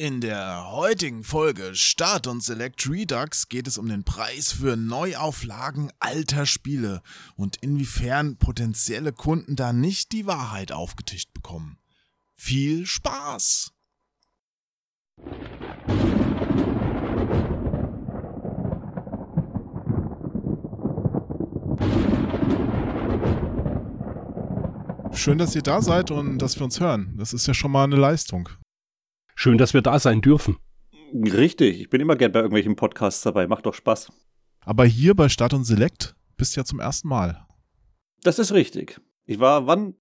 In der heutigen Folge Start und Select Redux geht es um den Preis für Neuauflagen alter Spiele und inwiefern potenzielle Kunden da nicht die Wahrheit aufgetischt bekommen. Viel Spaß! Schön, dass ihr da seid und dass wir uns hören. Das ist ja schon mal eine Leistung. Schön, dass wir da sein dürfen. Richtig, ich bin immer gern bei irgendwelchen Podcasts dabei, macht doch Spaß. Aber hier bei Start und Select bist du ja zum ersten Mal. Das ist richtig. Ich war, wann?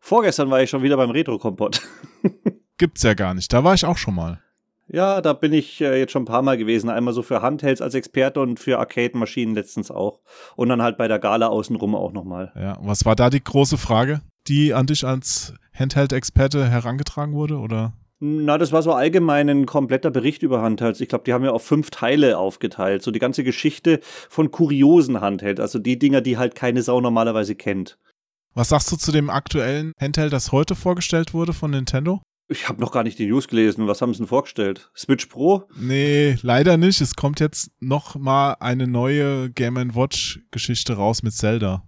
Vorgestern war ich schon wieder beim Retro-Kompott. Gibt's ja gar nicht. Da war ich auch schon mal. Ja, da bin ich äh, jetzt schon ein paar Mal gewesen. Einmal so für Handhelds als Experte und für Arcade-Maschinen letztens auch. Und dann halt bei der Gala außenrum auch nochmal. Ja, was war da die große Frage, die an dich als Handheld-Experte herangetragen wurde, oder? Na, das war so allgemein ein kompletter Bericht über Handhelds. Ich glaube, die haben ja auf fünf Teile aufgeteilt. So die ganze Geschichte von kuriosen Handhelds. Also die Dinger, die halt keine Sau normalerweise kennt. Was sagst du zu dem aktuellen Handheld, das heute vorgestellt wurde von Nintendo? Ich habe noch gar nicht die News gelesen. Was haben sie denn vorgestellt? Switch Pro? Nee, leider nicht. Es kommt jetzt noch mal eine neue Game Watch Geschichte raus mit Zelda.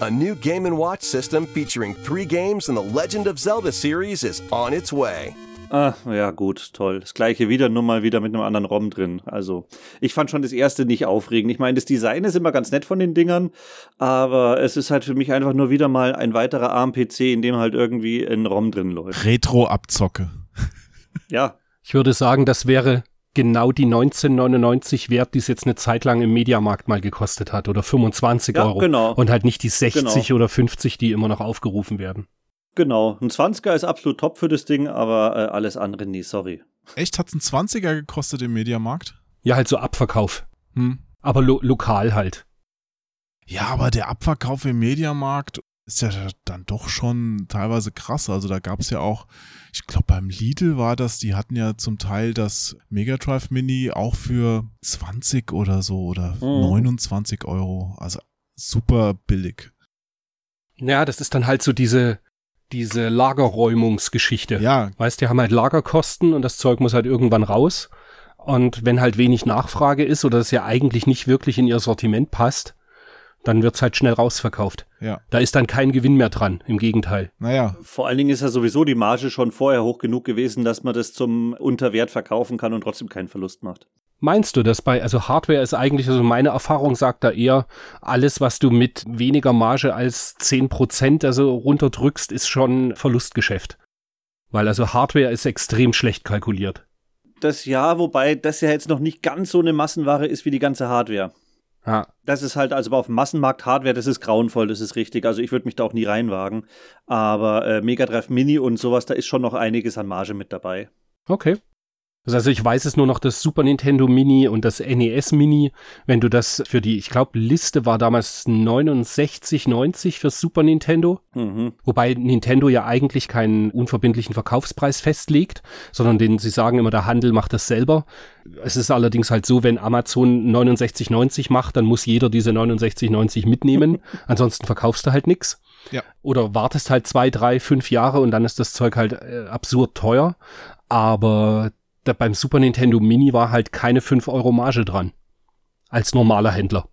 A new Game Watch system featuring three games in the Legend of Zelda series is on its way. Ah, ja, gut, toll. Das gleiche wieder, nur mal wieder mit einem anderen ROM drin. Also, ich fand schon das erste nicht aufregend. Ich meine, das Design ist immer ganz nett von den Dingern, aber es ist halt für mich einfach nur wieder mal ein weiterer ARM-PC, in dem halt irgendwie ein ROM drin läuft. Retro-Abzocke. ja. Ich würde sagen, das wäre genau die 1999 wert, die es jetzt eine Zeit lang im Mediamarkt mal gekostet hat oder 25 ja, Euro. Genau. Und halt nicht die 60 Genau. oder 50, die immer noch aufgerufen werden. Genau. Ein 20er ist absolut top für das Ding, aber äh, alles andere nie, sorry. Echt, hat's einen 20er gekostet im Mediamarkt? Ja, halt so Abverkauf. Hm. Aber lo lokal halt. Ja, aber der Abverkauf im Mediamarkt ist ja dann doch schon teilweise krass. Also da gab's ja auch, ich glaube beim Lidl war das, die hatten ja zum Teil das Mega Drive Mini auch für 20 oder so oder Mhm. 29 Euro. Also super billig. Ja, das ist dann halt so diese, diese Lagerräumungsgeschichte. Ja, Weißt, die haben halt Lagerkosten und das Zeug muss halt irgendwann raus. Und wenn halt wenig Nachfrage ist oder es ja eigentlich nicht wirklich in ihr Sortiment passt, dann wird's halt schnell rausverkauft. ja. Da ist dann kein Gewinn mehr dran, im Gegenteil. Naja, Vor allen Dingen ist ja sowieso die Marge schon vorher hoch genug gewesen, dass man das zum Unterwert verkaufen kann und trotzdem keinen Verlust macht. Meinst du das bei, also Hardware ist eigentlich, also meine Erfahrung sagt da eher, alles, was du mit weniger Marge als 10% also runterdrückst, ist schon Verlustgeschäft. Weil also Hardware ist extrem schlecht kalkuliert. Das ja, wobei das ja jetzt noch nicht ganz so eine Massenware ist wie die ganze Hardware. Ja, Das ist halt, also auf dem Massenmarkt Hardware, das ist grauenvoll, das ist richtig. Also ich würde mich da auch nie reinwagen. Aber äh, Mega Drive Mini und sowas, da ist schon noch einiges an Marge mit dabei. okay. Also ich weiß es nur noch, das Super Nintendo Mini und das NES Mini, wenn du das für die, ich glaube, Liste war damals 69,90 fürs Super Nintendo. Mhm. Wobei Nintendo ja eigentlich keinen unverbindlichen Verkaufspreis festlegt, sondern den, sie sagen immer, der Handel macht das selber. Es ist allerdings halt so, wenn Amazon 69,90 macht, dann muss jeder diese 69,90 mitnehmen. Ansonsten verkaufst du halt nix. Ja. Oder wartest halt zwei, drei, fünf Jahre und dann ist das Zeug halt äh, absurd teuer. Aber da, beim Super Nintendo Mini war halt keine 5 Euro Marge dran. Als normaler Händler.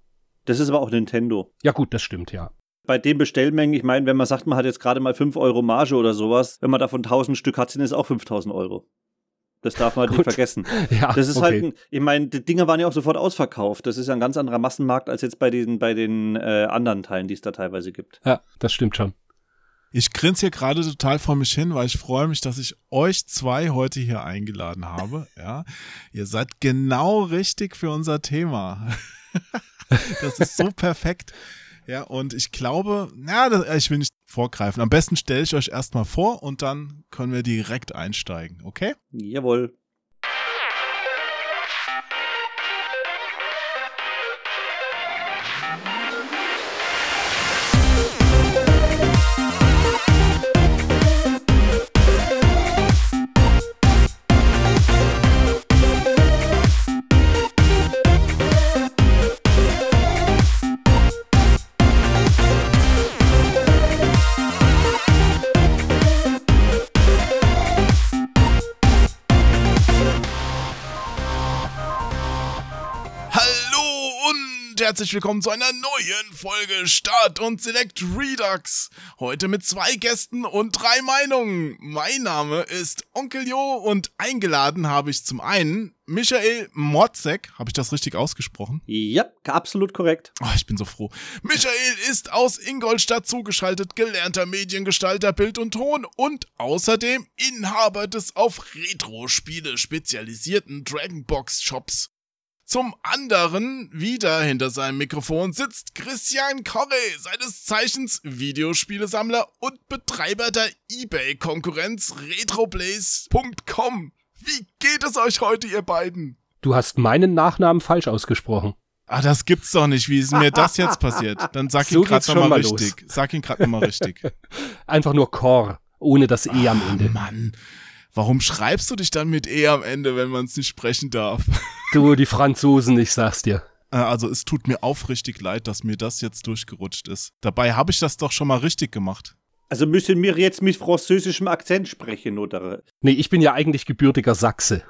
Das ist aber auch Nintendo. Ja gut, das stimmt, ja. Bei den Bestellmengen, ich meine, wenn man sagt, man hat jetzt gerade mal 5 Euro Marge oder sowas, wenn man davon 1000 Stück hat, sind es auch 5000 Euro. Das darf man halt nicht vergessen. Ja, Das ist okay. halt, ein, ich meine, die Dinger waren ja auch sofort ausverkauft. Das ist ja ein ganz anderer Massenmarkt als jetzt bei den, bei den äh, anderen Teilen, die es da teilweise gibt. Ja, das stimmt schon. Ich grinse hier gerade total vor mich hin, weil ich freue mich, dass ich euch zwei heute hier eingeladen habe. Ja, ihr seid genau richtig für unser Thema. das ist so perfekt. Ja, und ich glaube, na, das, ich will nicht vorgreifen. Am besten stelle ich euch erstmal vor und dann können wir direkt einsteigen, okay? Jawohl. Herzlich willkommen zu einer neuen Folge Start und Select Redux. Heute mit zwei Gästen und drei Meinungen. Mein Name ist Onkel Jo und eingeladen habe ich zum einen Michael Motzek. Habe ich das richtig ausgesprochen? Ja, absolut korrekt. Oh, ich bin so froh. Michael ist aus Ingolstadt zugeschaltet, gelernter Mediengestalter, Bild und Ton und außerdem Inhaber des auf Retro-Spiele spezialisierten Dragonbox Shops. Zum anderen, wieder hinter seinem Mikrofon, sitzt Christian Corre, seines Zeichens Videospielesammler und Betreiber der Ebay-Konkurrenz retroblaze.com. Wie geht es euch heute, ihr beiden? Du hast meinen Nachnamen falsch ausgesprochen. Ah, das gibt's doch nicht. Wie ist mir das jetzt passiert? Dann sag So ihn grad nochmal mal richtig. los. Sag ihn grad nochmal richtig. Einfach nur Cor, ohne das E am Ende. Mann, warum schreibst du dich dann mit E am Ende, wenn man es nicht sprechen darf? Du, die Franzosen, ich sag's dir. Äh, Also es tut mir aufrichtig leid, dass mir das jetzt durchgerutscht ist. Dabei habe ich das doch schon mal richtig gemacht. Also müssen wir jetzt mit französischem Akzent sprechen, oder? Nee, ich bin ja eigentlich gebürtiger Sachse.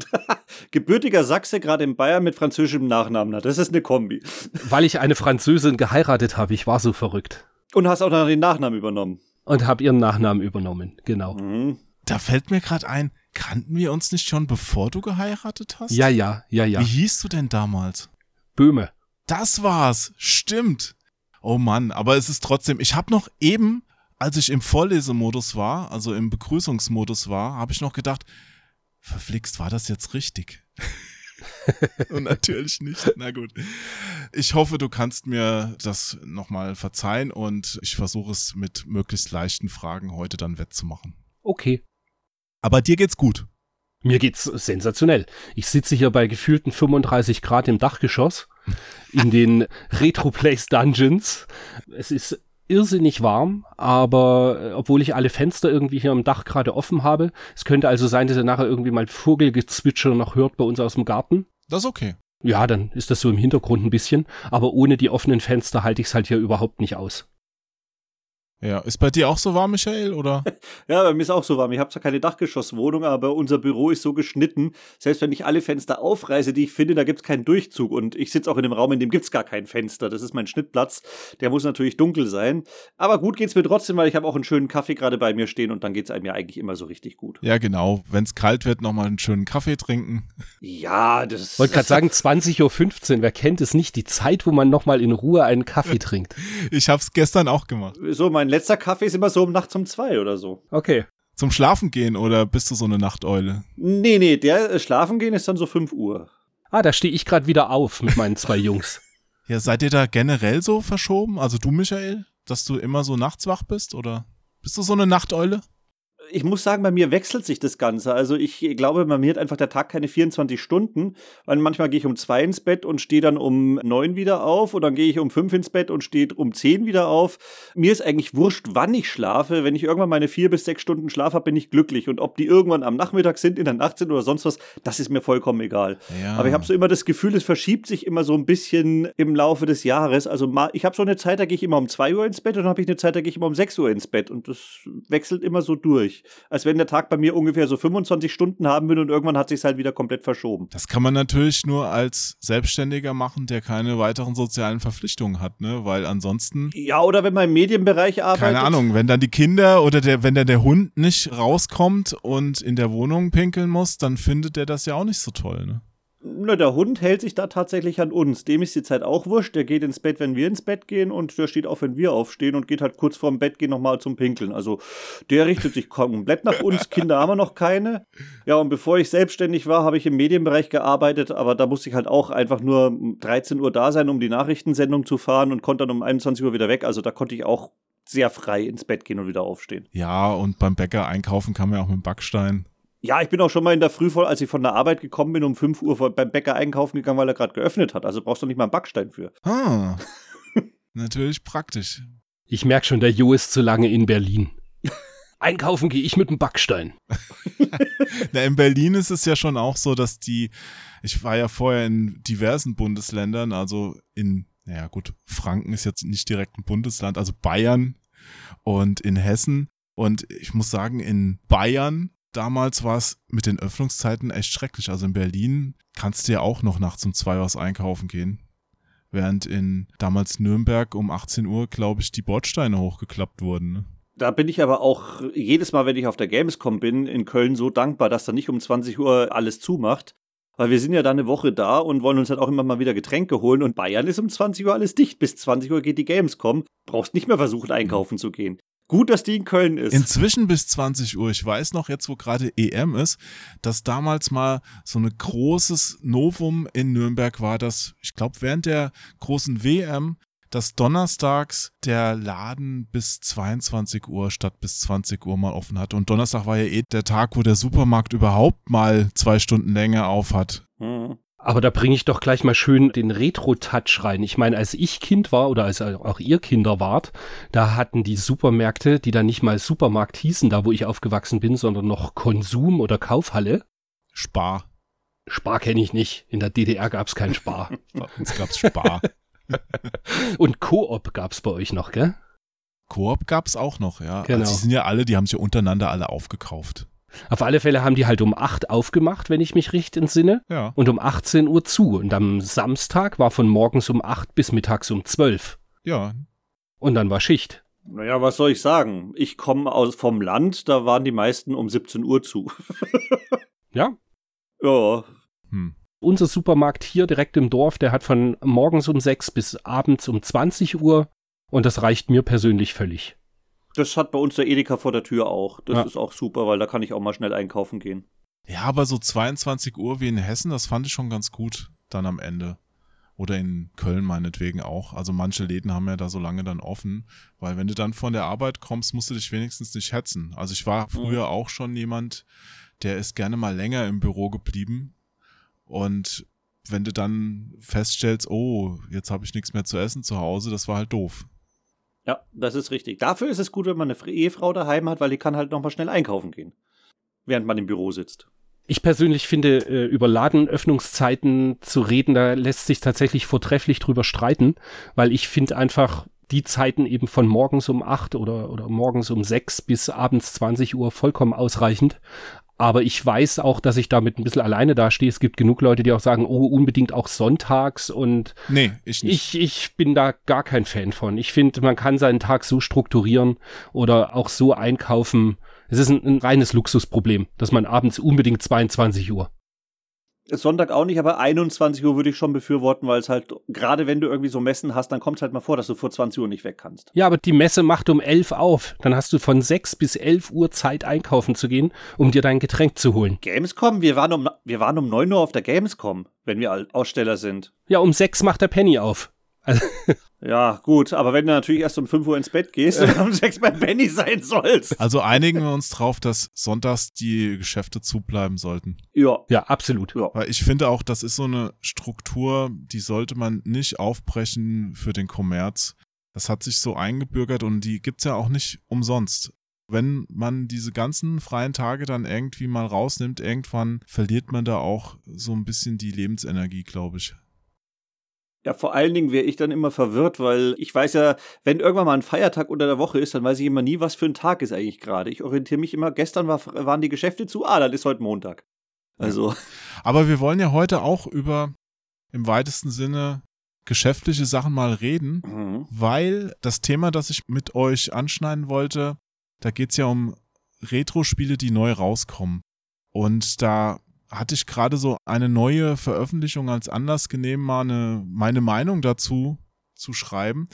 Gebürtiger Sachse, gerade in Bayern mit französischem Nachnamen. Na, Das ist eine Kombi. Weil ich eine Französin geheiratet habe, ich war so verrückt. Und hast auch noch den Nachnamen übernommen. Und habe ihren Nachnamen übernommen, genau. Mhm. Da fällt mir gerade ein, kannten wir uns nicht schon, bevor du geheiratet hast? Ja, ja, ja, ja. Wie hieß du denn damals? Böhme. Das war's, stimmt. Oh Mann, aber es ist trotzdem, ich habe noch eben, als ich im Vorlesemodus war, also im Begrüßungsmodus war, habe ich noch gedacht, verflixt, war das jetzt richtig? Und natürlich nicht. Na gut. Ich hoffe, du kannst mir das nochmal verzeihen und ich versuche es mit möglichst leichten Fragen heute dann wettzumachen. Okay. Aber dir geht's gut. Mir geht's sensationell. Ich sitze hier bei gefühlten 35 Grad im Dachgeschoss in den Retroplace Dungeons. Es ist irrsinnig warm, aber äh, obwohl ich alle Fenster irgendwie hier am Dach gerade offen habe, es könnte also sein, dass ihr nachher irgendwie mal Vogelgezwitscher noch hört bei uns aus dem Garten. Das ist okay. Ja, dann ist das so im Hintergrund ein bisschen, aber ohne die offenen Fenster halte ich es halt hier überhaupt nicht aus. Ja, ist bei dir auch so warm, Michael, oder? Ja, bei mir ist auch so warm. Ich habe zwar keine Dachgeschosswohnung, aber unser Büro ist so geschnitten. Selbst wenn ich alle Fenster aufreiße, die ich finde, da gibt's keinen Durchzug. Und ich sitze auch in einem Raum, in dem gibt's gar kein Fenster. Das ist mein Schnittplatz. Der muss natürlich dunkel sein. Aber gut geht's mir trotzdem, weil ich habe auch einen schönen Kaffee gerade bei mir stehen und dann geht's einem ja eigentlich immer so richtig gut. Ja, genau. Wenn's kalt wird, nochmal einen schönen Kaffee trinken. Ja, das Wollte gerade sagen, 20.15 Uhr, wer kennt es nicht, die Zeit, wo man nochmal in Ruhe einen Kaffee trinkt. Ich hab's gestern auch gemacht. So, mein letzter Kaffee ist immer so um nachts um zwei oder so. Okay. Zum Schlafen gehen oder bist du so eine Nachteule? Nee, nee, der äh, Schlafen gehen ist dann so 5 Uhr. Ah, da stehe ich gerade wieder auf mit meinen zwei Jungs. Ja, seid ihr da generell so verschoben? Also du, Michael, dass du immer so nachts wach bist oder bist du so eine Nachteule? Ich muss sagen, bei mir wechselt sich das Ganze. Also ich glaube, bei mir hat einfach der Tag keine 24 Stunden, weil manchmal gehe ich um zwei ins Bett und stehe dann um neun wieder auf oder dann gehe ich um fünf ins Bett und stehe um zehn wieder auf. Mir ist eigentlich wurscht, wann ich schlafe. Wenn ich irgendwann meine vier bis sechs Stunden Schlaf habe, bin ich glücklich. Und ob die irgendwann am Nachmittag sind, in der Nacht sind oder sonst was, das ist mir vollkommen egal. Ja. Aber ich habe so immer das Gefühl, es verschiebt sich immer so ein bisschen im Laufe des Jahres. Also mal, ich habe so eine Zeit, da gehe ich immer um 2 Uhr ins Bett und dann habe ich eine Zeit, da gehe ich immer um 6 Uhr ins Bett. Und das wechselt immer so durch. Als wenn der Tag bei mir ungefähr so 25 Stunden haben will und irgendwann hat sich halt wieder komplett verschoben. Das kann man natürlich nur als Selbstständiger machen, der keine weiteren sozialen Verpflichtungen hat, ne? Weil ansonsten, Ja, oder wenn man im Medienbereich arbeitet. keine Ahnung, wenn dann die Kinder oder der, wenn dann der Hund nicht rauskommt und in der Wohnung pinkeln muss, dann findet der das ja auch nicht so toll, ne? Na, der Hund hält sich da tatsächlich an uns. Dem ist die Zeit auch wurscht. Der geht ins Bett, wenn wir ins Bett gehen und der steht auf, wenn wir aufstehen und geht halt kurz vorm Bett gehen nochmal zum Pinkeln. Also der richtet sich komplett nach uns. Kinder haben wir noch keine. Ja, und bevor ich selbstständig war, habe ich im Medienbereich gearbeitet, aber da musste ich halt auch einfach nur um 13 Uhr da sein, um die Nachrichtensendung zu fahren und konnte dann um 21 Uhr wieder weg. Also da konnte ich auch sehr frei ins Bett gehen und wieder aufstehen. Ja, und beim Bäcker einkaufen kann man ja auch mit dem Backstein. Ja, ich bin auch schon mal in der Früh voll, als ich von der Arbeit gekommen bin, um 5 Uhr vor- beim Bäcker einkaufen gegangen, weil er gerade geöffnet hat. Also brauchst du nicht mal einen Backstein für. Ah, natürlich praktisch. Ich merke schon, der Jo ist zu lange in Berlin. Einkaufen gehe ich mit dem Backstein. Na, in Berlin ist es ja schon auch so, dass die, ich war ja vorher in diversen Bundesländern, also in, naja gut, Franken ist jetzt nicht direkt ein Bundesland, also Bayern und in Hessen. Und ich muss sagen, in Bayern damals war es mit den Öffnungszeiten echt schrecklich. Also in Berlin kannst du ja auch noch nachts um zwei was einkaufen gehen. während in damals Nürnberg um 18 Uhr, glaube ich, die Bordsteine hochgeklappt wurden. Ne? Da bin ich aber auch jedes Mal, wenn ich auf der Gamescom bin, in Köln so dankbar, dass da nicht um 20 Uhr alles zumacht. Weil wir sind ja da eine Woche da und wollen uns halt auch immer mal wieder Getränke holen und Bayern ist um 20 Uhr alles dicht. Bis 20 Uhr geht die Gamescom. Brauchst nicht mehr versuchen, einkaufen zu gehen. Gut, dass die in Köln ist. Inzwischen bis 20 Uhr. Ich weiß noch jetzt, wo gerade EM ist, dass damals mal so ein großes Novum in Nürnberg war, dass ich glaube während der großen WM dass donnerstags der Laden bis 22 Uhr statt bis 20 Uhr mal offen hat. Und Donnerstag war ja eh der Tag, wo der Supermarkt überhaupt mal zwei Stunden länger auf hat. Mhm. Aber da bringe ich doch gleich mal schön den Retro-Touch rein. Ich meine, als ich Kind war oder als auch ihr Kinder wart, da hatten die Supermärkte, die dann nicht mal Supermarkt hießen, da wo ich aufgewachsen bin, sondern noch Konsum- oder Kaufhalle. Spar. Spar kenne ich nicht. In der DDR gab es kein Spar. Bei uns gab es Spar. Und Koop gab es bei euch noch, gell? Koop gab es auch noch, ja. Genau. Also die sind ja alle, die haben sich ja untereinander alle aufgekauft. Auf alle Fälle haben die halt um 8 aufgemacht, wenn ich mich richtig entsinne. Ja. Und um 18 Uhr zu. Und am Samstag war von morgens um 8 bis mittags um 12. Ja. Und dann war Schicht. Naja, was soll ich sagen? Ich komme aus vom Land, da waren die meisten um 17 Uhr zu. ja? Ja. Hm. Unser Supermarkt hier direkt im Dorf, der hat von morgens um 6 bis abends um 20 Uhr. Und das reicht mir persönlich völlig. Das hat bei uns der Edeka vor der Tür auch. Das Ja. ist auch super, weil da kann ich auch mal schnell einkaufen gehen. Ja, aber so 22 Uhr wie in Hessen, das fand ich schon ganz gut dann am Ende. Oder in Köln meinetwegen auch. Also manche Läden haben ja da so lange dann offen, weil wenn du dann von der Arbeit kommst, musst du dich wenigstens nicht hetzen. Also ich war früher auch schon jemand, der ist gerne mal länger im Büro geblieben. Und wenn du dann feststellst, oh, jetzt habe ich nichts mehr zu essen zu Hause, das war halt doof. Ja, das ist richtig. Dafür ist es gut, wenn man eine Ehefrau daheim hat, weil die kann halt noch mal schnell einkaufen gehen. Während man im Büro sitzt. Ich persönlich finde, äh, über Ladenöffnungszeiten zu reden, da lässt sich tatsächlich vortrefflich drüber streiten, weil ich finde einfach die Zeiten eben von morgens um 8 oder, oder morgens um 6 bis abends 20 Uhr vollkommen ausreichend. Aber ich weiß auch, dass ich damit ein bisschen alleine dastehe. Es gibt genug Leute, die auch sagen, oh, unbedingt auch sonntags und Nee, ich nicht. ich, ich bin da gar kein Fan von. Ich finde, man kann seinen Tag so strukturieren oder auch so einkaufen. Es ist ein, ein reines Luxusproblem, dass man abends unbedingt 22 Uhr. Sonntag auch nicht, aber 21 Uhr würde ich schon befürworten, weil es halt, gerade wenn du irgendwie so Messen hast, dann kommt es halt mal vor, dass du vor 20 Uhr nicht weg kannst. Ja, aber die Messe macht um 11 auf. Dann hast du von 6 bis 11 Uhr Zeit einkaufen zu gehen, um dir dein Getränk zu holen. Gamescom? Wir waren um, wir waren um 9 Uhr auf der Gamescom, wenn wir Aussteller sind. Ja, um 6 macht der Penny auf. Also, Ja, gut, aber wenn du natürlich erst um 5 Uhr ins Bett gehst und um 6 beim Benny sein sollst. Also einigen wir uns drauf, dass sonntags die Geschäfte zubleiben sollten. Ja. ja, absolut. Ja. Weil ich finde auch, das ist so eine Struktur, die sollte man nicht aufbrechen für den Kommerz. Das hat sich so eingebürgert und die gibt's ja auch nicht umsonst. Wenn man diese ganzen freien Tage dann irgendwie mal rausnimmt, irgendwann verliert man da auch so ein bisschen die Lebensenergie, glaube ich. Ja, vor allen Dingen wäre ich dann immer verwirrt, weil ich weiß ja, wenn irgendwann mal ein Feiertag unter der Woche ist, dann weiß ich immer nie, was für ein Tag ist eigentlich gerade. Ich orientiere mich immer, gestern war, waren die Geschäfte zu, ah, dann ist heute Montag. Also, Aber wir wollen ja heute auch über im weitesten Sinne geschäftliche Sachen mal reden. mhm. weil das Thema, das ich mit euch anschneiden wollte, da geht's ja um Retro-Spiele, die neu rauskommen. Und da hatte ich gerade so eine neue Veröffentlichung als Anlass genommen, mal eine, meine Meinung dazu zu schreiben.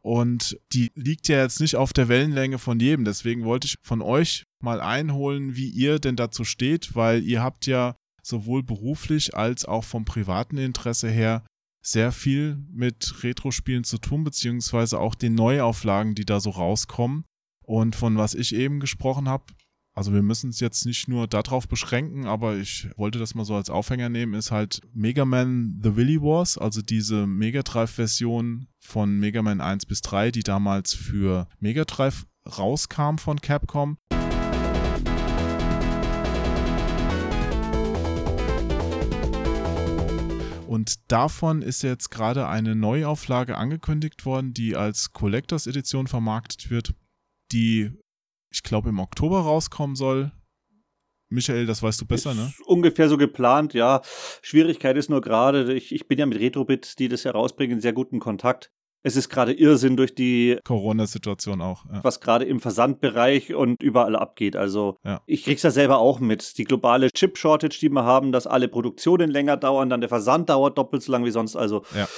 Und die liegt ja jetzt nicht auf der Wellenlänge von jedem. Deswegen wollte ich von euch mal einholen, wie ihr denn dazu steht, weil ihr habt ja sowohl beruflich als auch vom privaten Interesse her sehr viel mit Retro-Spielen zu tun, beziehungsweise auch den Neuauflagen, die da so rauskommen. Und von was ich eben gesprochen habe, also wir müssen es jetzt nicht nur darauf beschränken, aber ich wollte das mal so als Aufhänger nehmen, ist halt Mega Man The Willy Wars, also diese Mega Drive-Version von Mega Man 1 bis 3, die damals für Mega Drive rauskam von Capcom. Und davon ist jetzt gerade eine Neuauflage angekündigt worden, die als Collectors Edition vermarktet wird, die, ich glaube, im Oktober rauskommen soll. Michael, das weißt du besser, ist ne? Ungefähr so geplant, ja. Schwierigkeit ist nur gerade, ich, ich bin ja mit Retrobit, die das herausbringen, in sehr guten Kontakt. Es ist gerade Irrsinn durch die Corona-Situation auch. Ja. was gerade im Versandbereich und überall abgeht. Also Ja. ich krieg's ja selber auch mit. Die globale Chip-Shortage, die wir haben, dass alle Produktionen länger dauern, dann der Versand dauert doppelt so lang wie sonst. Also Ja.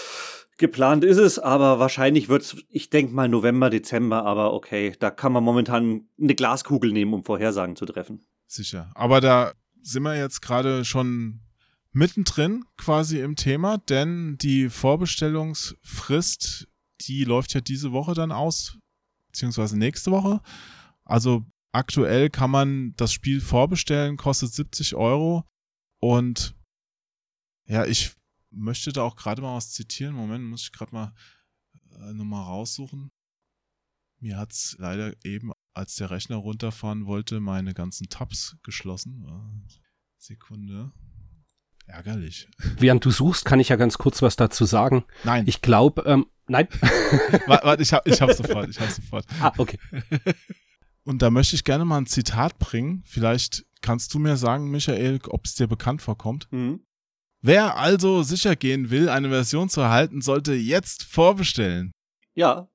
Geplant ist es, aber wahrscheinlich wird's, ich denke mal November, Dezember, aber okay, da kann man momentan eine Glaskugel nehmen, um Vorhersagen zu treffen. Sicher. Aber da sind wir jetzt gerade schon mittendrin quasi im Thema, denn die Vorbestellungsfrist, die läuft ja diese Woche dann aus, beziehungsweise nächste Woche. Also aktuell kann man das Spiel vorbestellen, kostet 70 Euro und ja, ich möchte da auch gerade mal was zitieren. Moment, muss ich gerade mal äh, nochmal raussuchen. Mir hat's leider eben, als der Rechner runterfahren wollte, meine ganzen Tabs geschlossen. Äh, Sekunde. Ärgerlich. Während du suchst, kann ich ja ganz kurz was dazu sagen. Nein, Ich glaube, ähm, nein. warte, warte, ich hab, ich hab sofort, ich hab sofort. ah, okay. Und da möchte ich gerne mal ein Zitat bringen. Vielleicht kannst du mir sagen, Michael, ob es dir bekannt vorkommt. Mhm. Wer also sicher gehen will, eine Version zu erhalten, sollte jetzt vorbestellen. Ja,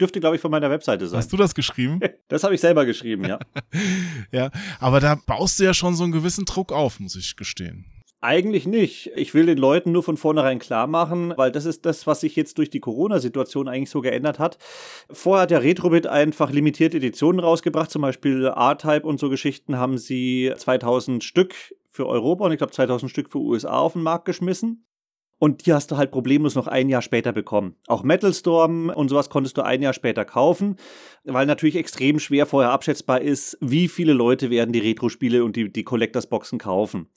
dürfte, glaube ich, von meiner Webseite sein. Hast du das geschrieben? Das habe ich selber geschrieben, ja. ja, aber da baust du ja schon so einen gewissen Druck auf, muss ich gestehen. Eigentlich nicht. Ich will den Leuten nur von vornherein klar machen, weil das ist das, was sich jetzt durch die Corona-Situation eigentlich so geändert hat. Vorher hat der Retrobit einfach limitierte Editionen rausgebracht, zum Beispiel R-Type und so Geschichten haben sie 2000 Stück für Europa und ich glaube 2000 Stück für USA auf den Markt geschmissen. Und die hast du halt problemlos noch ein Jahr später bekommen. Auch Metal Storm und sowas konntest du ein Jahr später kaufen, weil natürlich extrem schwer vorher abschätzbar ist, wie viele Leute werden die Retro-Spiele und die, die Collectors-Boxen kaufen.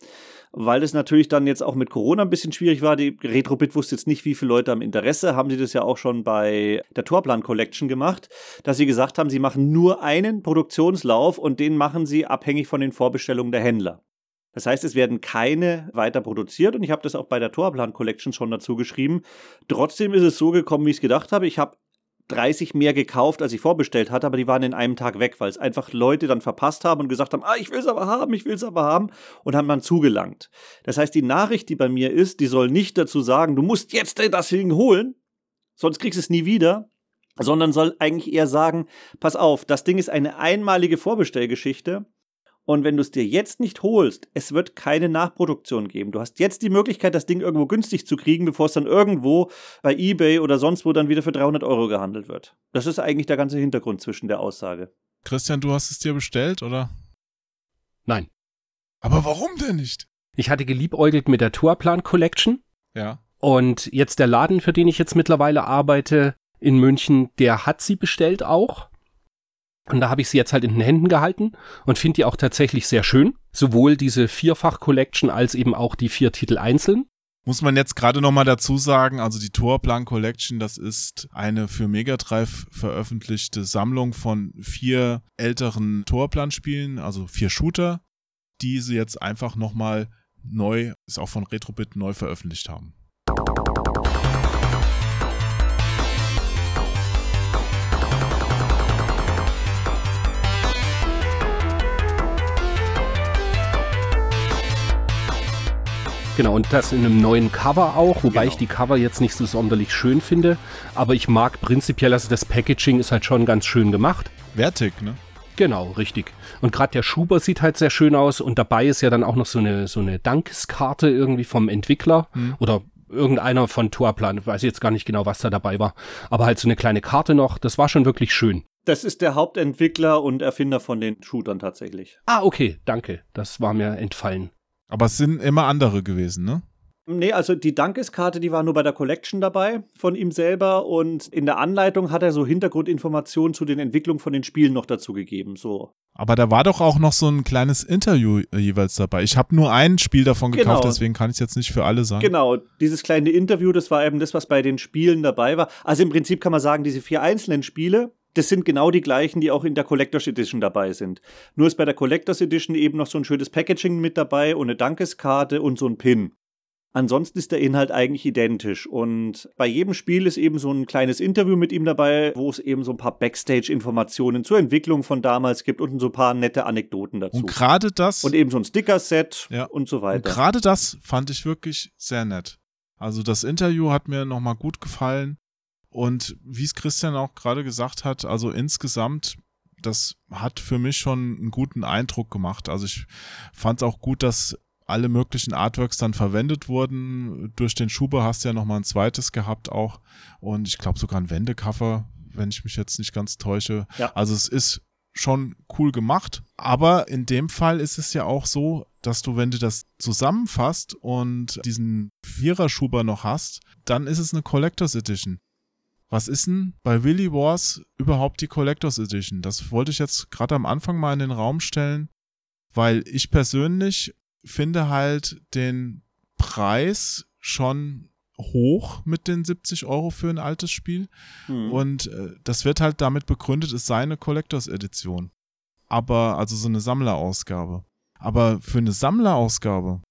Weil es natürlich dann jetzt auch mit Corona ein bisschen schwierig war. Die Retrobit wusste jetzt nicht, wie viele Leute haben Interesse. Haben sie das ja auch schon bei der Torplan Collection gemacht, dass sie gesagt haben, sie machen nur einen Produktionslauf und den machen sie abhängig von den Vorbestellungen der Händler. Das heißt, es werden keine weiter produziert und ich habe das auch bei der Torplan Collection schon dazu geschrieben. Trotzdem ist es so gekommen, wie ich es gedacht habe. Ich habe 30 mehr gekauft, als ich vorbestellt hatte, aber die waren in einem Tag weg, weil es einfach Leute dann verpasst haben und gesagt haben, ah, ich will es aber haben, ich will es aber haben und haben dann zugelangt. Das heißt, die Nachricht, die bei mir ist, die soll nicht dazu sagen, du musst jetzt das Ding holen, sonst kriegst du es nie wieder, sondern soll eigentlich eher sagen, pass auf, das Ding ist eine einmalige Vorbestellgeschichte und wenn du es dir jetzt nicht holst, es wird keine Nachproduktion geben. Du hast jetzt die Möglichkeit, das Ding irgendwo günstig zu kriegen, bevor es dann irgendwo bei eBay oder sonst wo dann wieder für 300 Euro gehandelt wird. Das ist eigentlich der ganze Hintergrund zwischen der Aussage. Christian, du hast es dir bestellt, oder? Nein. Aber warum denn nicht? Ich hatte geliebäugelt mit der Tourplan Collection Ja. und jetzt der Laden, für den ich jetzt mittlerweile arbeite in München, der hat sie bestellt auch. Und da habe ich sie jetzt halt in den Händen gehalten und finde die auch tatsächlich sehr schön. Sowohl diese Vierfach-Collection als eben auch die vier Titel einzeln. Muss man jetzt gerade nochmal dazu sagen, also die Torplan Collection, das ist eine für Mega veröffentlichte Sammlung von vier älteren Torplan-Spielen, also vier Shooter, die sie jetzt einfach nochmal neu, ist auch von Retrobit neu veröffentlicht haben. Genau, und das in einem neuen Cover auch, wobei Genau. ich die Cover jetzt nicht so sonderlich schön finde. Aber ich mag prinzipiell, also das Packaging ist halt schon ganz schön gemacht. Wertig, ne? Genau, richtig. Und gerade der Schuber sieht halt sehr schön aus und dabei ist ja dann auch noch so eine, so eine Dankeskarte irgendwie vom Entwickler Hm. oder irgendeiner von Tourplan. Weiß jetzt gar nicht genau, was da dabei war. Aber halt so eine kleine Karte noch. Das war schon wirklich schön. Das ist der Hauptentwickler und Erfinder von den Shootern tatsächlich. Ah, okay, danke. Das war mir entfallen. Aber es sind immer andere gewesen, ne? Nee, also die Dankeskarte, die war nur bei der Collection dabei von ihm selber und in der Anleitung hat er so Hintergrundinformationen zu den Entwicklungen von den Spielen noch dazu gegeben. So. Aber da war doch auch noch so ein kleines Interview äh, jeweils dabei. Ich habe nur ein Spiel davon gekauft, Genau. deswegen kann ich es jetzt nicht für alle sagen. Genau, dieses kleine Interview, das war eben das, was bei den Spielen dabei war. Also im Prinzip kann man sagen, diese vier einzelnen Spiele, das sind genau die gleichen, die auch in der Collectors Edition dabei sind. Nur ist bei der Collectors Edition eben noch so ein schönes Packaging mit dabei und eine Dankeskarte und so ein Pin. Ansonsten ist der Inhalt eigentlich identisch. Und bei jedem Spiel ist eben so ein kleines Interview mit ihm dabei, wo es eben so ein paar Backstage-Informationen zur Entwicklung von damals gibt und so ein paar nette Anekdoten dazu. Und gerade das. Und eben so ein Sticker-Set Ja. und so weiter. Und gerade das fand ich wirklich sehr nett. Also das Interview hat mir nochmal gut gefallen. Und wie es Christian auch gerade gesagt hat, also insgesamt, das hat für mich schon einen guten Eindruck gemacht. Also ich fand es auch gut, dass alle möglichen Artworks dann verwendet wurden. Durch den Schuber hast du ja nochmal ein zweites gehabt auch. Und ich glaube sogar ein Wendecover, wenn ich mich jetzt nicht ganz täusche. Ja. Also es ist schon cool gemacht. Aber in dem Fall ist es ja auch so, dass du, wenn du das zusammenfasst und diesen Vierer-Schuber noch hast, dann ist es eine Collectors Edition. Was ist denn bei Willy Wars überhaupt die Collectors Edition? Das wollte ich jetzt gerade am Anfang mal in den Raum stellen, weil ich persönlich finde halt den Preis schon hoch mit den 70 Euro für ein altes Spiel. Hm. Und äh, das wird halt damit begründet, es sei eine Collectors Edition. Aber, also so eine Sammlerausgabe. Aber für eine Sammlerausgabe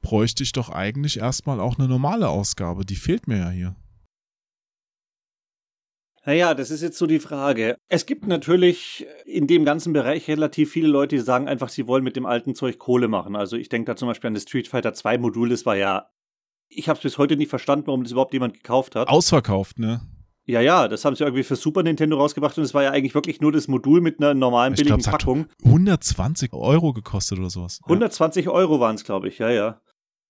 bräuchte ich doch eigentlich erstmal auch eine normale Ausgabe. Die fehlt mir ja hier. Naja, das ist jetzt so die Frage. Es gibt natürlich in dem ganzen Bereich relativ viele Leute, die sagen einfach, sie wollen mit dem alten Zeug Kohle machen. Also ich denke da zum Beispiel an das Street Fighter 2 Modul, das war ja. Ich habe es bis heute nicht verstanden, warum das überhaupt jemand gekauft hat. Ausverkauft, ne? Ja, ja, das haben sie irgendwie für Super Nintendo rausgebracht und es war ja eigentlich wirklich nur das Modul mit einer normalen Ich billigen hat Packung. 120 Euro gekostet oder sowas. Ja. 120 Euro waren es, glaube ich, ja, ja.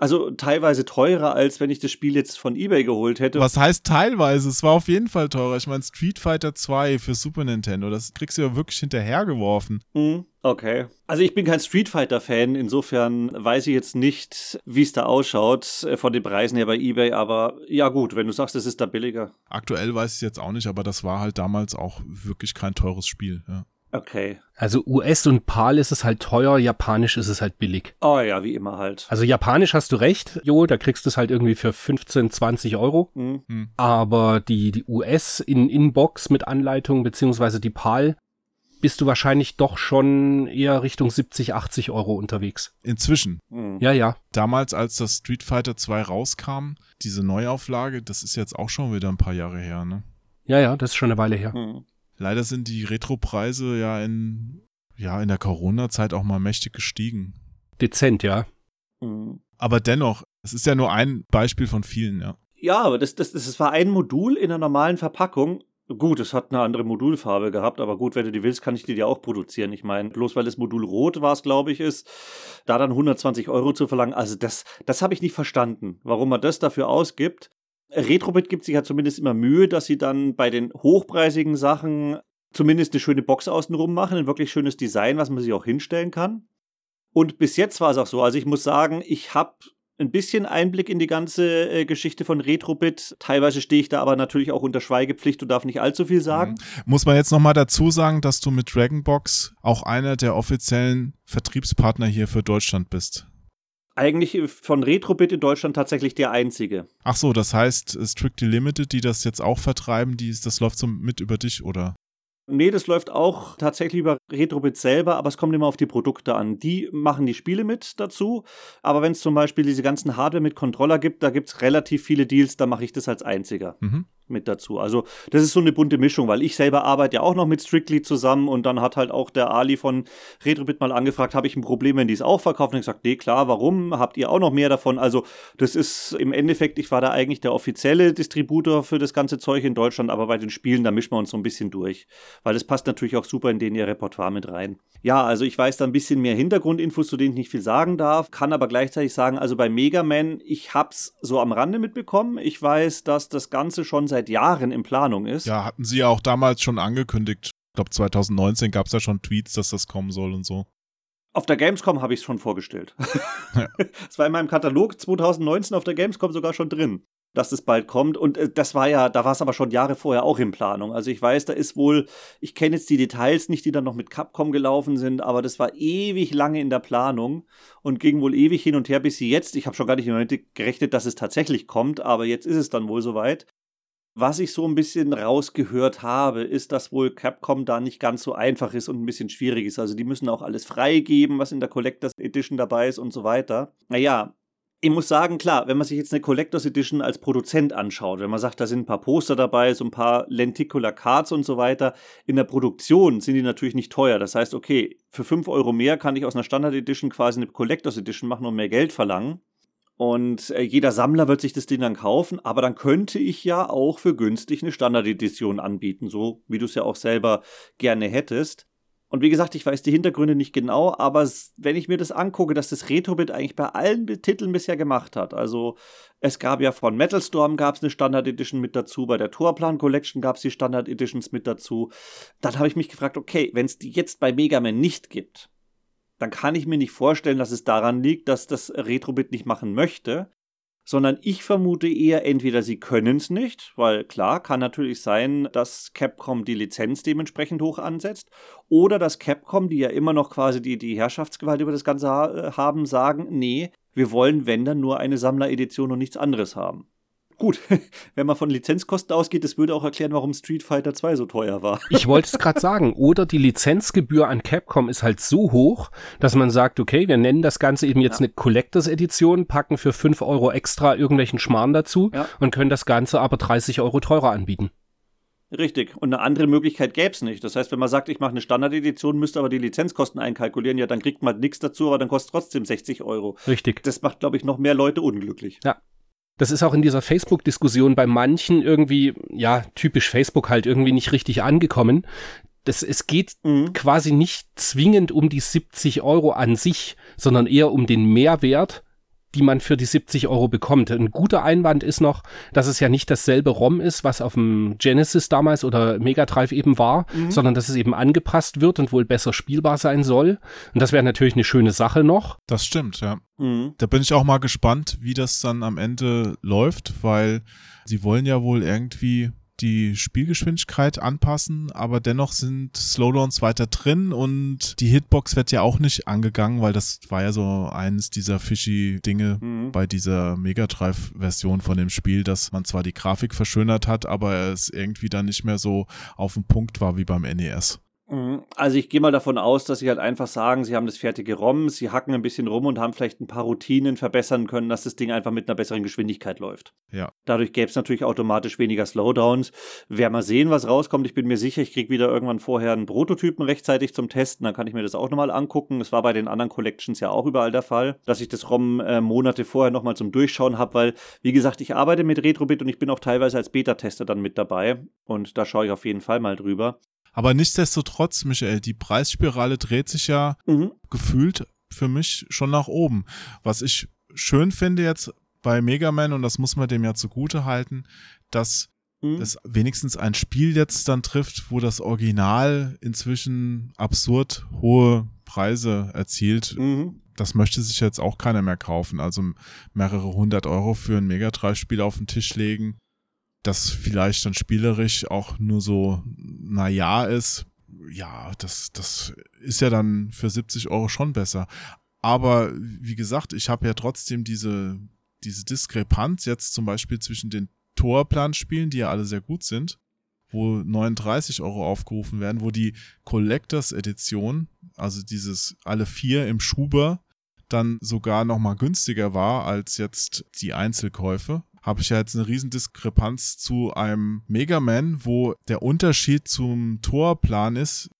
Also teilweise teurer, als wenn ich das Spiel jetzt von eBay geholt hätte. Was heißt teilweise? Es war auf jeden Fall teurer. Ich meine, Street Fighter 2 für Super Nintendo, das kriegst du ja wirklich hinterhergeworfen. Hm, okay. Also ich bin kein Street Fighter-Fan, insofern weiß ich jetzt nicht, wie es da ausschaut äh, von den Preisen her bei eBay, aber ja gut, wenn du sagst, es ist da billiger. Aktuell weiß ich es jetzt auch nicht, aber das war halt damals auch wirklich kein teures Spiel. Ja. Okay. Also US und PAL ist es halt teuer, Japanisch ist es halt billig. Oh ja, wie immer halt. Also Japanisch hast du recht, Jo, da kriegst du es halt irgendwie für 15, 20 Euro. Hm. Aber die, die US in Inbox mit Anleitung beziehungsweise die PAL bist du wahrscheinlich doch schon eher Richtung 70, 80 Euro unterwegs. Inzwischen, Hm. Ja, ja. damals, als das Street Fighter 2 rauskam, diese Neuauflage, das ist jetzt auch schon wieder ein paar Jahre her, ne? Ja, ja, das ist schon eine Weile her. Hm. Leider sind die Retro-Preise ja in, ja in der Corona-Zeit auch mal mächtig gestiegen. Dezent, ja. Hm. Aber dennoch, es ist ja nur ein Beispiel von vielen, ja. Ja, aber das, das, das war ein Modul in einer normalen Verpackung. Gut, es hat eine andere Modulfarbe gehabt, aber gut, wenn du die willst, kann ich die dir auch produzieren. Ich meine, bloß weil das Modul rot war, es glaube ich, ist, da dann 120 Euro zu verlangen, also das, das habe ich nicht verstanden, warum man das dafür ausgibt. Retrobit gibt sich ja zumindest immer Mühe, dass sie dann bei den hochpreisigen Sachen zumindest eine schöne Box außenrum machen, ein wirklich schönes Design, was man sich auch hinstellen kann. Und bis jetzt war es auch so. Also ich muss sagen, ich habe ein bisschen Einblick in die ganze äh, Geschichte von Retrobit. Teilweise stehe ich da aber natürlich auch unter Schweigepflicht und darf nicht allzu viel sagen. Muss man jetzt nochmal dazu sagen, dass du mit Dragonbox auch einer der offiziellen Vertriebspartner hier für Deutschland bist. Eigentlich von Retrobit in Deutschland tatsächlich der einzige. Ach so, das heißt äh, Strictly Limited, die das jetzt auch vertreiben, die ist, das läuft so mit über dich, oder? Nee, das läuft auch tatsächlich über Retrobit selber, aber es kommt immer auf die Produkte an. Die machen die Spiele mit dazu, aber wenn es zum Beispiel diese ganzen Hardware mit Controller gibt, da gibt es relativ viele Deals, da mache ich das als einziger Mhm. mit dazu. Also das ist so eine bunte Mischung, weil ich selber arbeite ja auch noch mit Strictly zusammen und dann hat halt auch der Ali von Retrobit mal angefragt, habe ich ein Problem, wenn die es auch verkaufen? Und ich gesagt, nee, klar, warum? Habt ihr auch noch mehr davon? Also das ist im Endeffekt, ich war da eigentlich der offizielle Distributor für das ganze Zeug in Deutschland, aber bei den Spielen, da mischen wir uns so ein bisschen durch, weil das passt natürlich auch super in den ihr Repertoire mit rein. Ja, also ich weiß da ein bisschen mehr Hintergrundinfos, zu denen ich nicht viel sagen darf, kann aber gleichzeitig sagen, also bei Mega Man, ich hab's so am Rande mitbekommen. Ich weiß, dass das Ganze schon seit Jahren in Planung ist. Ja, hatten sie ja auch damals schon angekündigt. Ich glaube, 2019 gab es ja schon Tweets, dass das kommen soll und so. Auf der Gamescom habe ich es schon vorgestellt. Ja. Es war in meinem Katalog 2019 auf der Gamescom sogar schon drin, dass das bald kommt. Und äh, das war ja, da war es aber schon Jahre vorher auch in Planung. Also ich weiß, da ist wohl, ich kenne jetzt die Details nicht, die dann noch mit Capcom gelaufen sind, aber das war ewig lange in der Planung und ging wohl ewig hin und her, bis sie jetzt, ich habe schon gar nicht damit gerechnet, dass es tatsächlich kommt, aber jetzt ist es dann wohl soweit. Was ich so ein bisschen rausgehört habe, ist, dass wohl Capcom da nicht ganz so einfach ist und ein bisschen schwierig ist. Also die müssen auch alles freigeben, was in der Collectors Edition dabei ist und so weiter. Naja, ich muss sagen, klar, wenn man sich jetzt eine Collectors Edition als Produzent anschaut, wenn man sagt, da sind ein paar Poster dabei, so ein paar Lenticular Cards und so weiter, in der Produktion sind die natürlich nicht teuer. Das heißt, okay, für 5 Euro mehr kann ich aus einer Standard Edition quasi eine Collectors Edition machen und mehr Geld verlangen. Und äh, jeder Sammler wird sich das Ding dann kaufen, aber dann könnte ich ja auch für günstig eine Standard Edition anbieten, so wie du es ja auch selber gerne hättest. Und wie gesagt, ich weiß die Hintergründe nicht genau, aber wenn ich mir das angucke, dass das Retrobit eigentlich bei allen Titeln bisher gemacht hat, also es gab ja von Metal Storm gab es eine Standard Edition mit dazu, bei der Torplan Collection gab es die Standard Editions mit dazu, dann habe ich mich gefragt, okay, wenn es die jetzt bei Mega Man nicht gibt, dann kann ich mir nicht vorstellen, dass es daran liegt, dass das Retrobit nicht machen möchte, sondern ich vermute eher, entweder sie können es nicht, weil klar, kann natürlich sein, dass Capcom die Lizenz dementsprechend hoch ansetzt, oder dass Capcom, die ja immer noch quasi die, die Herrschaftsgewalt über das Ganze ha äh, haben, sagen, nee, wir wollen, wenn dann nur eine Sammleredition und nichts anderes haben. Gut, wenn man von Lizenzkosten ausgeht, das würde auch erklären, warum Street Fighter 2 so teuer war. Ich wollte es gerade sagen. Oder die Lizenzgebühr an Capcom ist halt so hoch, dass man sagt, okay, wir nennen das Ganze eben jetzt ja. eine Collectors Edition, packen für 5 Euro extra irgendwelchen Schmarrn dazu ja. und können das Ganze aber 30 Euro teurer anbieten. Richtig. Und eine andere Möglichkeit gäbe es nicht. Das heißt, wenn man sagt, ich mache eine Standard-Edition, müsste aber die Lizenzkosten einkalkulieren, ja, dann kriegt man nichts dazu, aber dann kostet trotzdem 60 Euro. Richtig. Das macht, glaube ich, noch mehr Leute unglücklich. Ja. Das ist auch in dieser Facebook-Diskussion bei manchen irgendwie, ja, typisch Facebook halt irgendwie nicht richtig angekommen. Das, es geht mhm. quasi nicht zwingend um die 70 Euro an sich, sondern eher um den Mehrwert, die man für die 70 Euro bekommt. Ein guter Einwand ist noch, dass es ja nicht dasselbe ROM ist, was auf dem Genesis damals oder Mega Drive eben war, mhm. sondern dass es eben angepasst wird und wohl besser spielbar sein soll. Und das wäre natürlich eine schöne Sache noch. Das stimmt, ja. Mhm. Da bin ich auch mal gespannt, wie das dann am Ende läuft, weil sie wollen ja wohl irgendwie die Spielgeschwindigkeit anpassen, aber dennoch sind Slowdowns weiter drin und die Hitbox wird ja auch nicht angegangen, weil das war ja so eines dieser fishy Dinge mhm. bei dieser Mega Drive Version von dem Spiel, dass man zwar die Grafik verschönert hat, aber es irgendwie dann nicht mehr so auf dem Punkt war wie beim NES. Mhm. Also ich gehe mal davon aus, dass sie halt einfach sagen, sie haben das fertige ROM, sie hacken ein bisschen rum und haben vielleicht ein paar Routinen verbessern können, dass das Ding einfach mit einer besseren Geschwindigkeit läuft. Ja. Dadurch gäbe es natürlich automatisch weniger Slowdowns. Werden mal sehen, was rauskommt. Ich bin mir sicher, ich kriege wieder irgendwann vorher einen Prototypen rechtzeitig zum Testen, dann kann ich mir das auch nochmal angucken. Das war bei den anderen Collections ja auch überall der Fall, dass ich das ROM äh, Monate vorher nochmal zum Durchschauen habe, weil, wie gesagt, ich arbeite mit Retrobit und ich bin auch teilweise als Beta-Tester dann mit dabei und da schaue ich auf jeden Fall mal drüber. Aber nichtsdestotrotz, Michael, die Preisspirale dreht sich ja mhm. gefühlt für mich schon nach oben. Was ich schön finde jetzt bei Mega Man, und das muss man dem ja zugute halten, dass mhm. es wenigstens ein Spiel jetzt dann trifft, wo das Original inzwischen absurd hohe Preise erzielt. Mhm. Das möchte sich jetzt auch keiner mehr kaufen. Also mehrere hundert Euro für ein Mega Drive-Spiel auf den Tisch legen das vielleicht dann spielerisch auch nur so, na ja ist, ja, das, das ist ja dann für 70 Euro schon besser. Aber wie gesagt, ich habe ja trotzdem diese, diese Diskrepanz jetzt zum Beispiel zwischen den Torplanspielen, die ja alle sehr gut sind, wo 39 Euro aufgerufen werden, wo die Collectors Edition, also dieses alle vier im Schuber, dann sogar noch mal günstiger war als jetzt die Einzelkäufe habe ich ja jetzt eine Riesendiskrepanz zu einem Mega Man, wo der Unterschied zum Torplan ist,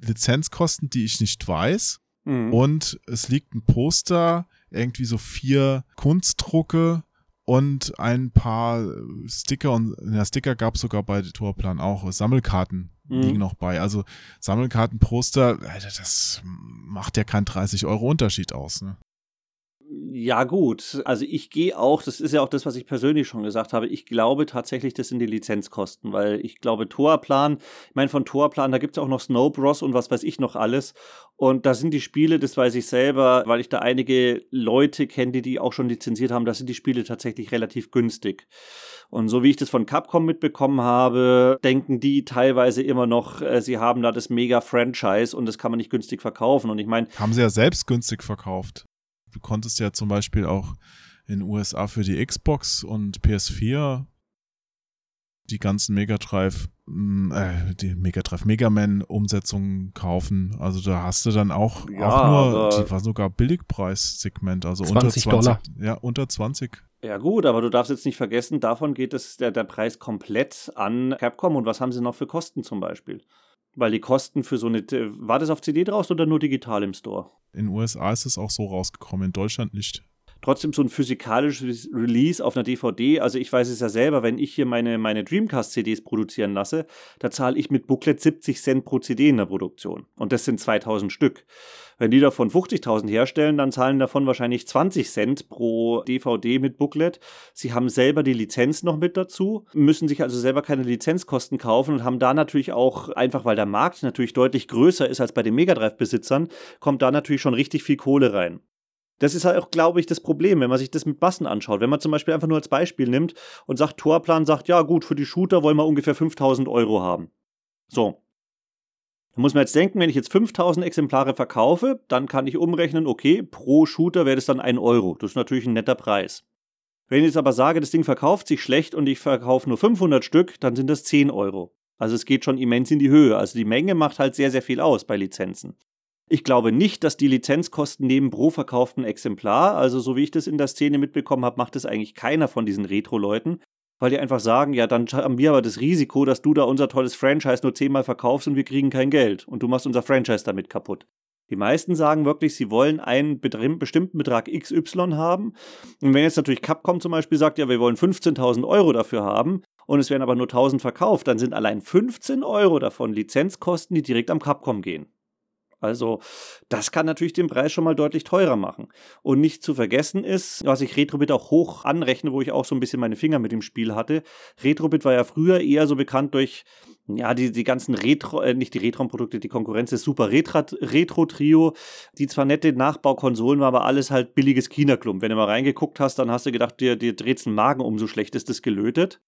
Lizenzkosten, die ich nicht weiß. Mhm. Und es liegt ein Poster, irgendwie so vier Kunstdrucke und ein paar Sticker und ja, Sticker gab es sogar bei Torplan auch. Sammelkarten mhm. liegen noch bei. Also Sammelkartenposter, das macht ja keinen 30 Euro Unterschied aus. Ne? Ja, gut. Also ich gehe auch, das ist ja auch das, was ich persönlich schon gesagt habe, ich glaube tatsächlich, das sind die Lizenzkosten, weil ich glaube, Torplan, ich meine, von Torplan, da gibt es auch noch Snow Bros und was weiß ich noch alles. Und da sind die Spiele, das weiß ich selber, weil ich da einige Leute kenne, die die auch schon lizenziert haben, da sind die Spiele tatsächlich relativ günstig. Und so wie ich das von Capcom mitbekommen habe, denken die teilweise immer noch, äh, sie haben da das Mega-Franchise und das kann man nicht günstig verkaufen. Und ich meine. Haben sie ja selbst günstig verkauft du konntest ja zum Beispiel auch in den USA für die Xbox und PS4 die ganzen Mega Drive, mm, äh, die Mega Drive Mega Man Umsetzungen kaufen. Also da hast du dann auch, Ja, auch nur, aber- die war sogar Billigpreissegment, also 20 unter 20 Dollar. Ja, unter 20. Ja gut, aber du darfst jetzt nicht vergessen, davon geht es der, der Preis komplett an Capcom. Und was haben sie noch für Kosten zum Beispiel? Weil die Kosten für so eine, war das auf CD draußen oder nur digital im Store? In den USA ist es auch so rausgekommen, in Deutschland nicht. trotzdem so ein physikalisches Release auf einer DVD. Also ich weiß es ja selber, wenn ich hier meine, meine Dreamcast-CDs produzieren lasse, da zahle ich mit Booklet 70 Cent pro CD in der Produktion. Und das sind 2000 Stück. Wenn die davon 50.000 herstellen, dann zahlen davon wahrscheinlich 20 Cent pro DVD mit Booklet. Sie haben selber die Lizenz noch mit dazu, müssen sich also selber keine Lizenzkosten kaufen und haben da natürlich auch, einfach weil der Markt natürlich deutlich größer ist als bei den Megadrive-Besitzern, kommt da natürlich schon richtig viel Kohle rein. Das ist halt auch, glaube ich, das Problem, wenn man sich das mit Massen anschaut. Wenn man zum Beispiel einfach nur als Beispiel nimmt und sagt, Torplan sagt, ja gut, für die Shooter wollen wir ungefähr 5000 Euro haben. So. Da muss man jetzt denken, wenn ich jetzt 5000 Exemplare verkaufe, dann kann ich umrechnen, okay, pro Shooter wäre das dann 1 Euro. Das ist natürlich ein netter Preis. Wenn ich jetzt aber sage, das Ding verkauft sich schlecht und ich verkaufe nur 500 Stück, dann sind das 10 Euro. Also es geht schon immens in die Höhe. Also die Menge macht halt sehr, sehr viel aus bei Lizenzen. Ich glaube nicht, dass die Lizenzkosten neben pro verkauften Exemplar, also so wie ich das in der Szene mitbekommen habe, macht das eigentlich keiner von diesen Retro-Leuten, weil die einfach sagen, ja, dann haben wir aber das Risiko, dass du da unser tolles Franchise nur zehnmal verkaufst und wir kriegen kein Geld und du machst unser Franchise damit kaputt. Die meisten sagen wirklich, sie wollen einen bestimmten Betrag XY haben. Und wenn jetzt natürlich Capcom zum Beispiel sagt, ja, wir wollen 15.000 Euro dafür haben und es werden aber nur 1.000 verkauft, dann sind allein 15 Euro davon Lizenzkosten, die direkt am Capcom gehen. Also, das kann natürlich den Preis schon mal deutlich teurer machen. Und nicht zu vergessen ist, was ich Retrobit auch hoch anrechne, wo ich auch so ein bisschen meine Finger mit dem Spiel hatte. Retrobit war ja früher eher so bekannt durch, ja, die, die ganzen Retro, äh, nicht die Retro-Produkte, die Konkurrenz ist Super Retro- Retro-Trio, die zwar nette Nachbaukonsolen waren, aber alles halt billiges China-Klump. Wenn du mal reingeguckt hast, dann hast du gedacht, dir, dir dreht's den Magen um, so schlecht ist das gelötet.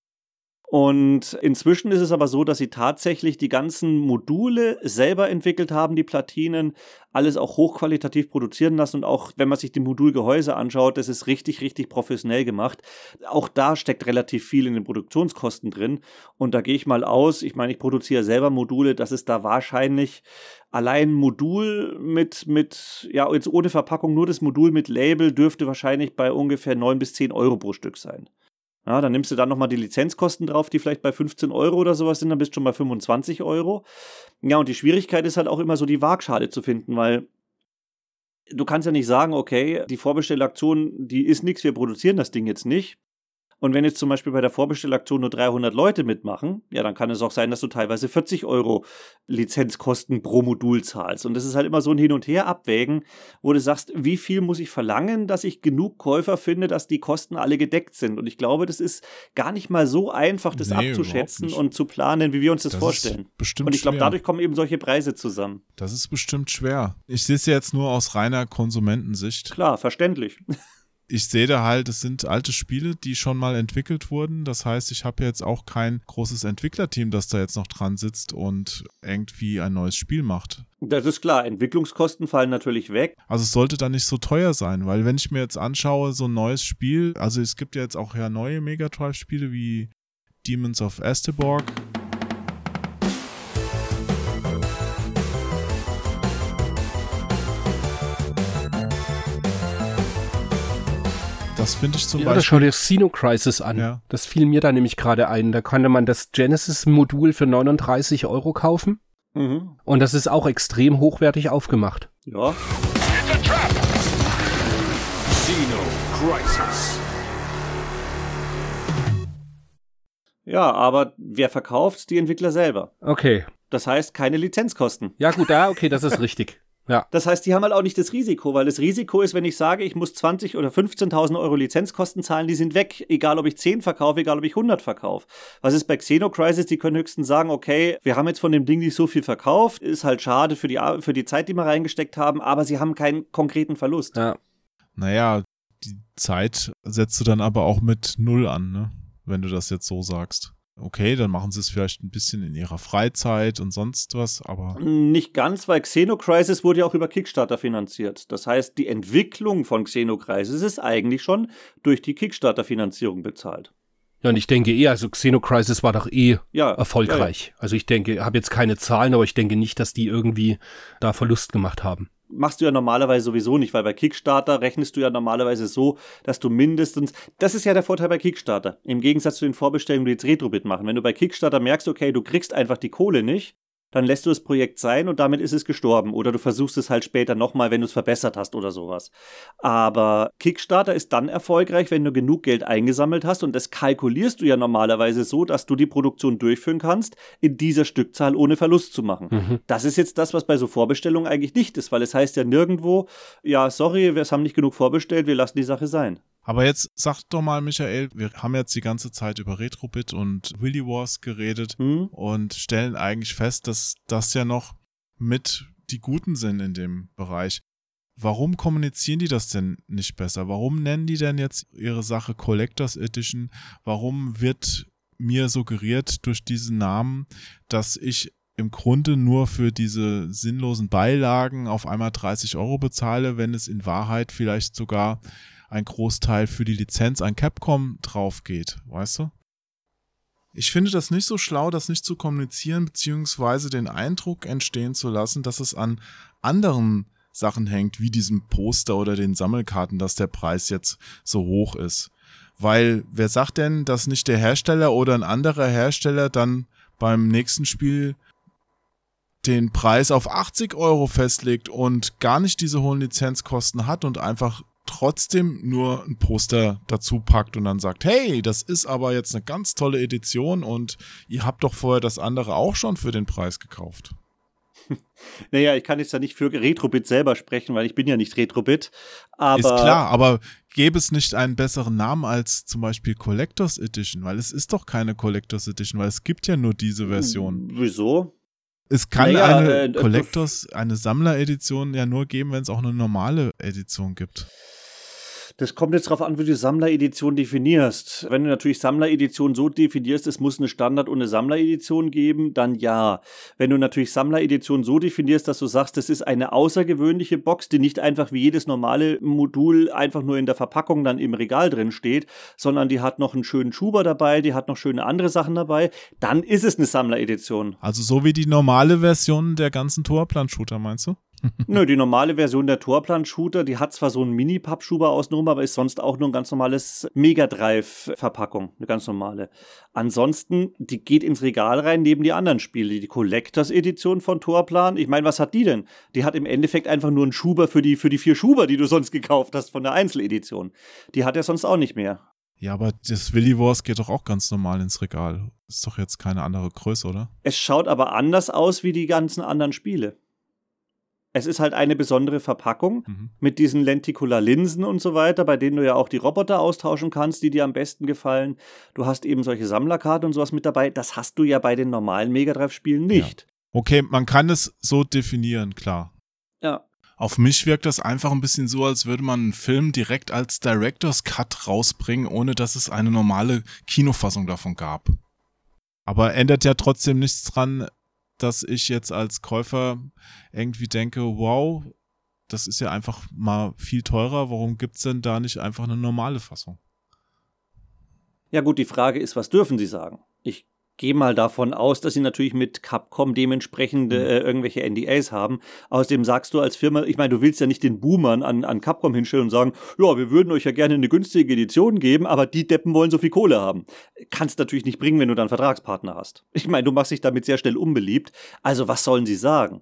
Und inzwischen ist es aber so, dass sie tatsächlich die ganzen Module selber entwickelt haben, die Platinen, alles auch hochqualitativ produzieren lassen und auch wenn man sich die Modulgehäuse anschaut, das ist richtig, richtig professionell gemacht. Auch da steckt relativ viel in den Produktionskosten drin und da gehe ich mal aus, ich meine, ich produziere selber Module, dass es da wahrscheinlich allein Modul mit, mit, ja, jetzt ohne Verpackung, nur das Modul mit Label dürfte wahrscheinlich bei ungefähr 9 bis 10 Euro pro Stück sein. Ja, dann nimmst du dann nochmal die Lizenzkosten drauf, die vielleicht bei 15 Euro oder sowas sind, dann bist du schon bei 25 Euro. Ja, und die Schwierigkeit ist halt auch immer so die Waagschale zu finden, weil du kannst ja nicht sagen, okay, die Vorbestellaktion, die ist nichts, wir produzieren das Ding jetzt nicht. Und wenn jetzt zum Beispiel bei der Vorbestellaktion nur 300 Leute mitmachen, ja, dann kann es auch sein, dass du teilweise 40 Euro Lizenzkosten pro Modul zahlst. Und das ist halt immer so ein Hin- und Her-Abwägen, wo du sagst, wie viel muss ich verlangen, dass ich genug Käufer finde, dass die Kosten alle gedeckt sind. Und ich glaube, das ist gar nicht mal so einfach, das Nee, abzuschätzen und zu planen, wie wir uns das, Das vorstellen. ist bestimmt Und ich glaube, dadurch kommen eben solche Preise zusammen. Das ist bestimmt schwer. Ich sehe es jetzt nur aus reiner Konsumentensicht. Klar, verständlich. Ich sehe da halt, es sind alte Spiele, die schon mal entwickelt wurden. Das heißt, ich habe jetzt auch kein großes Entwicklerteam, das da jetzt noch dran sitzt und irgendwie ein neues Spiel macht. Das ist klar, Entwicklungskosten fallen natürlich weg. Also es sollte dann nicht so teuer sein, weil wenn ich mir jetzt anschaue, so ein neues Spiel, also es gibt ja jetzt auch ja neue Mega Drive Spiele wie Demons of Asteborg. Das finde ich zum Ja, Beispiel. schau dir Xeno Crisis an. Ja. Das fiel mir da nämlich gerade ein. Da konnte man das Genesis-Modul für 39 Euro kaufen. Mhm. Und das ist auch extrem hochwertig aufgemacht. Ja. Ja, aber wer verkauft? Die Entwickler selber. Okay. Das heißt, keine Lizenzkosten. Ja, gut, da, okay, das ist richtig. Ja. Das heißt, die haben halt auch nicht das Risiko, weil das Risiko ist, wenn ich sage, ich muss 20 oder 15.000 Euro Lizenzkosten zahlen, die sind weg, egal ob ich 10 verkaufe, egal ob ich 100 verkaufe. Was ist bei Xenocrisis? Die können höchstens sagen, okay, wir haben jetzt von dem Ding nicht so viel verkauft, ist halt schade für die, für die Zeit, die wir reingesteckt haben, aber sie haben keinen konkreten Verlust. ja. Naja, die Zeit setzt du dann aber auch mit Null an, ne? Wenn du das jetzt so sagst. Okay, dann machen sie es vielleicht ein bisschen in ihrer Freizeit und sonst was, aber Nicht ganz, weil Xenocrisis wurde ja auch über Kickstarter finanziert. Das heißt, die Entwicklung von Xenocrisis ist eigentlich schon durch die Kickstarter-Finanzierung bezahlt. Ja, und ich denke eh, also Xenocrisis war doch eh Ja, erfolgreich. ja, Also ich denke, habe jetzt keine Zahlen, aber ich denke nicht, dass die irgendwie da Verlust gemacht haben. Machst du ja normalerweise sowieso nicht, weil bei Kickstarter rechnest du ja normalerweise so, dass du mindestens, das ist ja der Vorteil bei Kickstarter, im Gegensatz zu den Vorbestellungen, die jetzt Retrobit machen. Wenn du bei Kickstarter merkst, okay, du kriegst einfach die Kohle nicht, dann lässt du das Projekt sein und damit ist es gestorben. Oder du versuchst es halt später nochmal, wenn du es verbessert hast oder sowas. Aber Kickstarter ist dann erfolgreich, wenn du genug Geld eingesammelt hast und das kalkulierst du ja normalerweise so, dass du die Produktion durchführen kannst, in dieser Stückzahl ohne Verlust zu machen. Mhm. Das ist jetzt das, was bei so Vorbestellungen eigentlich nicht ist, weil es heißt ja nirgendwo, ja, sorry, wir haben nicht genug vorbestellt, wir lassen die Sache sein. Aber jetzt sag doch mal, Michael, wir haben jetzt die ganze Zeit über Retrobit und Willy Wars geredet Hm? und stellen eigentlich fest, dass das ja noch mit die Guten sind in dem Bereich. Warum kommunizieren die das denn nicht besser? Warum nennen die denn jetzt ihre Sache Collectors Edition? Warum wird mir suggeriert durch diesen Namen, dass ich im Grunde nur für diese sinnlosen Beilagen auf einmal 30 Euro bezahle, wenn es in Wahrheit vielleicht sogar ein Großteil für die Lizenz an Capcom drauf geht, weißt du? Ich finde das nicht so schlau, das nicht zu kommunizieren, beziehungsweise den Eindruck entstehen zu lassen, dass es an anderen Sachen hängt, wie diesem Poster oder den Sammelkarten, dass der Preis jetzt so hoch ist. Weil wer sagt denn, dass nicht der Hersteller oder ein anderer Hersteller dann beim nächsten Spiel den Preis auf 80 Euro festlegt und gar nicht diese hohen Lizenzkosten hat und einfach trotzdem nur ein Poster dazu packt und dann sagt, hey, das ist aber jetzt eine ganz tolle Edition und ihr habt doch vorher das andere auch schon für den Preis gekauft. Naja, ich kann jetzt ja nicht für Retrobit selber sprechen, weil ich bin ja nicht Retrobit. Aber ist klar, aber gäbe es nicht einen besseren Namen als zum Beispiel Collectors Edition? Weil es ist doch keine Collectors Edition, weil es gibt ja nur diese Version. Wieso? Es kann Naja, eine äh, Collectors, eine Sammler-Edition ja nur geben, wenn es auch eine normale Edition gibt. Das kommt jetzt darauf an, wie du Sammleredition definierst. Wenn du natürlich Sammleredition so definierst, es muss eine Standard- und eine Sammleredition geben, dann ja. Wenn du natürlich Sammleredition so definierst, dass du sagst, das ist eine außergewöhnliche Box, die nicht einfach wie jedes normale Modul einfach nur in der Verpackung dann im Regal drin steht, sondern die hat noch einen schönen Schuber dabei, die hat noch schöne andere Sachen dabei, dann ist es eine Sammleredition. Also so wie die normale Version der ganzen Torplan-Shooter, meinst du? Nö, die normale Version der Torplan-Shooter, die hat zwar so einen Mini-Pappschuber außenrum, aber ist sonst auch nur ein ganz normales Mega Drive-Verpackung. Eine ganz normale. Ansonsten, die geht ins Regal rein neben die anderen Spiele. Die Collectors-Edition von Torplan, ich meine, was hat die denn? Die hat im Endeffekt einfach nur einen Schuber für die, für die vier Schuber, die du sonst gekauft hast von der Einzeledition. Die hat er sonst auch nicht mehr. Ja, aber das Willy Wars geht doch auch ganz normal ins Regal. Ist doch jetzt keine andere Größe, oder? Es schaut aber anders aus wie die ganzen anderen Spiele. Es ist halt eine besondere Verpackung Mhm. mit diesen Lenticular-Linsen und so weiter, bei denen du ja auch die Roboter austauschen kannst, die dir am besten gefallen. Du hast eben solche Sammlerkarten und sowas mit dabei. Das hast du ja bei den normalen Mega Drive-Spielen nicht. Okay, man kann es so definieren, klar. Ja. Auf mich wirkt das einfach ein bisschen so, als würde man einen Film direkt als Director's Cut rausbringen, ohne dass es eine normale Kinofassung davon gab. Aber ändert ja trotzdem nichts dran, dass ich jetzt als Käufer irgendwie denke, wow, das ist ja einfach mal viel teurer, warum gibt's denn da nicht einfach eine normale Fassung? Ja, gut, die Frage ist, was dürfen sie sagen? Ich gehe mal davon aus, dass sie natürlich mit Capcom dementsprechende Mhm. äh, irgendwelche NDAs haben. Außerdem sagst du als Firma, ich meine, du willst ja nicht den Boomern an, an Capcom hinstellen und sagen, ja, wir würden euch ja gerne eine günstige Edition geben, aber die Deppen wollen so viel Kohle haben. Kannst natürlich nicht bringen, wenn du dann Vertragspartner hast. Ich meine, du machst dich damit sehr schnell unbeliebt. Also was sollen sie sagen?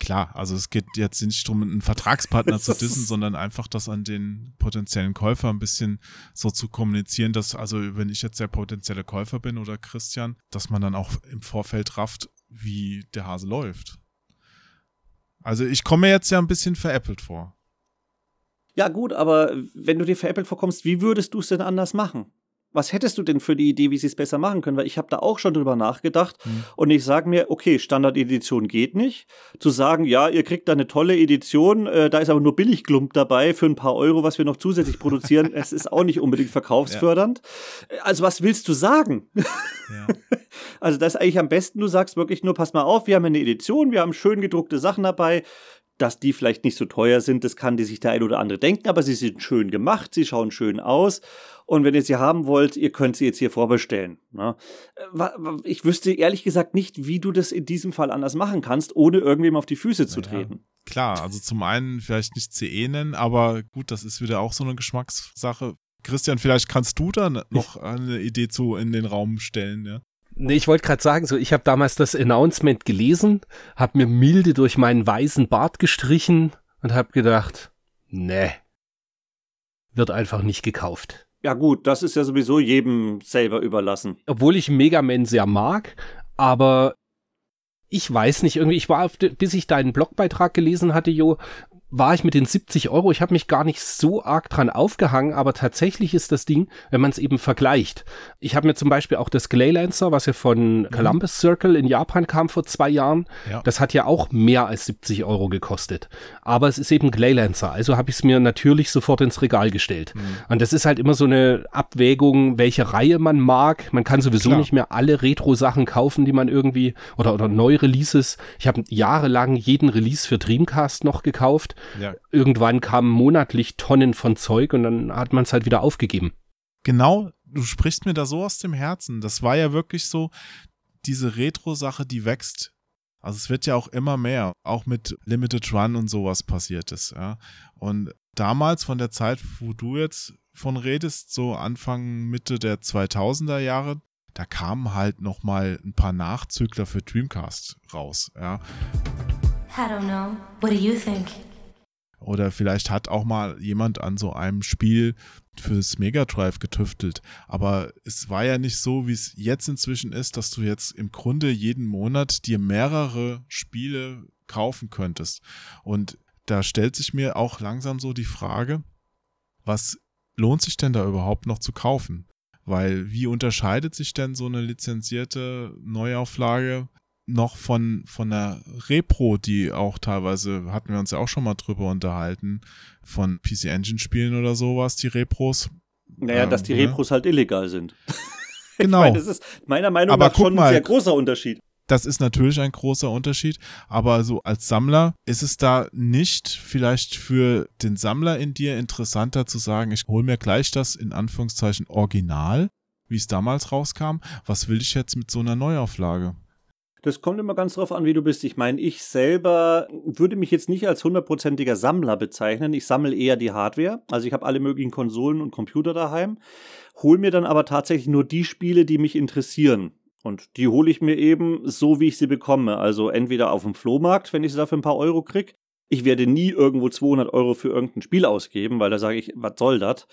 Klar, also es geht jetzt nicht darum, einen Vertragspartner zu dissen, sondern einfach das an den potenziellen Käufer ein bisschen so zu kommunizieren, dass, also wenn ich jetzt der potenzielle Käufer bin oder Christian, dass man dann auch im Vorfeld rafft, wie der Hase läuft. Also ich komme mir jetzt ja ein bisschen veräppelt vor. Ja, gut, aber wenn du dir veräppelt vorkommst, wie würdest du es denn anders machen? Was hättest du denn für die Idee, wie sie es besser machen können? Weil ich habe da auch schon drüber nachgedacht Hm. und ich sage mir, okay, Standard-Edition geht nicht. Zu sagen, ja, ihr kriegt da eine tolle Edition, äh, da ist aber nur Billigklump dabei für ein paar Euro, was wir noch zusätzlich produzieren, es ist auch nicht unbedingt verkaufsfördernd. Also was willst du sagen? Ja. Also das ist eigentlich am besten, du sagst wirklich nur, pass mal auf, wir haben eine Edition, wir haben schön gedruckte Sachen dabei. Dass die vielleicht nicht so teuer sind, das kann die sich der ein oder andere denken, aber sie sind schön gemacht, sie schauen schön aus. Und wenn ihr sie haben wollt, ihr könnt sie jetzt hier vorbestellen. Ne? Ich wüsste ehrlich gesagt nicht, wie du das in diesem Fall anders machen kannst, ohne irgendwem auf die Füße zu treten. Klar, also zum einen vielleicht nicht CE nennen, aber gut, das ist wieder auch so eine Geschmackssache. Christian, vielleicht kannst du da noch eine Idee zu in den Raum stellen, ja? Nee, ich wollte gerade sagen, so ich habe damals das Announcement gelesen, habe mir milde durch meinen weißen Bart gestrichen und habe gedacht, nee, wird einfach nicht gekauft. Ja gut, das ist ja sowieso jedem selber überlassen. Obwohl ich Mega Man sehr mag, aber ich weiß nicht, irgendwie, ich war, bis ich deinen Blogbeitrag gelesen hatte, Jo, war ich mit den 70 Euro, ich habe mich gar nicht so arg dran aufgehangen, aber tatsächlich ist das Ding, wenn man es eben vergleicht. Ich habe mir zum Beispiel auch das Glaylancer, was ja von mhm. Columbus Circle in Japan kam vor zwei Jahren, ja. das hat ja auch mehr als 70 Euro gekostet. Aber es ist eben Glaylancer, also habe ich es mir natürlich sofort ins Regal gestellt. Mhm. Und das ist halt immer so eine Abwägung, welche Reihe man mag. Man kann sowieso Klar. nicht mehr alle Retro-Sachen kaufen, die man irgendwie, oder, oder neue Releases. Ich habe jahrelang jeden Release für Dreamcast noch gekauft ja. Irgendwann kamen monatlich Tonnen von Zeug und dann hat man es halt wieder aufgegeben. Genau, du sprichst mir da so aus dem Herzen. Das war ja wirklich so, diese Retro-Sache, die wächst. Also es wird ja auch immer mehr, auch mit Limited Run und sowas passiert ist, ja. Und damals von der Zeit, wo du jetzt von redest, so Anfang, Mitte der 2000er Jahre, da kamen halt noch mal ein paar Nachzügler für Dreamcast raus, ja. I don't know. What do you think? Oder vielleicht hat auch mal jemand an so einem Spiel fürs Mega Drive getüftelt. Aber es war ja nicht so, wie es jetzt inzwischen ist, dass du jetzt im Grunde jeden Monat dir mehrere Spiele kaufen könntest. Und da stellt sich mir auch langsam so die Frage, was lohnt sich denn da überhaupt noch zu kaufen? Weil wie unterscheidet sich denn so eine lizenzierte Neuauflage noch von, von der Repro, die auch teilweise, hatten wir uns ja auch schon mal drüber unterhalten, von PC Engine Spielen oder sowas, die Repros. Naja, ähm, dass die ne? Repros halt illegal sind. Genau. meine, das ist meiner Meinung aber nach schon mal, ein sehr großer Unterschied. Das ist natürlich ein großer Unterschied, aber so als Sammler ist es da nicht vielleicht für den Sammler in dir interessanter zu sagen, ich hole mir gleich das in Anführungszeichen Original, wie es damals rauskam. Was will ich jetzt mit so einer Neuauflage? Das kommt immer ganz drauf an, wie du bist. Ich meine, ich selber würde mich jetzt nicht als hundertprozentiger Sammler bezeichnen. Ich sammle eher die Hardware. Also ich habe alle möglichen Konsolen und Computer daheim, hole mir dann aber tatsächlich nur die Spiele, die mich interessieren. Und die hole ich mir eben so, wie ich sie bekomme. Also entweder auf dem Flohmarkt, wenn ich sie dafür ein paar Euro kriege. Ich werde nie irgendwo 200 Euro für irgendein Spiel ausgeben, weil da sage ich, was soll das?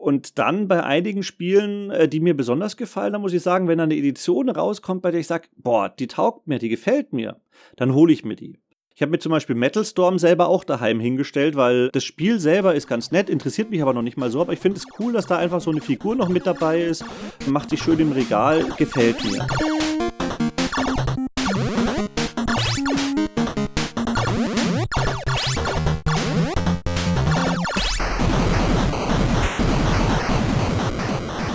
Und dann bei einigen Spielen, äh, die mir besonders gefallen, da muss ich sagen, wenn da eine Edition rauskommt, bei der ich sage, boah, die taugt mir, die gefällt mir, dann hole ich mir die. Ich habe mir zum Beispiel Metal Storm selber auch daheim hingestellt, weil das Spiel selber ist ganz nett, interessiert mich aber noch nicht mal so. Aber ich finde es cool, dass da einfach so eine Figur noch mit dabei ist. Macht sich schön im Regal, gefällt mir.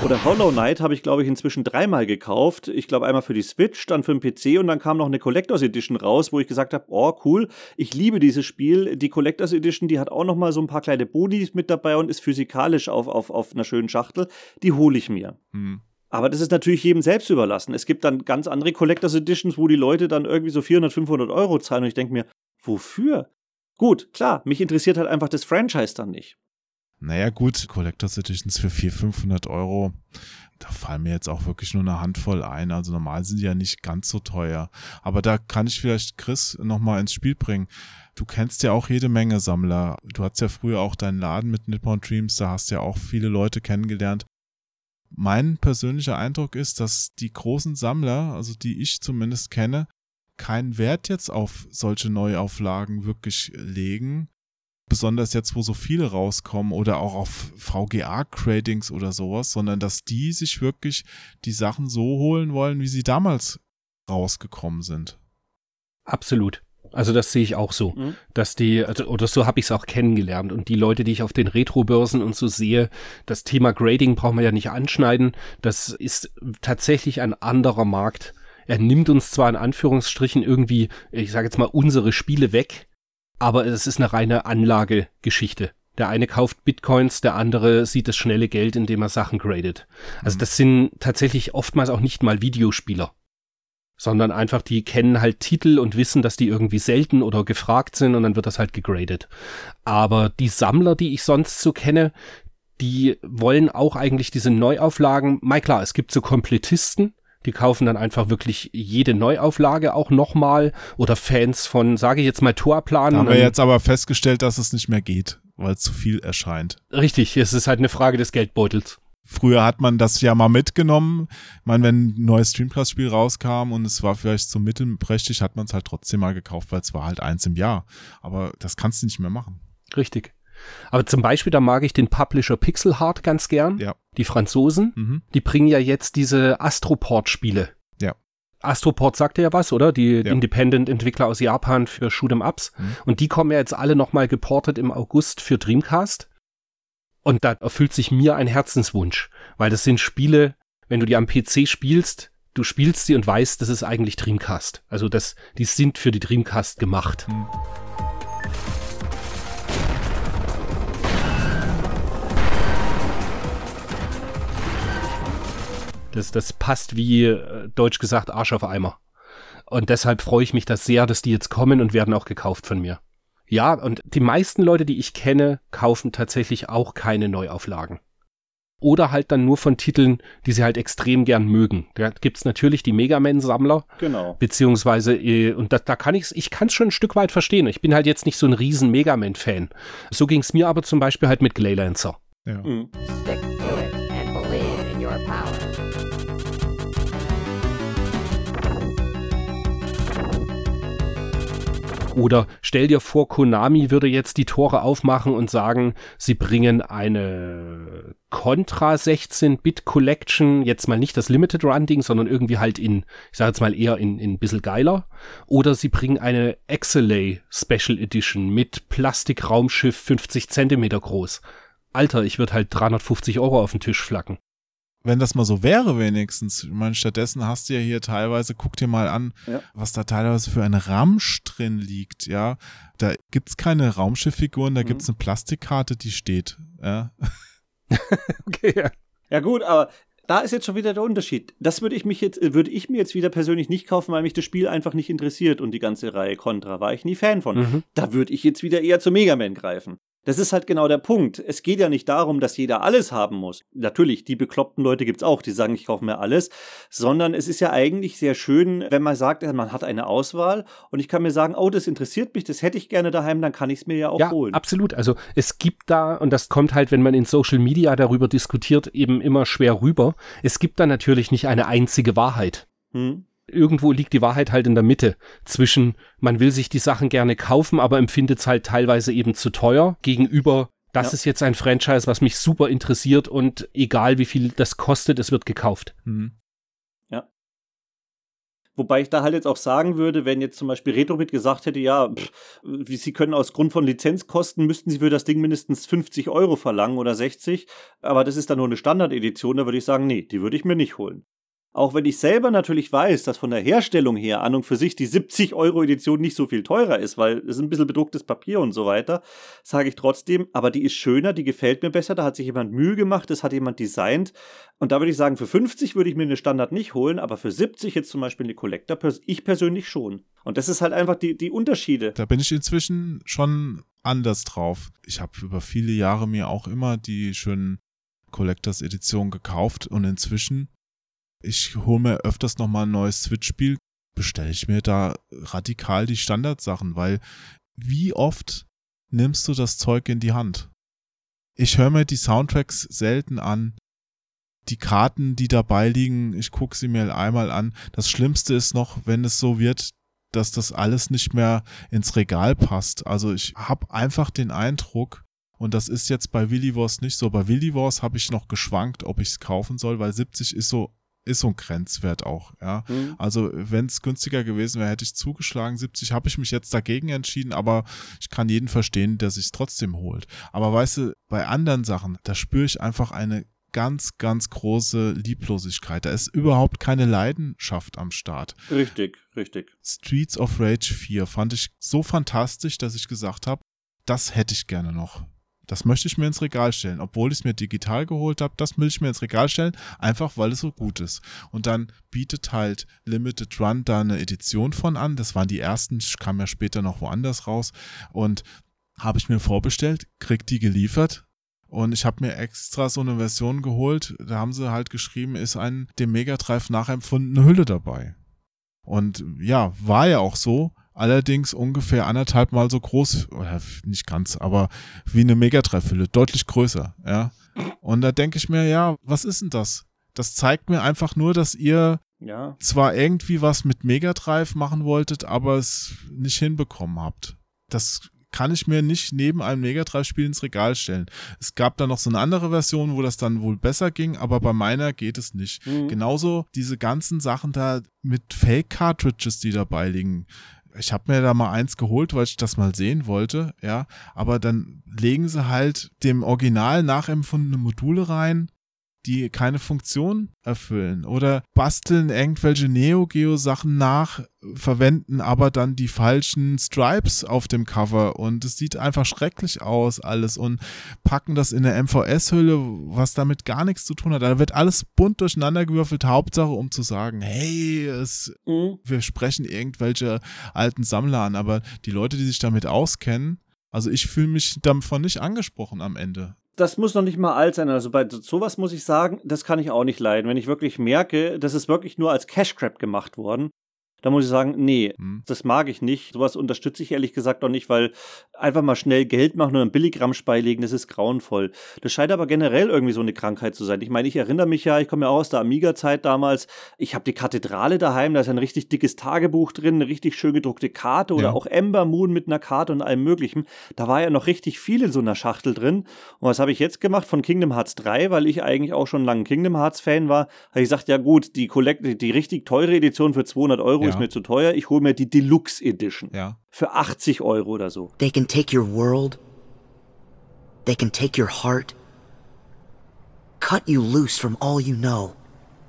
Oder Hollow Knight habe ich, glaube ich, inzwischen dreimal gekauft. Ich glaube einmal für die Switch, dann für den PC und dann kam noch eine Collectors Edition raus, wo ich gesagt habe, oh cool, ich liebe dieses Spiel. Die Collectors Edition, die hat auch noch mal so ein paar kleine Bodys mit dabei und ist physikalisch auf, auf, auf einer schönen Schachtel. Die hole ich mir. Hm. Aber das ist natürlich jedem selbst überlassen. Es gibt dann ganz andere Collectors Editions, wo die Leute dann irgendwie so 400, 500 Euro zahlen und ich denke mir, wofür? Gut, klar, mich interessiert halt einfach das Franchise dann nicht. Naja, gut, Collectors Editions für 400, 500 Euro, da fallen mir jetzt auch wirklich nur eine Handvoll ein. Also normal sind die ja nicht ganz so teuer. Aber da kann ich vielleicht Chris nochmal ins Spiel bringen. Du kennst ja auch jede Menge Sammler. Du hattest ja früher auch deinen Laden mit Nippon Dreams, da hast ja auch viele Leute kennengelernt. Mein persönlicher Eindruck ist, dass die großen Sammler, also die ich zumindest kenne, keinen Wert jetzt auf solche Neuauflagen wirklich legen, besonders jetzt, wo so viele rauskommen oder auch auf VGA-Cratings oder sowas, sondern dass die sich wirklich die Sachen so holen wollen, wie sie damals rausgekommen sind. Absolut. Also das sehe ich auch so, mhm. dass die, also, oder so habe ich es auch kennengelernt. Und die Leute, die ich auf den Retro-Börsen und so sehe, das Thema Grading brauchen wir ja nicht anschneiden. Das ist tatsächlich ein anderer Markt. Er nimmt uns zwar in Anführungsstrichen irgendwie, ich sage jetzt mal, unsere Spiele weg, aber es ist eine reine Anlagegeschichte. Der eine kauft Bitcoins, der andere sieht das schnelle Geld, indem er Sachen gradet. Also das sind tatsächlich oftmals auch nicht mal Videospieler, sondern einfach die kennen halt Titel und wissen, dass die irgendwie selten oder gefragt sind und dann wird das halt gegradet. Aber die Sammler, die ich sonst so kenne, die wollen auch eigentlich diese Neuauflagen. Mal klar, es gibt so Komplettisten, die kaufen dann einfach wirklich jede Neuauflage auch nochmal oder Fans von, sage ich jetzt mal, Torplan. Da haben wir jetzt aber festgestellt, dass es nicht mehr geht, weil zu viel erscheint. Richtig, es ist halt eine Frage des Geldbeutels. Früher hat man das ja mal mitgenommen. Ich meine, wenn ein neues Streamcast-Spiel rauskam und es war vielleicht so mittelprächtig, hat man es halt trotzdem mal gekauft, weil es war halt eins im Jahr. Aber das kannst du nicht mehr machen. Richtig. Aber zum Beispiel, da mag ich den Publisher Pixel Heart ganz gern. Ja. Die Franzosen, Mhm. die bringen ja jetzt diese Astroport-Spiele. Ja. Astroport sagte ja was, oder? Die Ja. Independent-Entwickler aus Japan für Shoot'em Ups. Mhm. Und die kommen ja jetzt alle nochmal geportet im August für Dreamcast. Und da erfüllt sich mir ein Herzenswunsch, weil das sind Spiele, wenn du die am PC spielst, du spielst sie und weißt, das ist eigentlich Dreamcast. Also das, die sind für die Dreamcast gemacht. Mhm. Das, das passt wie, äh, deutsch gesagt, Arsch auf Eimer. Und deshalb freue ich mich das sehr, dass die jetzt kommen und werden auch gekauft von mir. Ja, und die meisten Leute, die ich kenne, kaufen tatsächlich auch keine Neuauflagen. Oder halt dann nur von Titeln, die sie halt extrem gern mögen. Da gibt's natürlich die Mega Man-Sammler, Genau. beziehungsweise, äh, und da, da kann ich's, ich kann es schon ein Stück weit verstehen. Ich bin halt jetzt nicht so ein riesen Mega Man-Fan. So ging's mir aber zum Beispiel halt mit Glaylancer. Ja. Mhm. Oder stell dir vor, Konami würde jetzt die Tore aufmachen und sagen, sie bringen eine Contra 16-Bit Collection, jetzt mal nicht das Limited Run Ding, sondern irgendwie halt in, ich sage jetzt mal eher in, in ein bisschen geiler. Oder sie bringen eine Exelay Special Edition mit Plastikraumschiff 50 Zentimeter groß. Alter, ich würde halt 350 Euro auf den Tisch flacken. Wenn das mal so wäre wenigstens. Ich meine, stattdessen hast du ja hier teilweise, guck dir mal an, Ja. was da teilweise für ein Ramsch drin liegt, ja. Da gibt's keine Raumschifffiguren, da Mhm. gibt's eine Plastikkarte, die steht, ja. Okay, ja. Ja gut, aber da ist jetzt schon wieder der Unterschied. Das würde ich mich jetzt, würde ich mir jetzt wieder persönlich nicht kaufen, weil mich das Spiel einfach nicht interessiert und die ganze Reihe Contra war ich nie Fan von. Mhm. Da würde ich jetzt wieder eher zu Mega Man greifen. Das ist halt genau der Punkt. Es geht ja nicht darum, dass jeder alles haben muss. Natürlich, die bekloppten Leute gibt's auch, die sagen, ich kaufe mir alles. Sondern es ist ja eigentlich sehr schön, wenn man sagt, man hat eine Auswahl und ich kann mir sagen, oh, das interessiert mich, das hätte ich gerne daheim, dann kann ich es mir ja auch ja, holen. absolut. Also es gibt da, und das kommt halt, wenn man in Social Media darüber diskutiert, eben immer schwer rüber. Es gibt da natürlich nicht eine einzige Wahrheit. Hm? Irgendwo liegt die Wahrheit halt in der Mitte zwischen, man will sich die Sachen gerne kaufen, aber empfindet es halt teilweise eben zu teuer gegenüber, das Ja. ist jetzt ein Franchise, was mich super interessiert und egal wie viel das kostet, es wird gekauft. Hm. Wobei ich da halt jetzt auch sagen würde, wenn jetzt zum Beispiel Retrobit gesagt hätte, ja, pff, sie können aus Grund von Lizenzkosten, müssten sie für das Ding mindestens 50 Euro verlangen oder 60, aber das ist dann nur eine Standardedition, da würde ich sagen, nee, die würde ich mir nicht holen. Auch wenn ich selber natürlich weiß, dass von der Herstellung her an und für sich die 70 Euro Edition nicht so viel teurer ist, weil es ein bisschen bedrucktes Papier und so weiter, sage ich trotzdem, aber die ist schöner, die gefällt mir besser, da hat sich jemand Mühe gemacht, das hat jemand designt und da würde ich sagen, für 50 würde ich mir eine Standard nicht holen, aber für 70 jetzt zum Beispiel eine Collector, ich persönlich schon. Und das ist halt einfach die, die Unterschiede. Da bin ich inzwischen schon anders drauf. Ich habe über viele Jahre mir auch immer die schönen Collectors Editionen gekauft und inzwischen, ich hole mir öfters nochmal ein neues Switch-Spiel, bestelle ich mir da radikal die Standardsachen, weil wie oft nimmst du das Zeug in die Hand? Ich höre mir die Soundtracks selten an. Die Karten, die dabei liegen, ich gucke sie mir einmal an. Das Schlimmste ist noch, wenn es so wird, dass das alles nicht mehr ins Regal passt. Also ich habe einfach den Eindruck, und das ist jetzt bei Willy Wars nicht so. Bei Willy Wars habe ich noch geschwankt, ob ich es kaufen soll, weil 70 ist so ist so ein Grenzwert auch, ja. Hm? Also wenn es günstiger gewesen wäre, hätte ich zugeschlagen. 70 habe ich mich jetzt dagegen entschieden, aber ich kann jeden verstehen, der sich trotzdem holt. Aber weißt du, bei anderen Sachen, da spüre ich einfach eine ganz, ganz große Lieblosigkeit. Da ist überhaupt keine Leidenschaft am Start. Richtig, richtig. Streets of Rage 4 fand ich so fantastisch, dass ich gesagt habe, das hätte ich gerne noch. Das möchte ich mir ins Regal stellen, obwohl ich es mir digital geholt habe. Das will ich mir ins Regal stellen, einfach weil es so gut ist. Und dann bietet halt Limited Run da eine Edition von an. Das waren die ersten, kam ja später noch woanders raus. Und habe ich mir vorbestellt, krieg die geliefert. Und ich habe mir extra so eine Version geholt. Da haben sie halt geschrieben, ist ein dem Mega Drive nachempfundene Hülle dabei. Und ja, war ja auch so. Allerdings ungefähr anderthalb Mal so groß, oder nicht ganz, aber wie eine Mega Drive Hülle, deutlich größer, ja. Und da denke ich mir, ja, was ist denn das? Das zeigt mir einfach nur, dass ihr Ja. zwar irgendwie was mit Mega Drive machen wolltet, aber es nicht hinbekommen habt. Das kann ich mir nicht neben einem Mega Drive Spiel ins Regal stellen. Es gab da noch so eine andere Version, wo das dann wohl besser ging, aber bei meiner geht es nicht. Mhm. Genauso diese ganzen Sachen da mit Fake Cartridges, die dabei liegen. Ich habe mir da mal eins geholt, weil ich das mal sehen wollte, ja, aber dann legen sie halt dem Original nachempfundene Module rein, die keine Funktion erfüllen oder basteln irgendwelche Neo Geo Sachen nach, verwenden aber dann die falschen Stripes auf dem Cover und es sieht einfach schrecklich aus alles und packen das in eine MVS Hülle, was damit gar nichts zu tun hat. Da wird alles bunt durcheinander gewürfelt, Hauptsache um zu sagen, hey, es Mhm. wir sprechen irgendwelche alten Sammler an, aber die Leute, die sich damit auskennen, also ich fühle mich davon nicht angesprochen am Ende. Das muss noch nicht mal alt sein. Also bei sowas muss ich sagen, das kann ich auch nicht leiden. Wenn ich wirklich merke, das ist wirklich nur als Cash Grab gemacht worden, dann muss ich sagen, nee, Hm. das mag ich nicht. Sowas unterstütze ich ehrlich gesagt auch nicht, weil einfach mal schnell Geld machen und einen Billigramsch beilegen, das ist grauenvoll. Das scheint aber generell irgendwie so eine Krankheit zu sein. Ich meine, ich erinnere mich ja, ich komme ja auch aus der Amiga-Zeit damals. Ich habe die Kathedrale daheim, da ist ein richtig dickes Tagebuch drin, eine richtig schön gedruckte Karte oder Ja. auch Ember Moon mit einer Karte und allem Möglichen. Da war ja noch richtig viel in so einer Schachtel drin. Und was habe ich jetzt gemacht von Kingdom Hearts 3, weil ich eigentlich auch schon lange Kingdom Hearts Fan war, habe ich gesagt, ja gut, die, Collect die, die richtig teure Edition für 200 Euro Ja. Ist mir zu teuer. Ich hole mir die Deluxe Edition Ja. für 80 Euro oder so. They can take your world. They can take your heart. Cut you loose from all you know.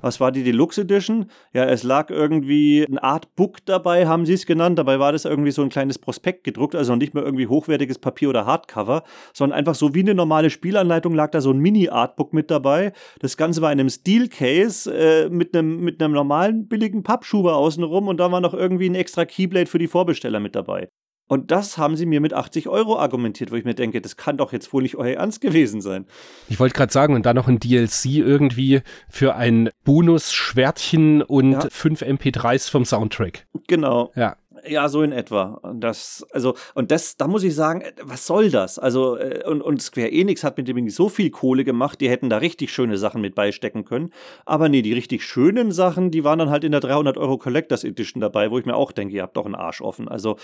Was war die Deluxe Edition? Ja, es lag irgendwie ein Art Book dabei, haben sie es genannt. Dabei war das irgendwie so ein kleines Prospekt gedruckt, also nicht mehr irgendwie hochwertiges Papier oder Hardcover, sondern einfach so wie eine normale Spielanleitung lag da so ein Mini-Artbook mit dabei. Das Ganze war in einem Steel-Case äh, mit, einem, mit einem normalen billigen Pappschuber außenrum und da war noch irgendwie ein extra Keyblade für die Vorbesteller mit dabei. Und das haben sie mir mit 80 Euro argumentiert, wo ich mir denke, das kann doch jetzt wohl nicht euer Ernst gewesen sein. Ich wollte gerade sagen, und dann noch ein DLC irgendwie für ein Bonus-Schwertchen und Ja. fünf MP3s vom Soundtrack. Genau. Ja. Ja, so in etwa. Und das, also, und das, da muss ich sagen, äh, was soll das? Also, äh, und, und Square Enix hat mit dem so viel Kohle gemacht, die hätten da richtig schöne Sachen mit beistecken können. Aber nee, die richtig schönen Sachen, die waren dann halt in der 300 Euro Collectors Edition dabei, wo ich mir auch denke, ihr habt doch einen Arsch offen. Also,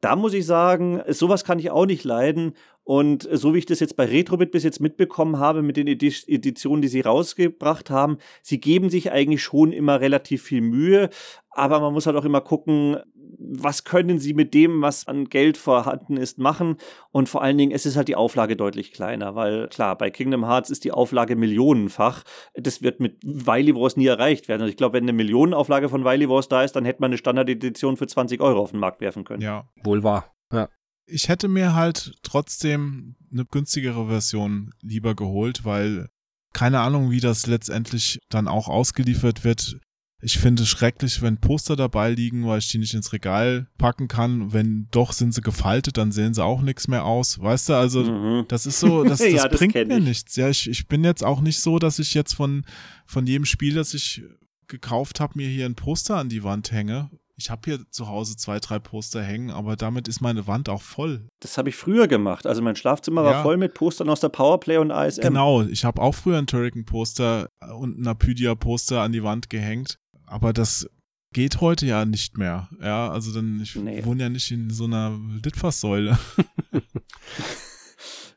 da muss ich sagen, sowas kann ich auch nicht leiden. Und so wie ich das jetzt bei Retrobit bis jetzt mitbekommen habe mit den Edi- Editionen, die sie rausgebracht haben, sie geben sich eigentlich schon immer relativ viel Mühe. Aber man muss halt auch immer gucken, was können sie mit dem, was an Geld vorhanden ist, machen. Und vor allen Dingen, es ist halt die Auflage deutlich kleiner, weil klar, bei Kingdom Hearts ist die Auflage millionenfach. Das wird mit Wily Wars nie erreicht werden. Also ich glaube, wenn eine Millionenauflage von Wily Wars da ist, dann hätte man eine Standardedition für 20 Euro auf den Markt werfen können. Ja. Wohl wahr. Ja. Ich hätte mir halt trotzdem eine günstigere Version lieber geholt, weil keine Ahnung, wie das letztendlich dann auch ausgeliefert wird. Ich finde es schrecklich, wenn Poster dabei liegen, weil ich die nicht ins Regal packen kann. Wenn doch sind sie gefaltet, dann sehen sie auch nichts mehr aus. Weißt du, also Mhm. das ist so, das, das, Ja, das bringt mir ich. nichts. Ja, ich, ich bin jetzt auch nicht so, dass ich jetzt von, von jedem Spiel, das ich gekauft habe, mir hier ein Poster an die Wand hänge. Ich habe hier zu Hause zwei, drei Poster hängen, aber damit ist meine Wand auch voll. Das habe ich früher gemacht. Also mein Schlafzimmer war Ja. voll mit Postern aus der Powerplay und ASM. Genau, ich habe auch früher ein Turrican-Poster und ein Apydia-Poster an die Wand gehängt, aber das geht heute ja nicht mehr. Ja, also dann, ich Nee. wohne ja nicht in so einer Litfaßsäule.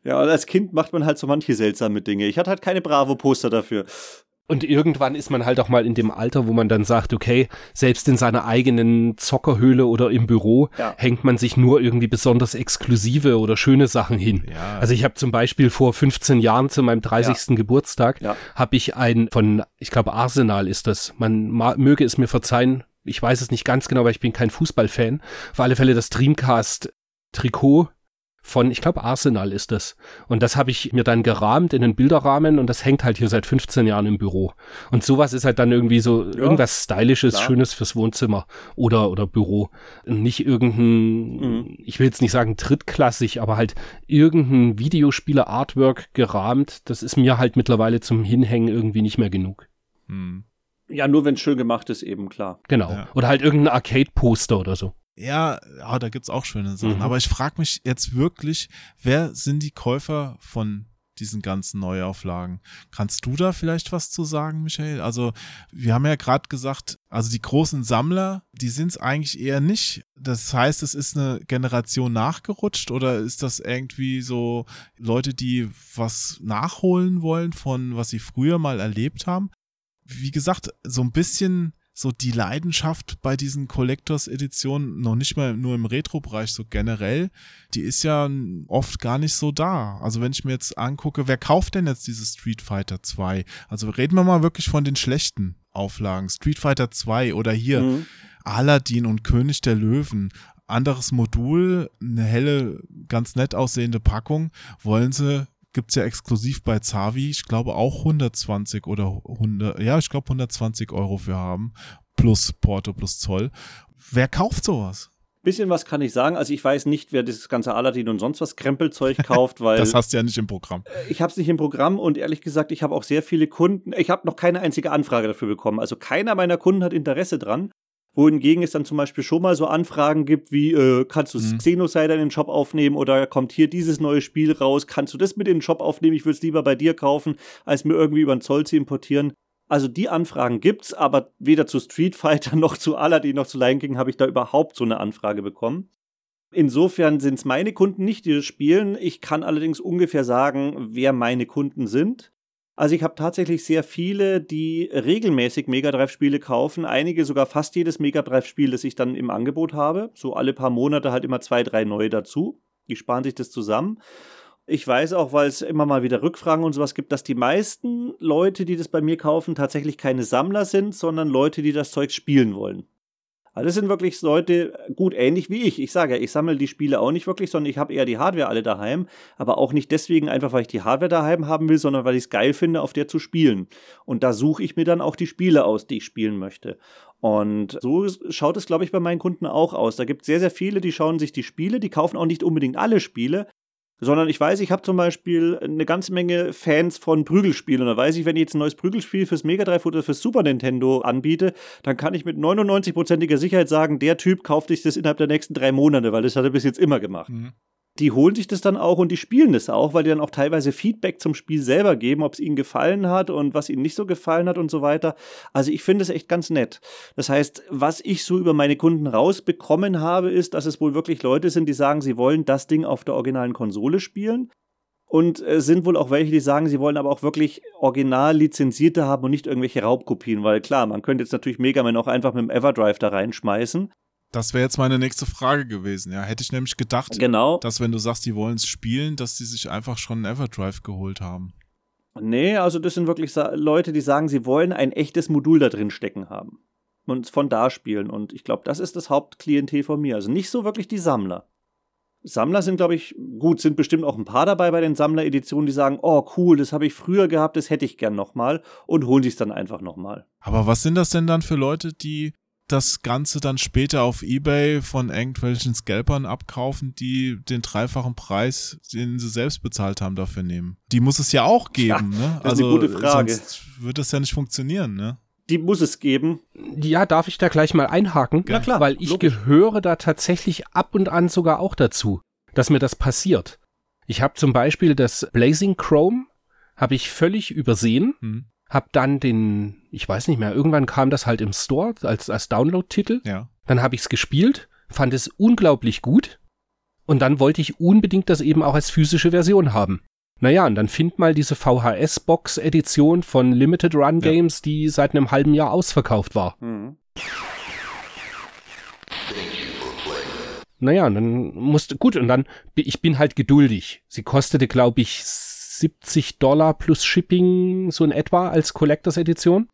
Ja, und als Kind macht man halt so manche seltsame Dinge. Ich hatte halt keine Bravo-Poster dafür. Und irgendwann ist man halt auch mal in dem Alter, wo man dann sagt, okay, selbst in seiner eigenen Zockerhöhle oder im Büro Ja. hängt man sich nur irgendwie besonders exklusive oder schöne Sachen hin. Ja. Also ich habe zum Beispiel vor 15 Jahren zu meinem 30. Geburtstag, Ja. habe ich ein von, ich glaube Arsenal ist das, man ma- möge es mir verzeihen, ich weiß es nicht ganz genau, weil ich bin kein Fußballfan, auf alle Fälle das Dreamcast-Trikot von, ich glaube, Arsenal ist das. Und das habe ich mir dann gerahmt in einen Bilderrahmen und das hängt halt hier seit 15 Jahren im Büro. Und sowas ist halt dann irgendwie so irgendwas Stylisches, klar. Schönes fürs Wohnzimmer oder, oder Büro. Nicht irgendein, Mhm. ich will jetzt nicht sagen drittklassig, aber halt irgendein Videospieler-Artwork gerahmt. Das ist mir halt mittlerweile zum Hinhängen irgendwie nicht mehr genug. Hm. Ja, nur wenn es schön gemacht ist, eben klar. Genau. Ja. Oder halt irgendein Arcade-Poster oder so. Ja, ja, da gibt's auch schöne Sachen. Mhm. Aber ich frage mich jetzt wirklich, wer sind die Käufer von diesen ganzen Neuauflagen? Kannst du da vielleicht was zu sagen, Michael? Also, wir haben ja gerade gesagt, also die großen Sammler, die sind's eigentlich eher nicht. Das heißt, es ist eine Generation nachgerutscht oder ist das irgendwie so Leute, die was nachholen wollen von was sie früher mal erlebt haben? Wie gesagt, so ein bisschen so die Leidenschaft bei diesen Collectors-Editionen, noch nicht mal nur im Retro-Bereich, so generell, die ist ja oft gar nicht so da. Also wenn ich mir jetzt angucke, wer kauft denn jetzt diese Street Fighter 2? Also reden wir mal wirklich von den schlechten Auflagen. Street Fighter 2 oder hier Mhm. Aladdin und König der Löwen. Anderes Modul, eine helle, ganz nett aussehende Packung. Wollen sie, gibt's ja exklusiv bei Zavi, ich glaube auch 120 oder 100, ja, ich glaube 120 Euro für haben. Plus Porto, plus Zoll. Wer kauft sowas? Bisschen was kann ich sagen. Also ich weiß nicht, wer dieses ganze Aladdin und sonst was Krempelzeug kauft, weil Das hast du ja nicht im Programm. ich habe es nicht im Programm und ehrlich gesagt, ich habe auch sehr viele Kunden. Ich habe noch keine einzige Anfrage dafür bekommen. Also keiner meiner Kunden hat Interesse dran. Wohingegen es dann zum Beispiel schon mal so Anfragen gibt, wie äh, kannst du Mhm. Xenocider in den Shop aufnehmen oder kommt hier dieses neue Spiel raus, kannst du das mit in den Shop aufnehmen? Ich würde es lieber bei dir kaufen, als mir irgendwie über den Zoll zu importieren. Also die Anfragen gibt's, aber weder zu Street Fighter noch zu Aladdin noch zu Lion King habe ich da überhaupt so eine Anfrage bekommen. Insofern sind es meine Kunden nicht, die das spielen. Ich kann allerdings ungefähr sagen, wer meine Kunden sind. Also ich habe tatsächlich sehr viele, die regelmäßig Mega Drive Spiele kaufen, einige sogar fast jedes Mega Drive Spiel, das ich dann im Angebot habe, so alle paar Monate halt immer zwei, drei neue dazu. Die sparen sich das zusammen. Ich weiß auch, weil es immer mal wieder Rückfragen und sowas gibt, dass die meisten Leute, die das bei mir kaufen, tatsächlich keine Sammler sind, sondern Leute, die das Zeug spielen wollen. Also das sind wirklich Leute, gut, ähnlich wie ich. Ich sage ja, ich sammle die Spiele auch nicht wirklich, sondern ich habe eher die Hardware alle daheim. Aber auch nicht deswegen einfach, weil ich die Hardware daheim haben will, sondern weil ich es geil finde, auf der zu spielen. Und da suche ich mir dann auch die Spiele aus, die ich spielen möchte. Und so schaut es, glaube ich, bei meinen Kunden auch aus. Da gibt es sehr, sehr viele, die schauen sich die Spiele, die kaufen auch nicht unbedingt alle Spiele, sondern ich weiß, ich habe zum Beispiel eine ganze Menge Fans von Prügelspielen. Und da weiß ich, wenn ich jetzt ein neues Prügelspiel fürs Mega Drive oder fürs Super Nintendo anbiete, dann kann ich mit 99%iger Sicherheit sagen, der Typ kauft sich das innerhalb der nächsten drei Monate, weil das hat er bis jetzt immer gemacht. Mhm. Die holen sich das dann auch und die spielen das auch, weil die dann auch teilweise Feedback zum Spiel selber geben, ob es ihnen gefallen hat und was ihnen nicht so gefallen hat und so weiter. Also ich finde es echt ganz nett. Das heißt, was ich so über meine Kunden rausbekommen habe, ist, dass es wohl wirklich Leute sind, die sagen, sie wollen das Ding auf der originalen Konsole spielen. Und es sind wohl auch welche, die sagen, sie wollen aber auch wirklich original lizenzierte haben und nicht irgendwelche Raubkopien, weil klar, man könnte jetzt natürlich Mega Man auch einfach mit dem Everdrive da reinschmeißen. Das wäre jetzt meine nächste Frage gewesen. Ja, hätte ich nämlich gedacht, Genau. dass wenn du sagst, die wollen es spielen, dass die sich einfach schon einen Everdrive geholt haben. Nee, also das sind wirklich Leute, die sagen, sie wollen ein echtes Modul da drin stecken haben. Und von da spielen. Und ich glaube, das ist das Hauptklientel von mir. Also nicht so wirklich die Sammler. Sammler sind, glaube ich, gut, sind bestimmt auch ein paar dabei bei den Sammlereditionen, die sagen, oh cool, das habe ich früher gehabt, das hätte ich gern nochmal und holen sich dann einfach nochmal. Aber was sind das denn dann für Leute, die das Ganze dann später auf Ebay von irgendwelchen Scalpern abkaufen, die den dreifachen Preis, den sie selbst bezahlt haben, dafür nehmen? Die muss es ja auch geben, ne? das ist eine gute Frage. Sonst wird das ja nicht funktionieren, ne? Die muss es geben. Ja, darf ich da gleich mal einhaken? Na klar, Weil ich logisch. gehöre da tatsächlich ab und an sogar auch dazu, dass mir das passiert. Ich habe zum Beispiel das Blazing Chrome, habe ich völlig übersehen, Hm. Habe dann den, ich weiß nicht mehr, irgendwann kam das halt im Store als, als Download-Titel. Ja. Dann habe ich es gespielt, fand es unglaublich gut und dann wollte ich unbedingt das eben auch als physische Version haben. Naja, und dann find mal diese VHS-Box-Edition von Limited Run Ja. Games, die seit einem halben Jahr ausverkauft war. Mhm. Naja, und dann musste, gut, und dann, ich bin halt geduldig. Sie kostete, glaube ich, 70 Dollar plus Shipping, so in etwa, als Collectors Edition.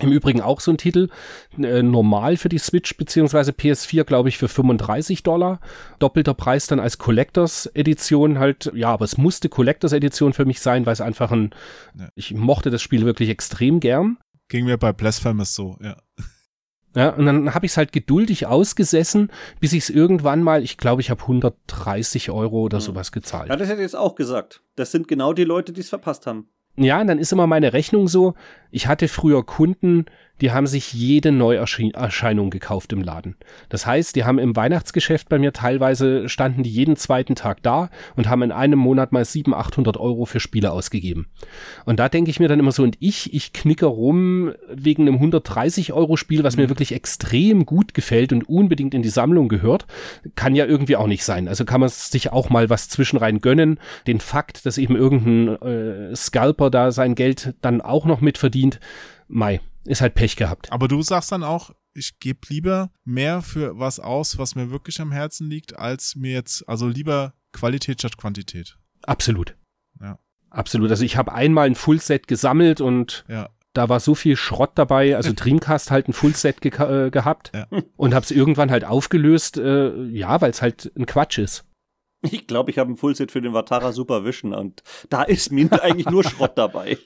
Im Übrigen auch so ein Titel, äh, normal für die Switch beziehungsweise PS4, glaube ich, für 35 Dollar. Doppelter Preis dann als Collectors Edition halt, ja, aber es musste Collectors Edition für mich sein, weil es einfach ein, Ja. ich mochte das Spiel wirklich extrem gern. Ging mir bei Blasphemous so, ja. Ja, und dann habe ich es halt geduldig ausgesessen, bis ich es irgendwann mal, ich glaube, ich habe 130 Euro oder Mhm. sowas gezahlt. Ja, das hätte ich jetzt auch gesagt. Das sind genau die Leute, die es verpasst haben. Ja, und dann ist immer meine Rechnung so, ich hatte früher Kunden, die haben sich jede Neuerscheinung gekauft im Laden. Das heißt, die haben im Weihnachtsgeschäft bei mir teilweise, standen die jeden zweiten Tag da und haben in einem Monat mal 700, 800 Euro für Spiele ausgegeben. Und da denke ich mir dann immer so, und ich, ich knicke rum wegen einem 130 Euro Spiel, was mir wirklich extrem gut gefällt und unbedingt in die Sammlung gehört, kann ja irgendwie auch nicht sein. Also kann man sich auch mal was zwischenrein gönnen. Den Fakt, dass eben irgendein äh, Scalper da sein Geld dann auch noch mitverdient, Mai, ist halt Pech gehabt. Aber du sagst dann auch, ich gebe lieber mehr für was aus, was mir wirklich am Herzen liegt, als mir jetzt, also lieber Qualität statt Quantität. Absolut. Ja. Absolut. Also ich habe einmal ein Fullset gesammelt und Ja. da war so viel Schrott dabei. Also Dreamcast halt ein Fullset ge äh, gehabt Ja. und habe es irgendwann halt aufgelöst, äh, ja, weil es halt ein Quatsch ist. Ich glaube, ich habe ein Fullset für den Vatara Super Vision und da ist mir eigentlich nur Schrott dabei.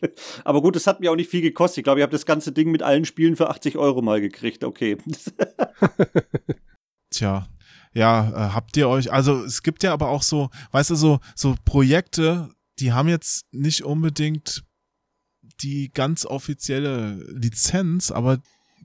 Aber gut, es hat mir auch nicht viel gekostet. Ich glaube, ich habe das ganze Ding mit allen Spielen für 80 Euro mal gekriegt. Okay. Tja, ja, äh, habt ihr euch, also es gibt ja aber auch so, weißt du, so, so Projekte, die haben jetzt nicht unbedingt die ganz offizielle Lizenz, aber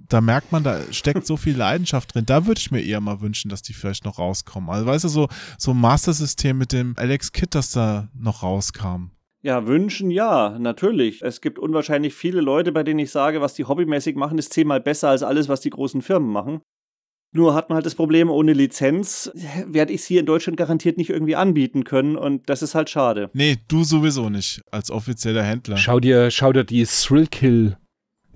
da merkt man, da steckt so viel Leidenschaft drin. Da würde ich mir eher mal wünschen, dass die vielleicht noch rauskommen. Also weißt du, so, so ein Master-System mit dem Alex Kidd, das da noch rauskam. Ja, wünschen ja, natürlich. Es gibt unwahrscheinlich viele Leute, bei denen ich sage, was die hobbymäßig machen, ist zehnmal besser als alles, was die großen Firmen machen. Nur hat man halt das Problem, ohne Lizenz werde ich es hier in Deutschland garantiert nicht irgendwie anbieten können und das ist halt schade. Nee, du sowieso nicht, als offizieller Händler. Schau dir, schau dir die Thrill Kill,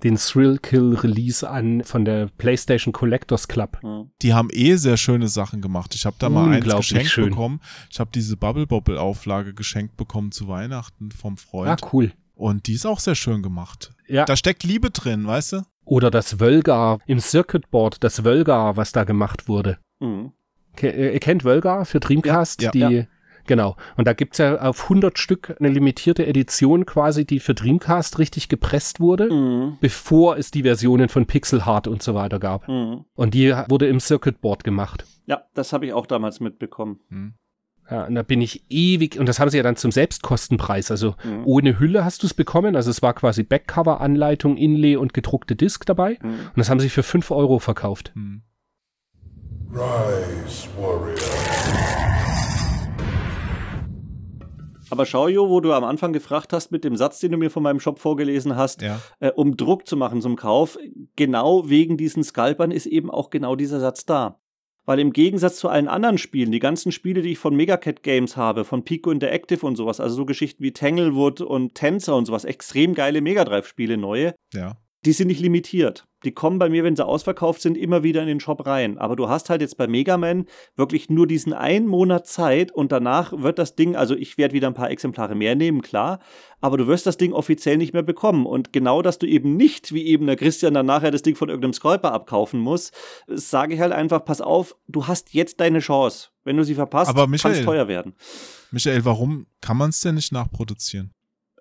den Thrill Kill Release an von der PlayStation Collectors Club. Die haben eh sehr schöne Sachen gemacht. Ich habe da mal eins geschenkt schön. bekommen. Ich habe diese Bubble Bobble Auflage geschenkt bekommen zu Weihnachten vom Freund. Ah, cool. Und die ist auch sehr schön gemacht. Ja. Da steckt Liebe drin, weißt du? Oder das Völgar im Circuit Board, das Völgar, was da gemacht wurde. Hm. Ke- äh, Ihr kennt Völgar für Dreamcast? Ja, die, ja. Genau. Und da gibt's ja auf 100 Stück eine limitierte Edition quasi, die für Dreamcast richtig gepresst wurde, Hm. bevor es die Versionen von Pixel Heart und so weiter gab. Hm. Und die wurde im Circuit Board gemacht. Ja, das habe ich auch damals mitbekommen. Hm. Ja, und da bin ich ewig, und das haben sie ja dann zum Selbstkostenpreis, also Mhm. ohne Hülle hast du es bekommen, also es war quasi Backcover-Anleitung, Inlay und gedruckte Disc dabei. Hm. Und das haben sie für 5 Euro verkauft. Hm. Rise, warrior. Aber schau, Jo, wo du am Anfang gefragt hast mit dem Satz, den du mir von meinem Shop vorgelesen hast, Ja. äh, um Druck zu machen zum Kauf, genau wegen diesen Scalpern ist eben auch genau dieser Satz da. Weil im Gegensatz zu allen anderen Spielen, die ganzen Spiele, die ich von Megacat Games habe, von Pico Interactive und sowas, also so Geschichten wie Tanglewood und Tensor und sowas, extrem geile Mega Drive-Spiele, neue, Ja. die sind nicht limitiert. Die kommen bei mir, wenn sie ausverkauft sind, immer wieder in den Shop rein. Aber du hast halt jetzt bei Mega Man wirklich nur diesen einen Monat Zeit und danach wird das Ding, also ich werde wieder ein paar Exemplare mehr nehmen, klar, aber du wirst das Ding offiziell nicht mehr bekommen. Und genau, dass du eben nicht, wie eben der Christian dann nachher das Ding von irgendeinem Scalper abkaufen muss, sage ich halt einfach, pass auf, du hast jetzt deine Chance. Wenn du sie verpasst, kann es teuer werden. Michael, warum kann man es denn nicht nachproduzieren?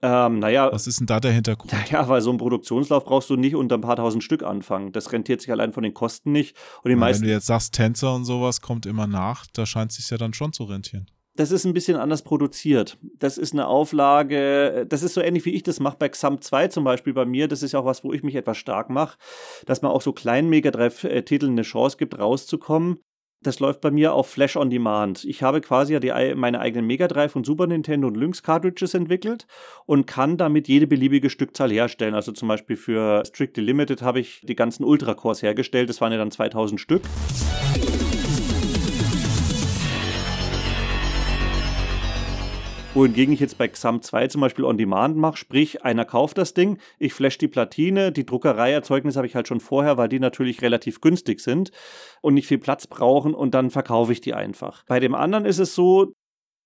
Ähm, naja, Was ist denn da der Hintergrund? Ja, weil so einen Produktionslauf brauchst du nicht unter ein paar tausend Stück anfangen. Das rentiert sich allein von den Kosten nicht. Und die meisten, Wenn du jetzt sagst, Tänzer und sowas kommt immer nach, da scheint es sich ja dann schon zu rentieren. das ist ein bisschen anders produziert. Das ist eine Auflage, das ist so ähnlich wie ich das mache bei Xamp 2 zum Beispiel bei mir. Das ist ja auch was, wo ich mich etwas stark mache, dass man auch so kleinen Mega Drive-Titeln eine Chance gibt, rauszukommen. Das läuft bei mir auf Flash on Demand. Ich habe quasi ja die, ei- meine eigenen Mega Drive und Super Nintendo und Lynx Cartridges entwickelt und kann damit jede beliebige Stückzahl herstellen. Also zum Beispiel für Strictly Limited habe ich die ganzen Ultra Cores hergestellt. Das waren ja dann 2000 Stück. Wohingegen ich jetzt bei XAMPP 2 zum Beispiel On Demand mache, sprich, einer kauft das Ding, ich flash die Platine, die Druckereierzeugnisse habe ich halt schon vorher, weil die natürlich relativ günstig sind und nicht viel Platz brauchen und dann verkaufe ich die einfach. Bei dem anderen ist es so,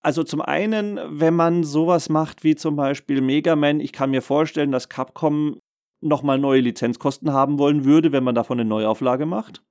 also zum einen, wenn man sowas macht wie zum Beispiel Mega Man, ich kann mir vorstellen, dass Capcom nochmal neue Lizenzkosten haben wollen würde, wenn man davon eine Neuauflage macht.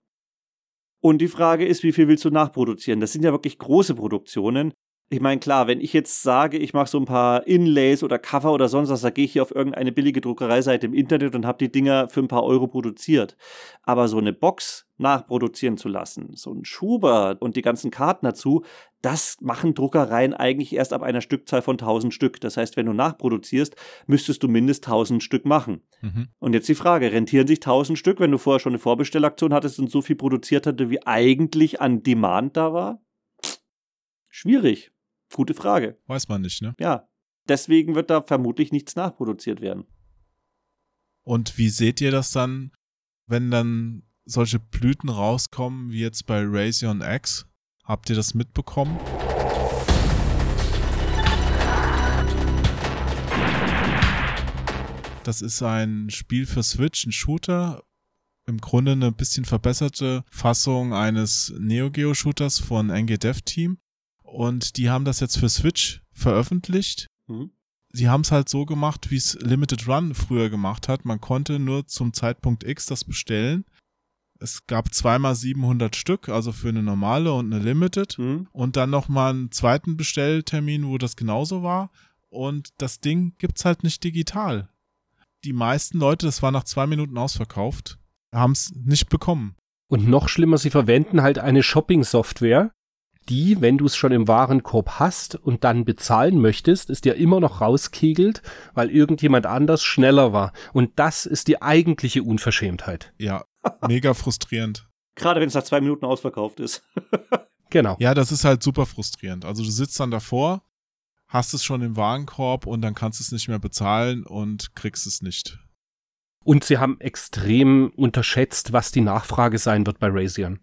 Und die Frage ist, wie viel willst du nachproduzieren? Das sind ja wirklich große Produktionen. Ich meine, klar, wenn ich jetzt sage, ich mache so ein paar Inlays oder Cover oder sonst was, da gehe ich hier auf irgendeine billige Druckereiseite im Internet und habe die Dinger für ein paar Euro produziert. Aber so eine Box nachproduzieren zu lassen, so ein Schuber und die ganzen Karten dazu, das machen Druckereien eigentlich erst ab einer Stückzahl von 1000 Stück. Das heißt, wenn du nachproduzierst, müsstest du mindestens 1000 Stück machen. Mhm. Und jetzt die Frage, rentieren sich 1000 Stück, wenn du vorher schon eine Vorbestellaktion hattest und so viel produziert hatte, wie eigentlich an Demand da war? Schwierig. Gute Frage. Weiß man nicht, ne? Ja. Deswegen wird da vermutlich nichts nachproduziert werden. Und wie seht ihr das dann, wenn dann solche Blüten rauskommen, wie jetzt bei Razion X? Habt ihr das mitbekommen? Das ist ein Spiel für Switch, ein Shooter. Im Grunde eine bisschen verbesserte Fassung eines Neo Geo Shooters von NG Dev Team. Und die haben das jetzt für Switch veröffentlicht. Mhm. Sie haben es halt so gemacht, wie es Limited Run früher gemacht hat. Man konnte nur zum Zeitpunkt X das bestellen. Es gab zweimal 700 Stück, also für eine normale und eine Limited. Mhm. Und dann nochmal einen zweiten Bestelltermin, wo das genauso war. Und das Ding gibt's halt nicht digital. Die meisten Leute, das war nach zwei Minuten ausverkauft, haben es nicht bekommen. Und noch schlimmer, sie verwenden halt eine Shopping-Software, die, wenn du es schon im Warenkorb hast und dann bezahlen möchtest, es dir immer noch rauskegelt, weil irgendjemand anders schneller war. Und das ist die eigentliche Unverschämtheit. Ja, mega frustrierend. Gerade wenn es nach zwei Minuten ausverkauft ist. Genau. Ja, das ist halt super frustrierend. Also du sitzt dann davor, hast es schon im Warenkorb und dann kannst du es nicht mehr bezahlen und kriegst es nicht. Und sie haben extrem unterschätzt, was die Nachfrage sein wird bei Razion.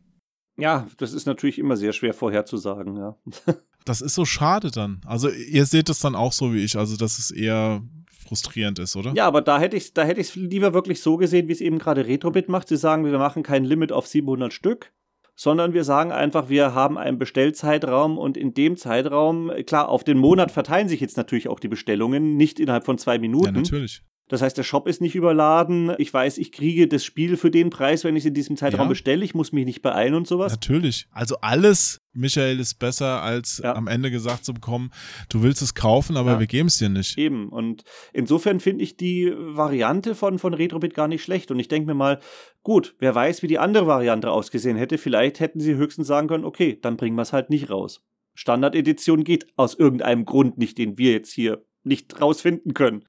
Ja, das ist natürlich immer sehr schwer vorherzusagen, ja. Das ist so schade dann. Also ihr seht es dann auch so wie ich, also dass es eher frustrierend ist, oder? Ja, aber da hätte ich da hätte ich es lieber wirklich so gesehen, wie es eben gerade Retrobit macht. Sie sagen, wir machen kein Limit auf 700 Stück, sondern wir sagen einfach, wir haben einen Bestellzeitraum und in dem Zeitraum, klar, auf den Monat verteilen sich jetzt natürlich auch die Bestellungen, nicht innerhalb von zwei Ja, Minuten. natürlich. Das heißt, der Shop ist nicht überladen. Ich weiß, ich kriege das Spiel für den Preis, wenn ich es in diesem Zeitraum Ja. bestelle. Ich muss mich nicht beeilen und sowas. Natürlich. Also alles, Michael, ist besser, als Ja. am Ende gesagt zu bekommen, du willst es kaufen, aber Ja. wir geben es dir nicht. Eben. Und insofern finde ich die Variante von, von Retrobit gar nicht schlecht. Und ich denke mir mal, gut, wer weiß, wie die andere Variante ausgesehen hätte. Vielleicht hätten sie höchstens sagen können, okay, dann bringen wir es halt nicht raus. Standardedition geht aus irgendeinem Grund nicht, den wir jetzt hier nicht rausfinden können.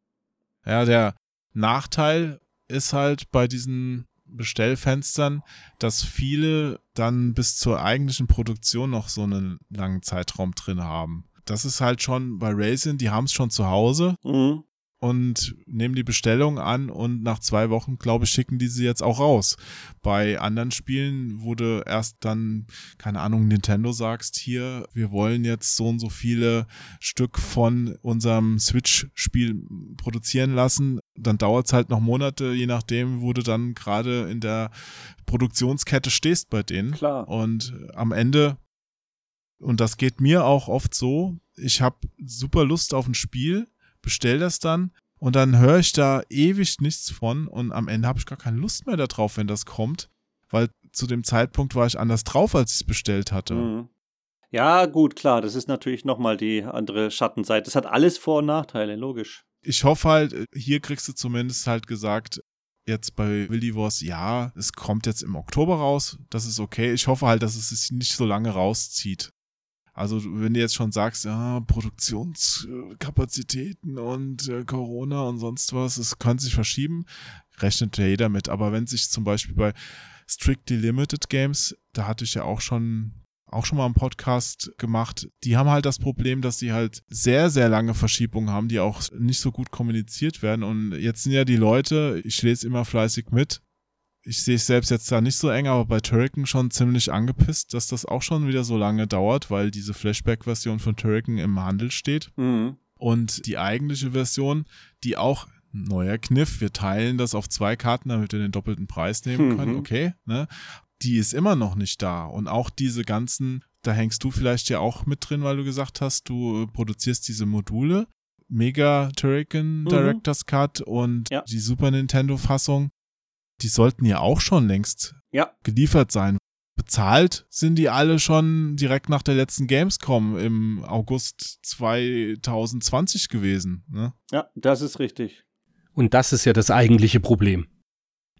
Ja, der Nachteil ist halt bei diesen Bestellfenstern, dass viele dann bis zur eigentlichen Produktion noch so einen langen Zeitraum drin haben. Das ist halt schon bei Racing, die haben es schon zu Hause Mhm. Und nehmen die Bestellung an und nach zwei Wochen, glaube ich, schicken die sie jetzt auch raus. Bei anderen Spielen wurde erst dann, keine Ahnung, Nintendo sagst, hier, wir wollen jetzt so und so viele Stück von unserem Switch-Spiel produzieren lassen. Dann dauert es halt noch Monate, je nachdem, wo du dann gerade in der Produktionskette stehst bei denen. Klar. Und am Ende, und das geht mir auch oft so, ich habe super Lust auf ein Spiel, bestell das dann und dann höre ich da ewig nichts von und am Ende habe ich gar keine Lust mehr darauf, wenn das kommt, weil zu dem Zeitpunkt war ich anders drauf, als ich es bestellt hatte. Mhm. Ja, gut, klar, das ist natürlich nochmal die andere Schattenseite. Das hat alles Vor- und Nachteile, logisch. Ich hoffe halt, hier kriegst du zumindest halt gesagt, jetzt bei Willy Wars, ja, es kommt jetzt im Oktober raus, das ist okay. Ich hoffe halt, dass es sich nicht so lange rauszieht. Also wenn du jetzt schon sagst, ja, Produktionskapazitäten und äh, Corona und sonst was, es kann sich verschieben, rechnet ja jeder mit. Aber wenn sich zum Beispiel bei Strictly Limited Games, da hatte ich ja auch schon auch schon mal einen Podcast gemacht. Die haben halt das Problem, dass sie halt sehr, sehr lange Verschiebungen haben, die auch nicht so gut kommuniziert werden. Und jetzt sind ja die Leute, ich lese immer fleißig mit, ich sehe es selbst jetzt da nicht so eng, aber bei Turrican schon ziemlich angepisst, dass das auch schon wieder so lange dauert, weil diese Flashback-Version von Turrican im Handel steht. Mhm. Und die eigentliche Version, die auch neuer Kniff, wir teilen das auf zwei Karten, damit wir den doppelten Preis nehmen können, Mhm. okay, ne? Die ist immer noch nicht da. Und auch diese ganzen, da hängst du vielleicht ja auch mit drin, weil du gesagt hast, du äh, produzierst diese Module. Mega Turrican Director's Cut und Mhm. Ja. die Super Nintendo Fassung, die sollten ja auch schon längst Ja. geliefert sein. Bezahlt sind die alle schon direkt nach der letzten Gamescom im August 2020 gewesen. Ne? Ja, das ist richtig. Und das ist ja das eigentliche Problem.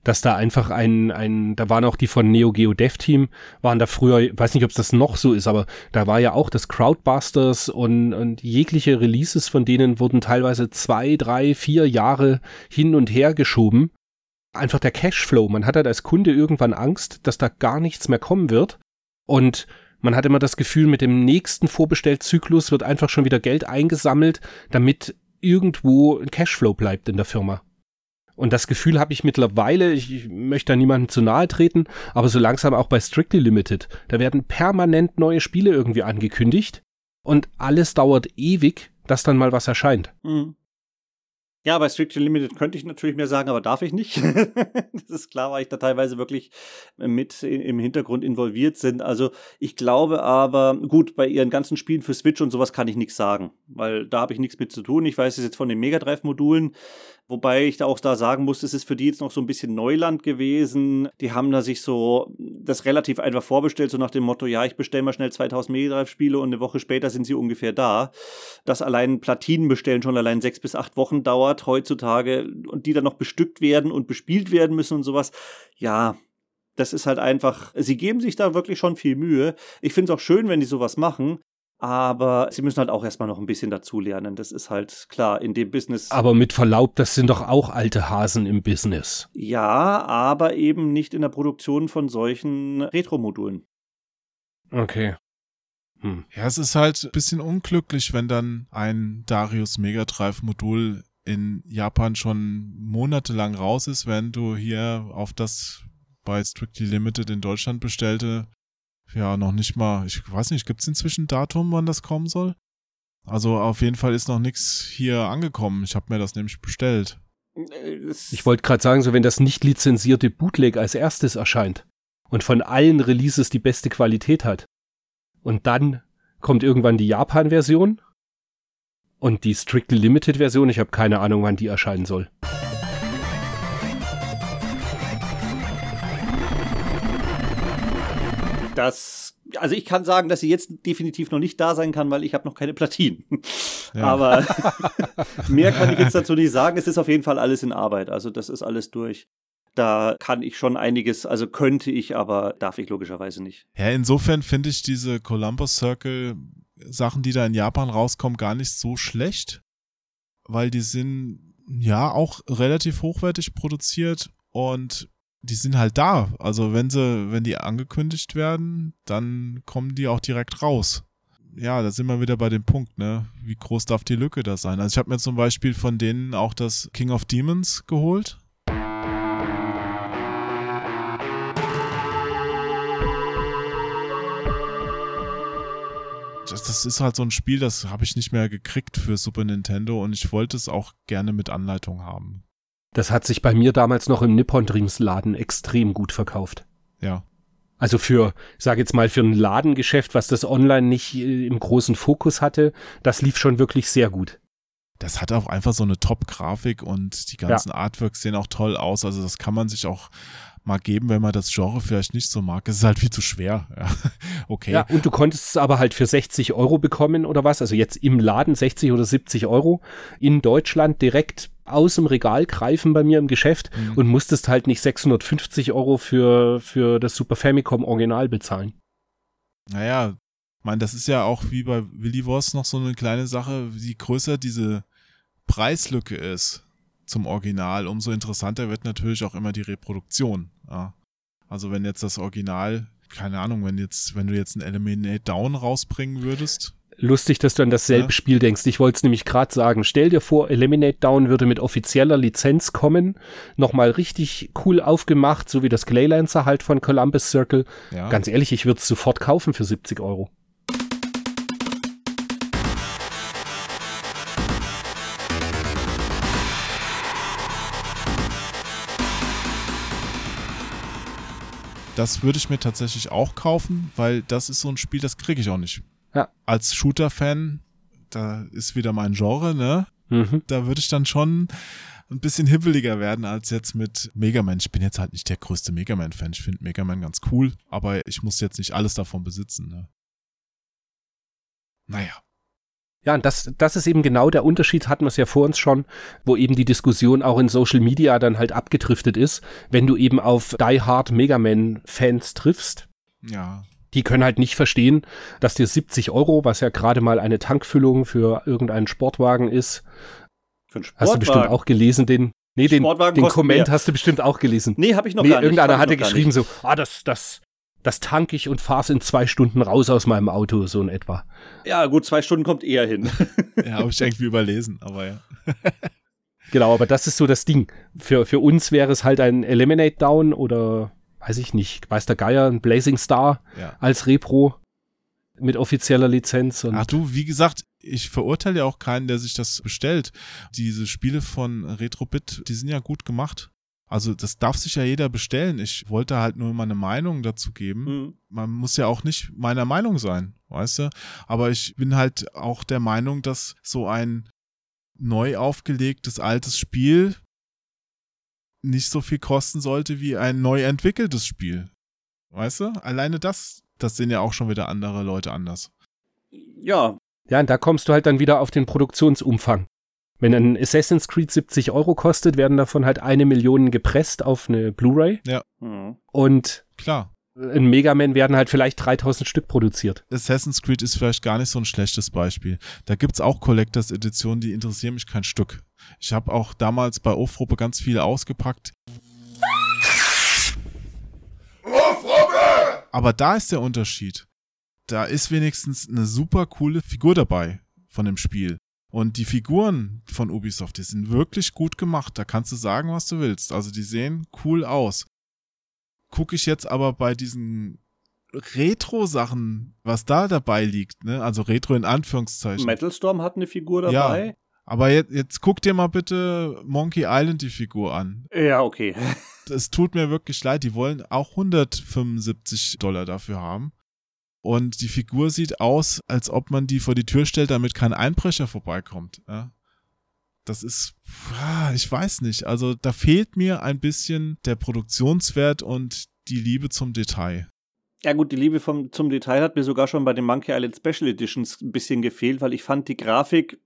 Dass da einfach ein, ein, da waren auch die von Neo Geo Dev Team, waren da früher, ich weiß nicht, ob es das noch so ist, aber da war ja auch das Crowdbusters und, und jegliche Releases von denen wurden teilweise zwei, drei, vier Jahre hin und her geschoben. Einfach der Cashflow. Man hat halt als Kunde irgendwann Angst, dass da gar nichts mehr kommen wird. Und man hat immer das Gefühl, mit dem nächsten Vorbestellzyklus wird einfach schon wieder Geld eingesammelt, damit irgendwo ein Cashflow bleibt in der Firma. Und das Gefühl habe ich mittlerweile, ich, möchte da niemandem zu nahe treten, aber so langsam auch bei Strictly Limited. Da werden permanent neue Spiele irgendwie angekündigt und alles dauert ewig, dass dann mal was erscheint. Mhm. Ja, bei Strictly Limited könnte ich natürlich mehr sagen, aber darf ich nicht. das ist klar, weil ich da teilweise wirklich mit im Hintergrund involviert sind. Also ich glaube aber, gut, bei ihren ganzen Spielen für Switch und sowas kann ich nichts sagen, weil da habe ich nichts mit zu tun. Ich weiß es jetzt von den Mega Drive-Modulen, wobei ich da auch da sagen muss, es ist für die jetzt noch so ein bisschen Neuland gewesen. Die haben da sich so das relativ einfach vorbestellt, so nach dem Motto, ja, ich bestelle mal schnell 2000 Mega Drive-Spiele und eine Woche später sind sie ungefähr da. Das allein Platinen bestellen schon allein sechs bis acht Wochen dauert heutzutage und die dann noch bestückt werden und bespielt werden müssen und sowas. Ja, das ist halt einfach, sie geben sich da wirklich schon viel Mühe. Ich finde es auch schön, wenn die sowas machen. Aber sie müssen halt auch erstmal noch ein bisschen dazulernen. Das ist halt klar, in dem Business. Aber mit Verlaub, das sind doch auch alte Hasen im Business. Ja, aber eben nicht in der Produktion von solchen Retro-Modulen. Okay. Hm. Ja, es ist halt ein bisschen unglücklich, wenn dann ein Darius Mega Drive Modul in Japan schon monatelang raus ist, wenn du hier auf das bei Strictly Limited in Deutschland bestellte, ja, noch nicht mal, ich weiß nicht, gibt es inzwischen Datum, wann das kommen soll? Also auf jeden Fall ist noch nichts hier angekommen. Ich habe mir das nämlich bestellt. Ich wollte gerade sagen, so wenn das nicht lizenzierte Bootleg als erstes erscheint und von allen Releases die beste Qualität hat und dann kommt irgendwann die Japan-Version und die Strictly Limited-Version, ich habe keine Ahnung, wann die erscheinen soll. Das, also ich kann sagen, dass sie jetzt definitiv noch nicht da sein kann, weil ich habe noch keine Platinen. Ja. Aber mehr kann ich jetzt dazu nicht sagen. Es ist auf jeden Fall alles in Arbeit. Also das ist alles durch. Da kann ich schon einiges, also könnte ich, aber darf ich logischerweise nicht. Ja, insofern finde ich diese Columbus Circle Sachen, die da in Japan rauskommen, gar nicht so schlecht, weil die sind ja auch relativ hochwertig produziert und die sind halt da. Also wenn sie, wenn die angekündigt werden, dann kommen die auch direkt raus. Ja, da sind wir wieder bei dem Punkt, ne? Wie groß darf die Lücke da sein? Also ich habe mir zum Beispiel von denen auch das King of Demons geholt. Das, das ist halt so ein Spiel, das habe ich nicht mehr gekriegt für Super Nintendo und ich wollte es auch gerne mit Anleitung haben. Das hat sich bei mir damals noch im Nippon Dreams Laden extrem gut verkauft. Ja. Also für, sage jetzt mal, für ein Ladengeschäft, was das online nicht äh, im großen Fokus hatte, das lief schon wirklich sehr gut. Das hat auch einfach so eine Top-Grafik und die ganzen Artworks sehen auch toll aus. Also das kann man sich auch mal geben, wenn man das Genre vielleicht nicht so mag. Es ist halt viel zu schwer. Ja. Okay. Ja, und du konntest es aber halt für 60 Euro bekommen oder was? Also jetzt im Laden 60 oder 70 Euro in Deutschland direkt aus dem Regal greifen bei mir im Geschäft Mhm. und musstest halt nicht 650 Euro für, für das Super Famicom Original bezahlen. Naja, ich meine, das ist ja auch wie bei Willy Wurst noch so eine kleine Sache, wie größer diese Preislücke ist zum Original, umso interessanter wird natürlich auch immer die Reproduktion. Ja. Also wenn jetzt das Original, keine Ahnung, wenn jetzt, wenn du jetzt ein Eliminate Down rausbringen würdest, lustig, dass du an dasselbe Ja. Spiel denkst. Ich wollte es nämlich gerade sagen. Stell dir vor, Eliminate Down würde mit offizieller Lizenz kommen. Nochmal richtig cool aufgemacht, so wie das Claylancer halt von Columbus Circle. Ja. Ganz ehrlich, ich würde es sofort kaufen für 70 Euro. Das würde ich mir tatsächlich auch kaufen, weil das ist so ein Spiel, das kriege ich auch nicht. Ja. Als Shooter-Fan, da ist wieder mein Genre, ne? Mhm. Da würde ich dann schon ein bisschen hibbeliger werden als jetzt mit Mega Man. Ich bin jetzt halt nicht der größte Mega Man-Fan. Ich finde Mega Man ganz cool, aber ich muss jetzt nicht alles davon besitzen, ne? Naja. Ja, und das, das ist eben genau der Unterschied, hatten wir es ja vor uns schon, wo eben die Diskussion auch in Social Media dann halt abgedriftet ist, wenn du eben auf Die Hard Mega Man Fans triffst. Ja. Die können halt nicht verstehen, dass dir 70 Euro, was ja gerade mal eine Tankfüllung für irgendeinen Sportwagen ist, Für einen hast du bestimmt Sportwagen. auch gelesen, den, nee, den, Sportwagen den Comment mehr. hast du bestimmt auch gelesen. Nee, habe ich noch nee, gar nicht. irgendeiner hatte geschrieben nicht. so, ah, das, das, das tank ich und fahr's in zwei Stunden raus aus meinem Auto, so in etwa. Ja, gut, zwei Stunden kommt eher hin. Ja, habe ich irgendwie überlesen, aber ja. Genau, aber das ist so das Ding. Für, für uns wäre es halt ein Eliminate Down oder, weiß ich nicht, weiß der Geier, ein Blazing Star Ja. als Repro mit offizieller Lizenz. Und Ach du, wie gesagt, ich verurteile ja auch keinen, der sich das bestellt. Diese Spiele von Retrobit, die sind ja gut gemacht. Also das darf sich ja jeder bestellen. Ich wollte halt nur meine Meinung dazu geben. Hm. Man muss ja auch nicht meiner Meinung sein, weißt du? Aber ich bin halt auch der Meinung, dass so ein neu aufgelegtes altes Spiel nicht so viel kosten sollte wie ein neu entwickeltes Spiel. Weißt du? Alleine das, das sehen ja auch schon wieder andere Leute anders. Ja, ja, und da kommst du halt dann wieder auf den Produktionsumfang. Wenn ein Assassin's Creed 70 Euro kostet, werden davon halt eine Million gepresst auf eine Blu-ray hm. und Klar. in Mega Man werden halt vielleicht 3000 Stück produziert. Assassin's Creed ist vielleicht gar nicht so ein schlechtes Beispiel. Da gibt's auch Collectors Editionen, die interessieren mich kein Stück. Ich habe auch damals bei Ofrobe ganz viele ausgepackt. Aber da ist der Unterschied. Da ist wenigstens eine super coole Figur dabei von dem Spiel. Und die Figuren von Ubisoft, die sind wirklich gut gemacht. Da kannst du sagen, was du willst. Also die sehen cool aus. Gucke ich jetzt aber bei diesen Retro-Sachen, was da dabei liegt, ne? Also Retro in Anführungszeichen. Metal Storm hat eine Figur Ja. Aber jetzt, jetzt guck dir mal bitte Monkey Island die Figur an. Ja, okay. Es tut mir wirklich leid, die wollen auch 175 Dollar dafür haben. Und die Figur sieht aus, als ob man die vor die Tür stellt, damit kein Einbrecher vorbeikommt. Ja? Das ist, ah, ich weiß nicht. Also da fehlt mir ein bisschen der Produktionswert und die Liebe zum Detail. Ja gut, die Liebe vom, zum Detail hat mir sogar schon bei den Monkey Island Special Editions ein bisschen gefehlt, weil ich fand die Grafik,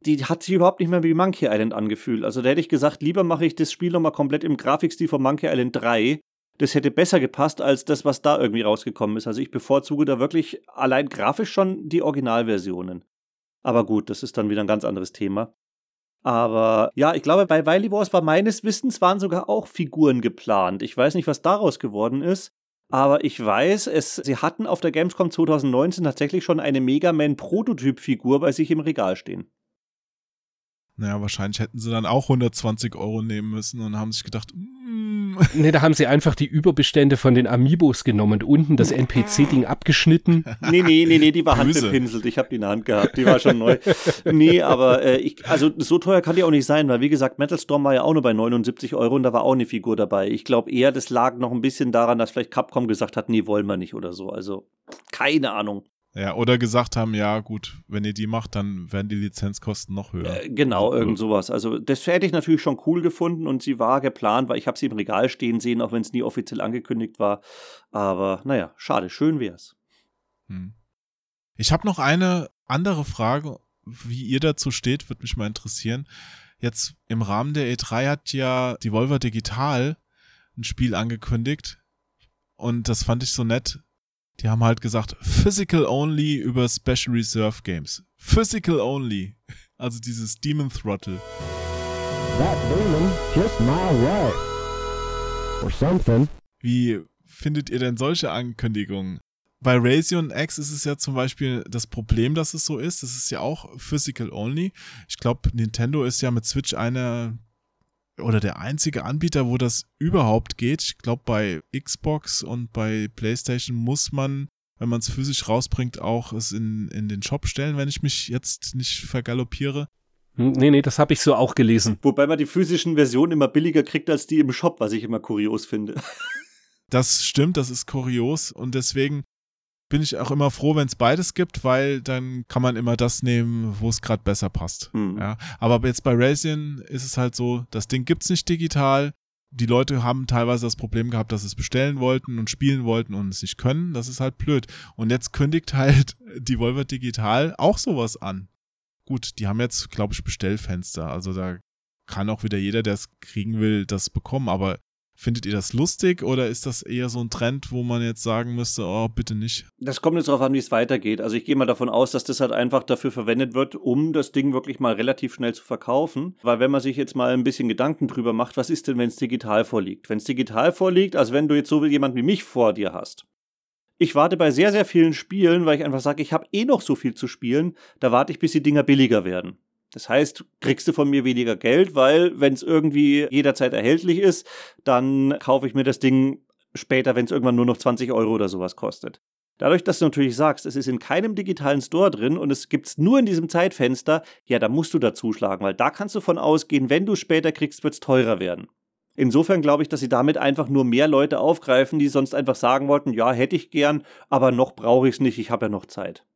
die hat sich überhaupt nicht mehr wie Monkey Island angefühlt. Also da hätte ich gesagt, lieber mache ich das Spiel nochmal komplett im Grafikstil von Monkey Island 3. Das hätte besser gepasst als das, was da irgendwie rausgekommen ist. Also ich bevorzuge da wirklich allein grafisch schon die Originalversionen. Aber gut, das ist dann wieder ein ganz anderes Thema. Aber ja, ich glaube, bei Wily Wars war meines Wissens waren sogar auch Figuren geplant. Ich weiß nicht, was daraus geworden ist. Aber ich weiß, es, sie hatten auf der Gamescom 2019 tatsächlich schon eine Mega Man Prototyp-Figur bei sich im Regal stehen. Naja, wahrscheinlich hätten sie dann auch 120 Euro nehmen müssen und haben sich gedacht, mm, Nee, da haben sie einfach die Überbestände von den Amiibos genommen und unten das NPC-Ding abgeschnitten. Nee, nee, nee, nee, die war Böse. handgepinselt. Ich habe die in der Hand gehabt. Die war schon neu. Nee, aber äh, ich, also so teuer kann die auch nicht sein, weil wie gesagt, Metal Storm war ja auch nur bei 79 Euro und da war auch eine Figur dabei. Ich glaube eher, das lag noch ein bisschen daran, dass vielleicht Capcom gesagt hat, nee, wollen wir nicht oder so. Also keine Ahnung. Ja, oder gesagt haben, ja gut, wenn ihr die macht, dann werden die Lizenzkosten noch höher. Äh, genau, irgend sowas. Also das hätte ich natürlich schon cool gefunden und sie war geplant, weil ich habe sie im Regal stehen sehen, auch wenn es nie offiziell angekündigt war. Aber naja, schade, schön wär's. Hm. Ich habe noch eine andere Frage, wie ihr dazu steht, würde mich mal interessieren. Jetzt im Rahmen der E3 hat ja die Volver Digital ein Spiel angekündigt und das fand ich so nett. Die haben halt gesagt, Physical Only über Special Reserve Games. Physical Only. Also dieses Demon Throttle. That demon just my way. Or something. Wie findet ihr denn solche Ankündigungen? bei Radeon X ist es ja zum Beispiel das Problem, dass es so ist. Das ist ja auch physical only. Ich glaube, Nintendo ist ja mit Switch einer oder der einzige Anbieter, wo das überhaupt geht. Ich glaube, bei Xbox und bei PlayStation muss man, wenn man es physisch rausbringt, auch es in, in den Shop stellen, wenn ich mich jetzt nicht vergaloppiere. Hm, Nee, nee, das habe ich so auch gelesen. Wobei man die physischen Versionen immer billiger kriegt als die im Shop, was ich immer kurios finde. Das stimmt, das ist kurios und deswegen bin ich auch immer froh, wenn es beides gibt, weil dann kann man immer das nehmen, wo es gerade besser passt. Hm. Ja, aber jetzt bei Razion ist es halt so, das Ding gibt's nicht digital. Die Leute haben teilweise das Problem gehabt, dass sie es bestellen wollten und spielen wollten und es nicht können. Das ist halt blöd. Und jetzt kündigt halt die Volvo Digital auch sowas an. Gut, die haben jetzt, glaube ich, Bestellfenster. Also da kann auch wieder jeder, der es kriegen will, das bekommen. Aber findet ihr das lustig oder ist das eher so ein Trend, wo man jetzt sagen müsste, oh, bitte nicht? Das kommt jetzt darauf an, wie es weitergeht. Also ich gehe mal davon aus, dass das halt einfach dafür verwendet wird, um das Ding wirklich mal relativ schnell zu verkaufen. Weil wenn man sich jetzt mal ein bisschen Gedanken drüber macht, was ist denn, wenn es digital vorliegt? Wenn es digital vorliegt, also wenn du jetzt so jemand wie mich vor dir hast. Ich warte bei sehr, sehr vielen Spielen, weil ich einfach sage, ich habe eh noch so viel zu spielen, da warte ich, bis die Dinger billiger werden. Das heißt, kriegst du von mir weniger Geld, weil wenn es irgendwie jederzeit erhältlich ist, dann kaufe ich mir das Ding später, wenn es irgendwann nur noch 20 Euro oder sowas kostet. Dadurch, dass du natürlich sagst, es ist in keinem digitalen Store drin und es gibt's nur in diesem Zeitfenster, ja, da musst du dazuschlagen, weil da kannst du von ausgehen, wenn du es später kriegst, wird's teurer werden. Insofern glaube ich, dass sie damit einfach nur mehr Leute aufgreifen, die sonst einfach sagen wollten, ja, hätte ich gern, aber noch brauche ich es nicht, ich habe ja noch Zeit.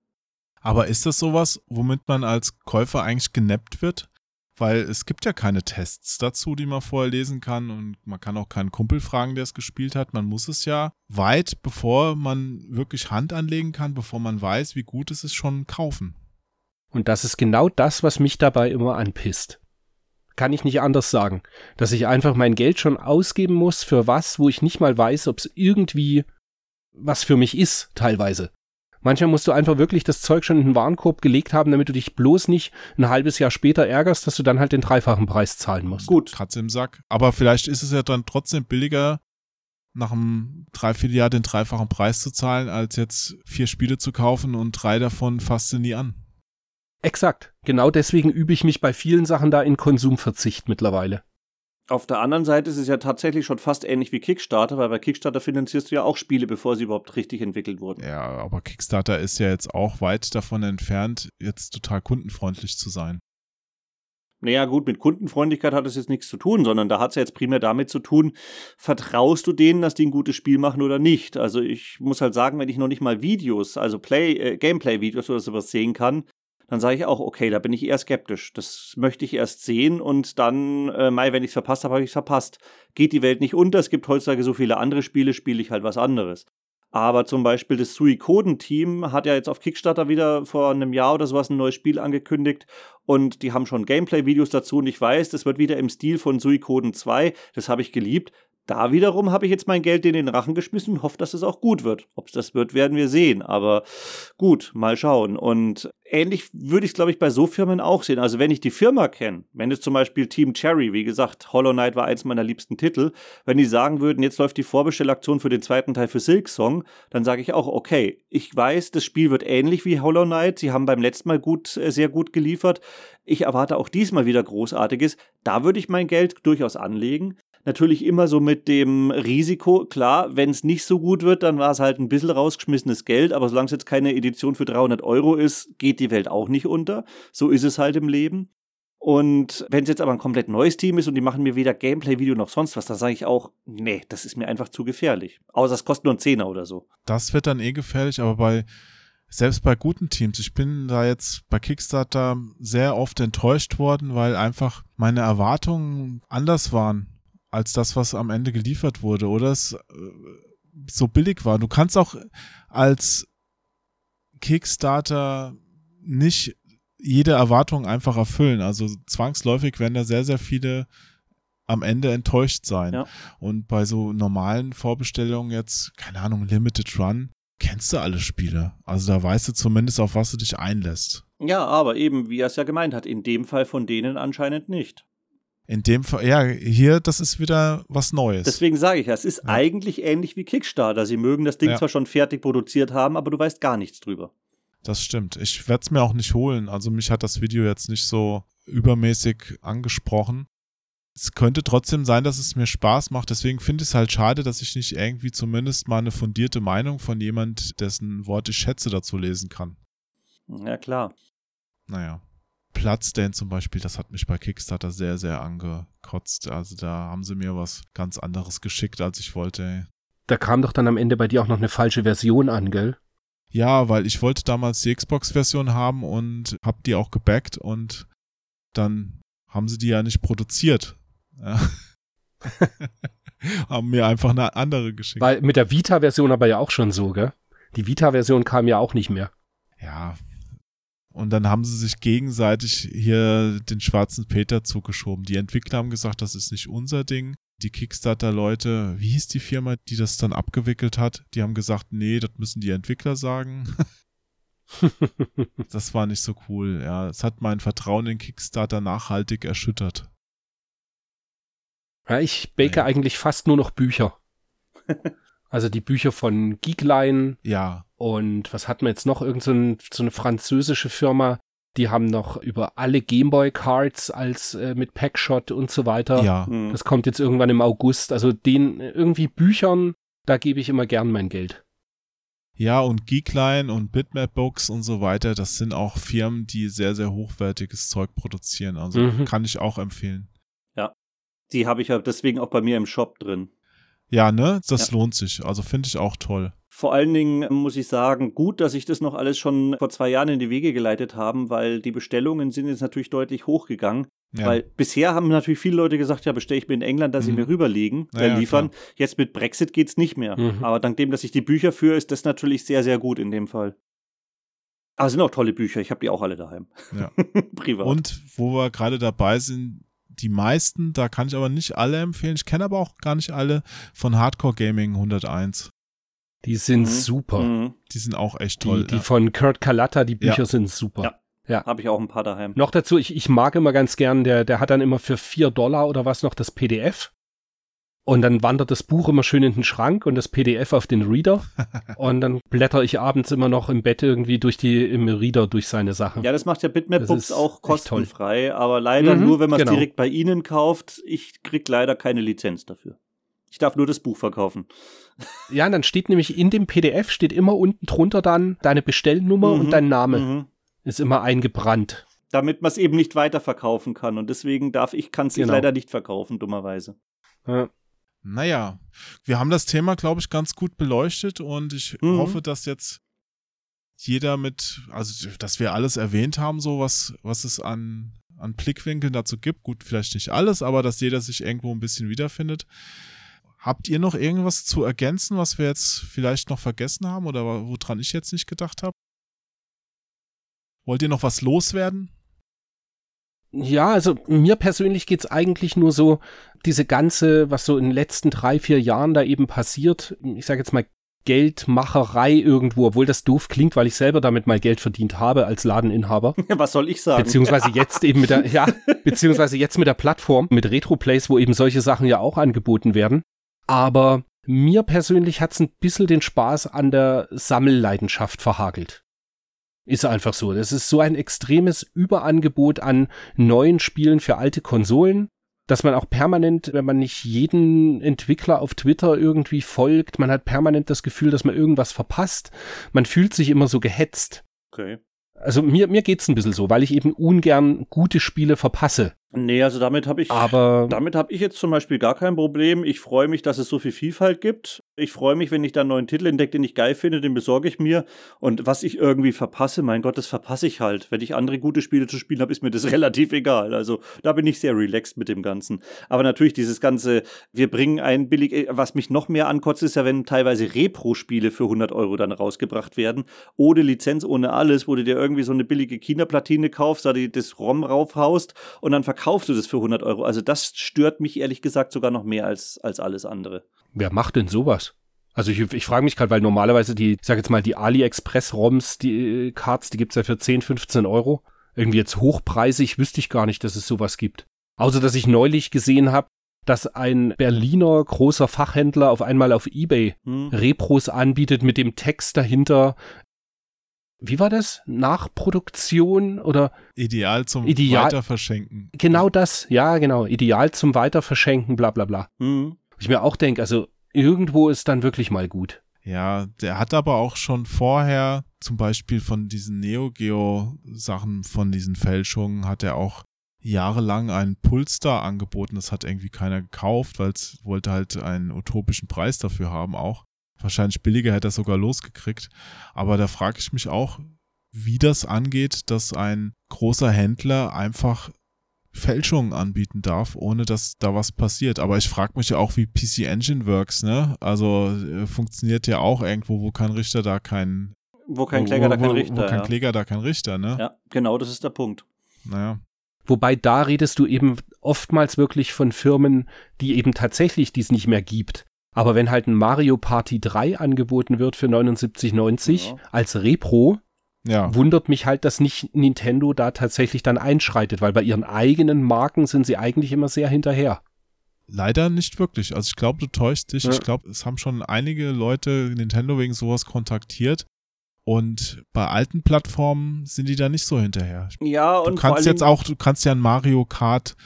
Aber ist das sowas, womit man als Käufer eigentlich genappt wird? Weil es gibt ja keine Tests dazu, die man vorher lesen kann und man kann auch keinen Kumpel fragen, der es gespielt hat. Man muss es ja weit, bevor man wirklich Hand anlegen kann, bevor man weiß, wie gut es ist, schon kaufen. Und das ist genau das, was mich dabei immer anpisst. Kann ich nicht anders sagen. Dass ich einfach mein Geld schon ausgeben muss für was, wo ich nicht mal weiß, ob es irgendwie was für mich ist, teilweise. Manchmal musst du einfach wirklich das Zeug schon in den Warenkorb gelegt haben, damit du dich bloß nicht ein halbes Jahr später ärgerst, dass du dann halt den dreifachen Preis zahlen musst. Gut, Katze im Sack. Aber vielleicht ist es ja dann trotzdem billiger, nach einem Dreivierteljahr den dreifachen Preis zu zahlen, als jetzt vier Spiele zu kaufen und drei davon fasst du nie an. Exakt. Genau deswegen übe ich mich bei vielen Sachen da in Konsumverzicht mittlerweile. Auf der anderen Seite ist es ja tatsächlich schon fast ähnlich wie Kickstarter, weil bei Kickstarter finanzierst du ja auch Spiele, bevor sie überhaupt richtig entwickelt wurden. Ja, aber Kickstarter ist ja jetzt auch weit davon entfernt, jetzt total kundenfreundlich zu sein. Naja, gut, mit Kundenfreundlichkeit hat es jetzt nichts zu tun, sondern da hat es ja jetzt primär damit zu tun, vertraust du denen, dass die ein gutes Spiel machen oder nicht? Also ich muss halt sagen, wenn ich noch nicht mal Videos, also Play, äh, Gameplay-Videos oder sowas sehen kann, dann sage ich auch, okay, da bin ich eher skeptisch. Das möchte ich erst sehen und dann, äh, Mai, wenn ich es verpasst habe, habe ich es verpasst. Geht die Welt nicht unter, es gibt heutzutage so viele andere Spiele, spiele ich halt was anderes. Aber zum Beispiel das Suikoden-Team hat ja jetzt auf Kickstarter wieder vor einem Jahr oder sowas ein neues Spiel angekündigt und die haben schon Gameplay-Videos dazu und ich weiß, das wird wieder im Stil von Suikoden 2, das habe ich geliebt. Da wiederum habe ich jetzt mein Geld in den Rachen geschmissen und hoffe, dass es auch gut wird. Ob es das wird, werden wir sehen. Aber gut, mal schauen. Und ähnlich würde ich es, glaube ich, bei so Firmen auch sehen. Also wenn ich die Firma kenne, wenn es zum Beispiel Team Cherry, wie gesagt, Hollow Knight war eins meiner liebsten Titel, wenn die sagen würden, jetzt läuft die Vorbestellaktion für den zweiten Teil für Silk Song, dann sage ich auch, okay, ich weiß, das Spiel wird ähnlich wie Hollow Knight. Sie haben beim letzten Mal gut, äh, sehr gut geliefert. Ich erwarte auch diesmal wieder Großartiges. Da würde ich mein Geld durchaus anlegen. Natürlich immer so mit dem Risiko, klar, wenn es nicht so gut wird, dann war es halt ein bisschen rausgeschmissenes Geld, aber solange es jetzt keine Edition für 300 Euro ist, geht die Welt auch nicht unter. So ist es halt im Leben. Und wenn es jetzt aber ein komplett neues Team ist und die machen mir weder Gameplay-Video noch sonst was, dann sage ich auch, nee, das ist mir einfach zu gefährlich. Außer es kostet nur einen Zehner oder so. Das wird dann eh gefährlich, aber bei selbst bei guten Teams, ich bin da jetzt bei Kickstarter sehr oft enttäuscht worden, weil einfach meine Erwartungen anders waren als das, was am Ende geliefert wurde oder es äh, so billig war. Du kannst auch als Kickstarter nicht jede Erwartung einfach erfüllen. Also zwangsläufig werden da sehr, sehr viele am Ende enttäuscht sein. Ja. Und bei so normalen Vorbestellungen jetzt, keine Ahnung, Limited Run, kennst du alle Spiele. Also da weißt du zumindest, auf was du dich einlässt. Ja, aber eben, wie er es ja gemeint hat, in dem Fall von denen anscheinend nicht. In dem Fall, ja, hier, das ist wieder was Neues. Deswegen sage ich ja, es ist Ja. eigentlich ähnlich wie Kickstarter. Sie mögen das Ding Ja. zwar schon fertig produziert haben, aber du weißt gar nichts drüber. Das stimmt. Ich werde es mir auch nicht holen. Also mich hat das Video jetzt nicht so übermäßig angesprochen. Es könnte trotzdem sein, dass es mir Spaß macht. Deswegen finde ich es halt schade, dass ich nicht irgendwie zumindest mal eine fundierte Meinung von jemand, dessen Wort ich schätze, dazu lesen kann. Ja, klar. Naja. Platzdane zum Beispiel, das hat mich bei Kickstarter sehr, sehr angekotzt. Also da haben sie mir was ganz anderes geschickt, als ich wollte. Ey. Da kam doch dann am Ende bei dir auch noch eine falsche Version an, gell? Ja, weil ich wollte damals die Xbox-Version haben und hab die auch gebackt und dann haben sie die ja nicht produziert. Ja. haben mir einfach eine andere geschickt. Weil mit der Vita-Version aber ja auch schon so, gell? Die Vita-Version kam ja auch nicht mehr. ja. Und dann haben sie sich gegenseitig hier den schwarzen Peter zugeschoben. Die Entwickler haben gesagt, das ist nicht unser Ding. Die Kickstarter-Leute, wie hieß die Firma, die das dann abgewickelt hat? Die haben gesagt, nee, das müssen die Entwickler sagen. Das war nicht so cool. Ja, es hat mein Vertrauen in Kickstarter nachhaltig erschüttert. Ja, ich bake Naja. eigentlich fast nur noch Bücher. Also die Bücher von Geekline Ja, und was hatten wir jetzt noch? Irgend so, ein, so eine französische Firma, die haben noch über alle Gameboy-Cards als äh, mit Packshot und so weiter. ja. Hm. Das kommt jetzt irgendwann im August. Also den äh, irgendwie Büchern, da gebe ich immer gern mein Geld. Ja, und Geekline und Bitmap Books und so weiter, das sind auch Firmen, die sehr, sehr hochwertiges Zeug produzieren. Also Mhm. kann ich auch empfehlen. Die habe ich ja deswegen auch bei mir im Shop drin. Ja, ne? Das lohnt sich. Also finde ich auch toll. Vor allen Dingen muss ich sagen, gut, dass ich das noch alles schon vor zwei Jahren in die Wege geleitet haben, weil die Bestellungen sind jetzt natürlich deutlich hochgegangen. Ja. Weil bisher haben natürlich viele Leute gesagt, ja, bestelle ich mir in England, dass sie Mhm. mir rüberlegen, Ja, äh, ja, liefern. klar. Jetzt mit Brexit geht's nicht mehr. Mhm. Aber dank dem, dass ich die Bücher führe, ist das natürlich sehr, sehr gut in dem Fall. Aber es sind auch tolle Bücher. Ich habe die auch alle daheim. Ja. Privat. Und wo wir gerade dabei sind, die meisten, da kann ich aber nicht alle empfehlen. Ich kenne aber auch gar nicht alle von Hardcore Gaming 101. Die sind Mhm. super. Mhm. Die sind auch echt Die, toll. die ja. von Kurt Kalata, die Bücher Ja. sind super. Ja. Ja. Habe ich auch ein paar daheim. Noch dazu, ich, ich mag immer ganz gern, der, der hat dann immer für vier Dollar oder was noch das PDF. Und dann wandert das Buch immer schön in den Schrank und das PDF auf den Reader. und dann blätter ich abends immer noch im Bett irgendwie durch die, im Reader durch seine Sachen. Ja, das macht ja Bitmap Books auch kostenfrei, aber leider Mhm, nur, wenn man es genau. direkt bei Ihnen kauft. Ich krieg leider keine Lizenz dafür. Ich darf nur das Buch verkaufen. Ja, und dann steht nämlich in dem PDF steht immer unten drunter dann deine Bestellnummer Mhm, und dein Name. Mhm. Ist immer eingebrannt. Damit man es eben nicht weiterverkaufen kann. Und deswegen darf ich, kann es Genau. leider nicht verkaufen, dummerweise. Ja. Naja, wir haben das Thema, glaube ich, ganz gut beleuchtet und ich Mhm. hoffe, dass jetzt jeder mit, also dass wir alles erwähnt haben, so was, was es an, an Blickwinkeln dazu gibt. Gut, vielleicht nicht alles, aber dass jeder sich irgendwo ein bisschen wiederfindet. Habt ihr noch irgendwas zu ergänzen, was wir jetzt vielleicht noch vergessen haben oder woran ich jetzt nicht gedacht habe? Wollt ihr noch was loswerden? Ja, also mir persönlich geht's eigentlich nur so, diese ganze, was so in den letzten drei, vier Jahren da eben passiert, ich sage jetzt mal Geldmacherei irgendwo, obwohl das doof klingt, weil ich selber damit mal Geld verdient habe als Ladeninhaber. Was soll ich sagen? Beziehungsweise jetzt eben mit der, ja, beziehungsweise jetzt mit der Plattform, mit Retroplays, wo eben solche Sachen ja auch angeboten werden. Aber mir persönlich hat's ein bisschen den Spaß an der Sammelleidenschaft verhagelt. Ist einfach so. Das ist so ein extremes Überangebot an neuen Spielen für alte Konsolen, dass man auch permanent, wenn man nicht jeden Entwickler auf Twitter irgendwie folgt, man hat permanent das Gefühl, dass man irgendwas verpasst. Man fühlt sich immer so gehetzt. okay. Also mir, mir geht's ein bisschen so, weil ich eben ungern gute Spiele verpasse. Nee, also damit habe ich. Aber Damit habe ich jetzt zum Beispiel gar kein Problem. Ich freue mich, dass es so viel Vielfalt gibt. Ich freue mich, wenn ich da einen neuen Titel entdecke, den ich geil finde, den besorge ich mir. Und was ich irgendwie verpasse, mein Gott, das verpasse ich halt. Wenn ich andere gute Spiele zu spielen habe, ist mir das relativ egal. Also da bin ich sehr relaxed mit dem Ganzen. Aber natürlich dieses ganze, wir bringen ein billig, äh, was mich noch mehr ankotzt, ist ja, wenn teilweise Repro-Spiele für 100 Euro dann rausgebracht werden. Ohne Lizenz, ohne alles, wo du dir irgendwie so eine billige Kinderplatine kaufst, da du das ROM raufhaust und dann verkaufst du das für 100 Euro. Also das stört mich ehrlich gesagt sogar noch mehr als, als alles andere. Wer macht denn sowas? Also ich, ich frage mich gerade, weil normalerweise die, ich sag jetzt mal, die AliExpress-ROMs, die äh, Cards, die gibt's ja für 10, 15 Euro. Irgendwie jetzt hochpreisig, wüsste ich gar nicht, dass es sowas gibt. Außer dass ich neulich gesehen habe, dass ein Berliner großer Fachhändler auf einmal auf eBay Hm. Repros anbietet mit dem Text dahinter. Wie war das? Nachproduktion oder Ideal zum Ideal- Weiterverschenken. genau das? Ja, genau. Ideal zum Weiterverschenken, bla bla bla. Hm. Ich mir auch denke, also irgendwo ist dann wirklich mal gut. Ja, der hat aber auch schon vorher, zum Beispiel von diesen Neo Geo Sachen, von diesen Fälschungen, hat er auch jahrelang einen Pulstar angeboten. Das hat irgendwie keiner gekauft, weil es wollte halt einen utopischen Preis dafür haben auch. Wahrscheinlich billiger hätte er sogar losgekriegt. Aber da frage ich mich auch, wie das angeht, dass ein großer Händler einfach Fälschungen anbieten darf, ohne dass da was passiert. Aber ich frage mich ja auch, wie PC Engine works, ne? Also äh, funktioniert ja auch irgendwo, wo kein Richter, da kein Wo kein wo- Kläger, da wo, kein wo, Richter. Wo kein ja. Kläger, da kein Richter, ne? ja, genau, das ist der Punkt. Naja. Wobei da redest du eben oftmals wirklich von Firmen, die eben tatsächlich dies nicht mehr gibt. Aber wenn halt ein Mario Party 3 angeboten wird für 79,90 Ja. als Repro, Ja. wundert mich halt, dass nicht Nintendo da tatsächlich dann einschreitet, weil bei ihren eigenen Marken sind sie eigentlich immer sehr hinterher. Leider nicht wirklich. Also ich glaube, du täuschst dich. Ja. Ich glaube, es haben schon einige Leute Nintendo wegen sowas kontaktiert. Und bei alten Plattformen sind die da nicht so hinterher. Ja, Du und vor kannst jetzt auch, du kannst ja ein Mario Kart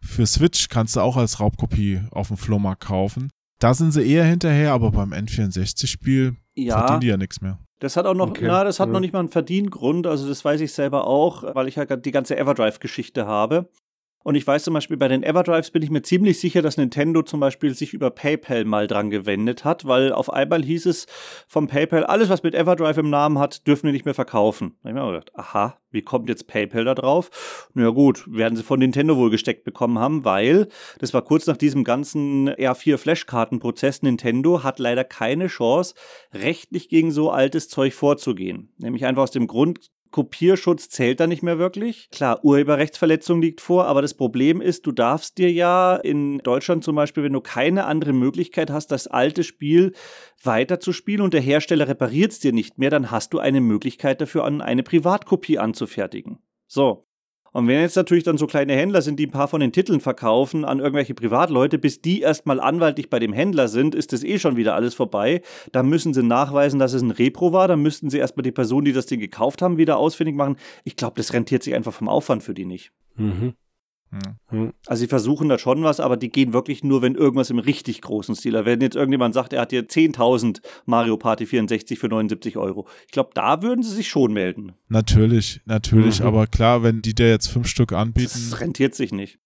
für Switch, kannst du auch als Raubkopie auf dem Flohmarkt kaufen. Da sind sie eher hinterher, aber beim N64-Spiel ja, verdienen die ja nichts mehr. Das hat auch noch, Okay. na, das hat Ja. noch nicht mal einen Verdiengrund, also das weiß ich selber auch, weil ich halt die ganze Everdrive-Geschichte habe. Und ich weiß zum Beispiel, bei den Everdrives bin ich mir ziemlich sicher, dass Nintendo zum Beispiel sich über PayPal mal dran gewendet hat, weil auf einmal hieß es vom PayPal, alles was mit Everdrive im Namen hat, dürfen wir nicht mehr verkaufen. Da hab ich mir gedacht, aha, wie kommt jetzt PayPal da drauf? Na ja, gut, werden sie von Nintendo wohl gesteckt bekommen haben, weil das war kurz nach diesem ganzen R4-Flashkartenprozess. Nintendo hat leider keine Chance, rechtlich gegen so altes Zeug vorzugehen. Nämlich einfach aus dem Grund, Kopierschutz zählt da nicht mehr wirklich. Klar, Urheberrechtsverletzung liegt vor, aber das Problem ist, du darfst dir ja in Deutschland zum Beispiel, wenn du keine andere Möglichkeit hast, das alte Spiel weiterzuspielen und der Hersteller repariert es dir nicht mehr, dann hast du eine Möglichkeit dafür, eine Privatkopie anzufertigen. So. Und wenn jetzt natürlich dann so kleine Händler sind, die ein paar von den Titeln verkaufen an irgendwelche Privatleute, bis die erstmal anwaltlich bei dem Händler sind, ist das eh schon wieder alles vorbei. Da müssen sie nachweisen, dass es ein Repro war. Dann müssten sie erstmal die Person, die das Ding gekauft haben, wieder ausfindig machen. Ich glaube, das rentiert sich einfach vom Aufwand für die nicht. Mhm. Hm. Also sie versuchen da schon was, aber die gehen wirklich nur, wenn irgendwas im richtig großen Stil. Wenn jetzt irgendjemand sagt, er hat hier 10.000 Mario Party 64 für 79 Euro. Ich glaube, da würden sie sich schon melden. Natürlich, natürlich. Mhm. Aber klar, wenn die dir jetzt fünf Stück anbieten, Das rentiert sich nicht.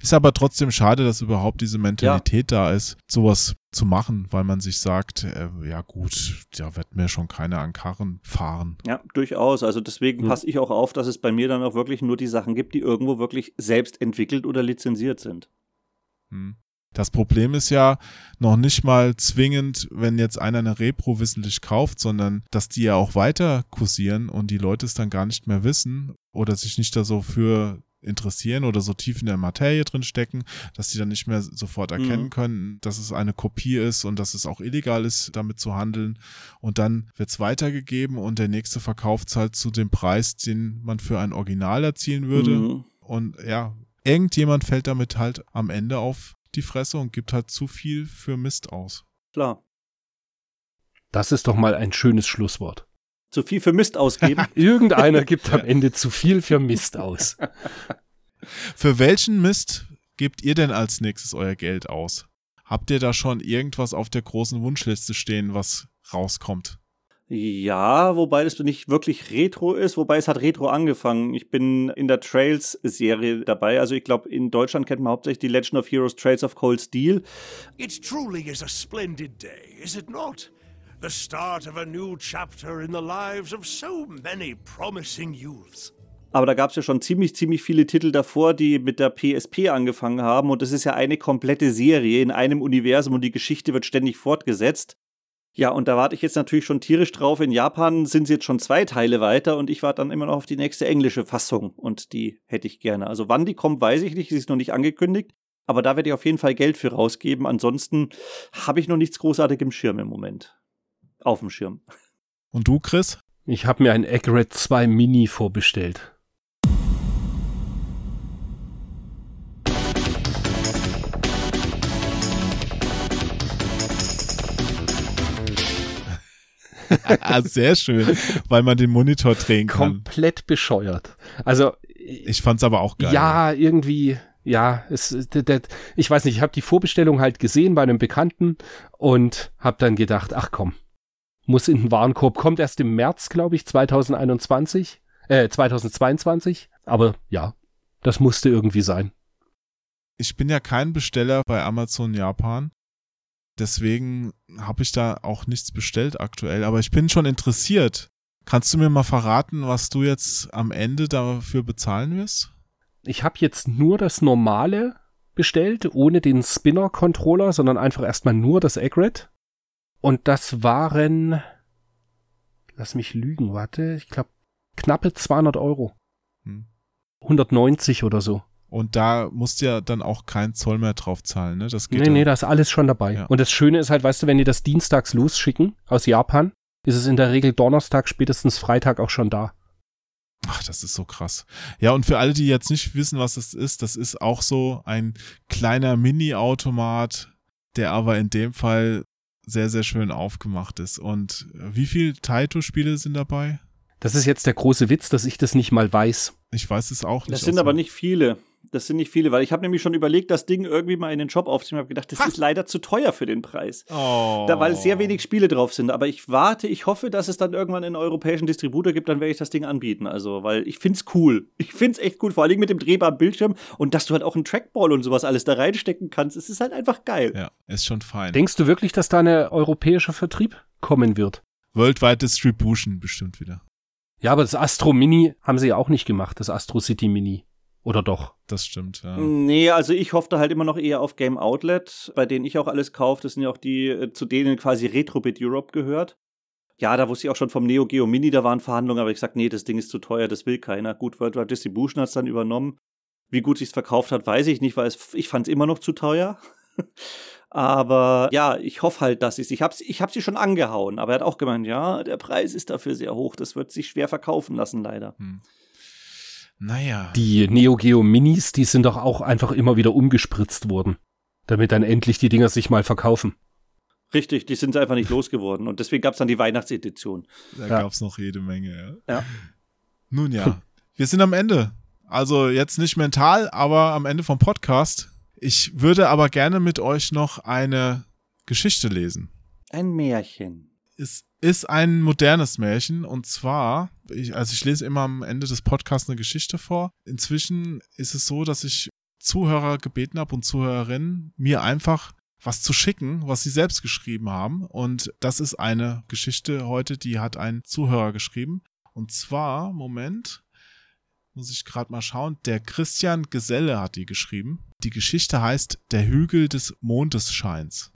Ist aber trotzdem schade, dass überhaupt diese Mentalität da ist, sowas zu machen, weil man sich sagt, äh, ja gut, da wird mir schon keiner an Karren fahren. Ja, durchaus. Also deswegen Mhm. passe ich auch auf, dass es bei mir dann auch wirklich nur die Sachen gibt, die irgendwo wirklich selbst entwickelt oder lizenziert sind. Hm. Das Problem ist ja noch nicht mal zwingend, wenn jetzt einer eine Repro wissentlich kauft, sondern dass die ja auch weiter kursieren und die Leute es dann gar nicht mehr wissen oder sich nicht da so für interessieren oder so tief in der Materie drin stecken, dass die dann nicht mehr sofort erkennen Mhm. können, dass es eine Kopie ist und dass es auch illegal ist, damit zu handeln. Und dann wird es weitergegeben und der nächste verkauft es halt zu dem Preis, den man für ein Original erzielen würde. Mhm. Und ja, irgendjemand fällt damit halt am Ende auf die Fresse und gibt halt zu viel für Mist aus. Klar. Das ist doch mal ein schönes Schlusswort. Zu viel für Mist ausgeben. Irgendeiner gibt am Ende zu viel für Mist aus. Für welchen Mist gebt ihr denn als nächstes euer Geld aus? Habt ihr da schon irgendwas auf der großen Wunschliste stehen, was rauskommt? Ja, wobei das nicht wirklich Retro ist, wobei es hat Retro angefangen. Ich bin in der Trails-Serie dabei. Also ich glaube, in Deutschland kennt man hauptsächlich die Legend of Heroes Trails of Cold Steel. It truly is a splendid day, is it not? The start of a new chapter in the lives of so many promising youths. Aber da gab es ja schon ziemlich, ziemlich viele Titel davor, die mit der PSP angefangen haben. Und das ist ja eine komplette Serie in einem Universum und die Geschichte wird ständig fortgesetzt. Ja, und da warte ich jetzt natürlich schon tierisch drauf. In Japan sind sie jetzt schon zwei Teile weiter und ich warte dann immer noch auf die nächste englische Fassung und die hätte ich gerne. Also wann die kommt, weiß ich nicht, sie ist noch nicht angekündigt. Aber da werde ich auf jeden Fall Geld für rausgeben. Ansonsten habe ich noch nichts großartig im Schirm im Moment auf dem Schirm. Und du, Chris? Ich habe mir ein Accurate 2 Mini vorbestellt. Ah, sehr schön, weil man den Monitor drehen kann. Komplett bescheuert. Also ich fand's aber auch geil. Ja, irgendwie, ja, es, ich weiß nicht, ich habe die Vorbestellung halt gesehen bei einem Bekannten und habe dann gedacht, ach komm, muss in den Warenkorb, kommt erst im März, glaube ich, 2021, äh, 2022, aber ja, das musste irgendwie sein. Ich bin ja kein Besteller bei Amazon Japan. Deswegen habe ich da auch nichts bestellt aktuell. Aber ich bin schon interessiert. Kannst du mir mal verraten, was du jetzt am Ende dafür bezahlen wirst? Ich habe jetzt nur das normale bestellt, ohne den Spinner-Controller, sondern einfach erstmal nur das Egret. Und das waren, lass mich lügen, warte, ich glaube knappe 200 Euro. Hm. 190 oder so. Und da musst du ja dann auch keinen Zoll mehr drauf zahlen, ne? Das geht Nee, ja. nee, da ist alles schon dabei. Ja. Und das Schöne ist halt, weißt du, wenn die das dienstags losschicken aus Japan, ist es in der Regel Donnerstag, spätestens Freitag auch schon da. Ach, das ist so krass. Ja, und für alle, die jetzt nicht wissen, was das ist, das ist auch so ein kleiner Mini-Automat, der aber in dem Fall sehr, sehr schön aufgemacht ist. Und wie viel Taito-Spiele sind dabei? Das ist jetzt der große Witz, dass ich das nicht mal weiß. Ich weiß es auch nicht. Das sind aus aber nicht viele. Das sind nicht viele, weil ich habe nämlich schon überlegt, das Ding irgendwie mal in den Shop aufzunehmen. Ich habe gedacht, das ist leider zu teuer für den Preis. Oh. Da, weil sehr wenig Spiele drauf sind. Aber ich warte, ich hoffe, dass es dann irgendwann einen europäischen Distributor gibt, dann werde ich das Ding anbieten. Also, weil ich find's cool. Ich find's echt cool. Vor allem mit dem drehbaren Bildschirm und dass du halt auch einen Trackball und sowas alles da reinstecken kannst. Es ist halt einfach geil. Ja, ist schon fein. Denkst du wirklich, dass da eine europäischer Vertrieb kommen wird? Worldwide Distribution bestimmt wieder. Ja, aber das Astro Mini haben sie ja auch nicht gemacht, das Astro City Mini. Oder doch? Das stimmt, ja. Nee, also ich hoffte halt immer noch eher auf Game Outlet, bei denen ich auch alles kaufe. Das sind ja auch die, äh, zu denen quasi Retrobit Europe gehört. Ja, da wusste ich auch schon vom Neo Geo Mini, da waren Verhandlungen, aber ich sag, nee, das Ding ist zu teuer, das will keiner. Gut, Worldwide Distribution hat's dann übernommen. Wie gut sich's verkauft hat, weiß ich nicht, weil es, ich fand's immer noch zu teuer. aber ja, ich hoffe halt, dass ich's. Ich hab's, ich hab sie schon angehauen, aber er hat auch gemeint, ja, der Preis ist dafür sehr hoch. Das wird sich schwer verkaufen lassen, leider. Naja. Die Neo Geo Minis, die sind doch auch einfach immer wieder umgespritzt worden. Damit dann endlich die Dinger sich mal verkaufen. Richtig, die sind einfach nicht losgeworden. Und deswegen gab's dann die Weihnachtsedition. Da Ja. gab's noch jede Menge, ja. Ja. Nun ja, wir sind am Ende. Also jetzt nicht mental, aber am Ende vom Podcast. Ich würde aber gerne mit euch noch eine Geschichte lesen. Ein Märchen. Es ist ein modernes Märchen und zwar, ich, also ich lese immer am Ende des Podcasts eine Geschichte vor. Inzwischen ist es so, dass ich Zuhörer gebeten habe und Zuhörerinnen, mir einfach was zu schicken, was sie selbst geschrieben haben. Und das ist eine Geschichte heute, die hat ein Zuhörer geschrieben. Und zwar, Moment, muss ich gerade mal schauen, der Christian Geselle hat die geschrieben. Die Geschichte heißt Der Hügel des Mondesscheins.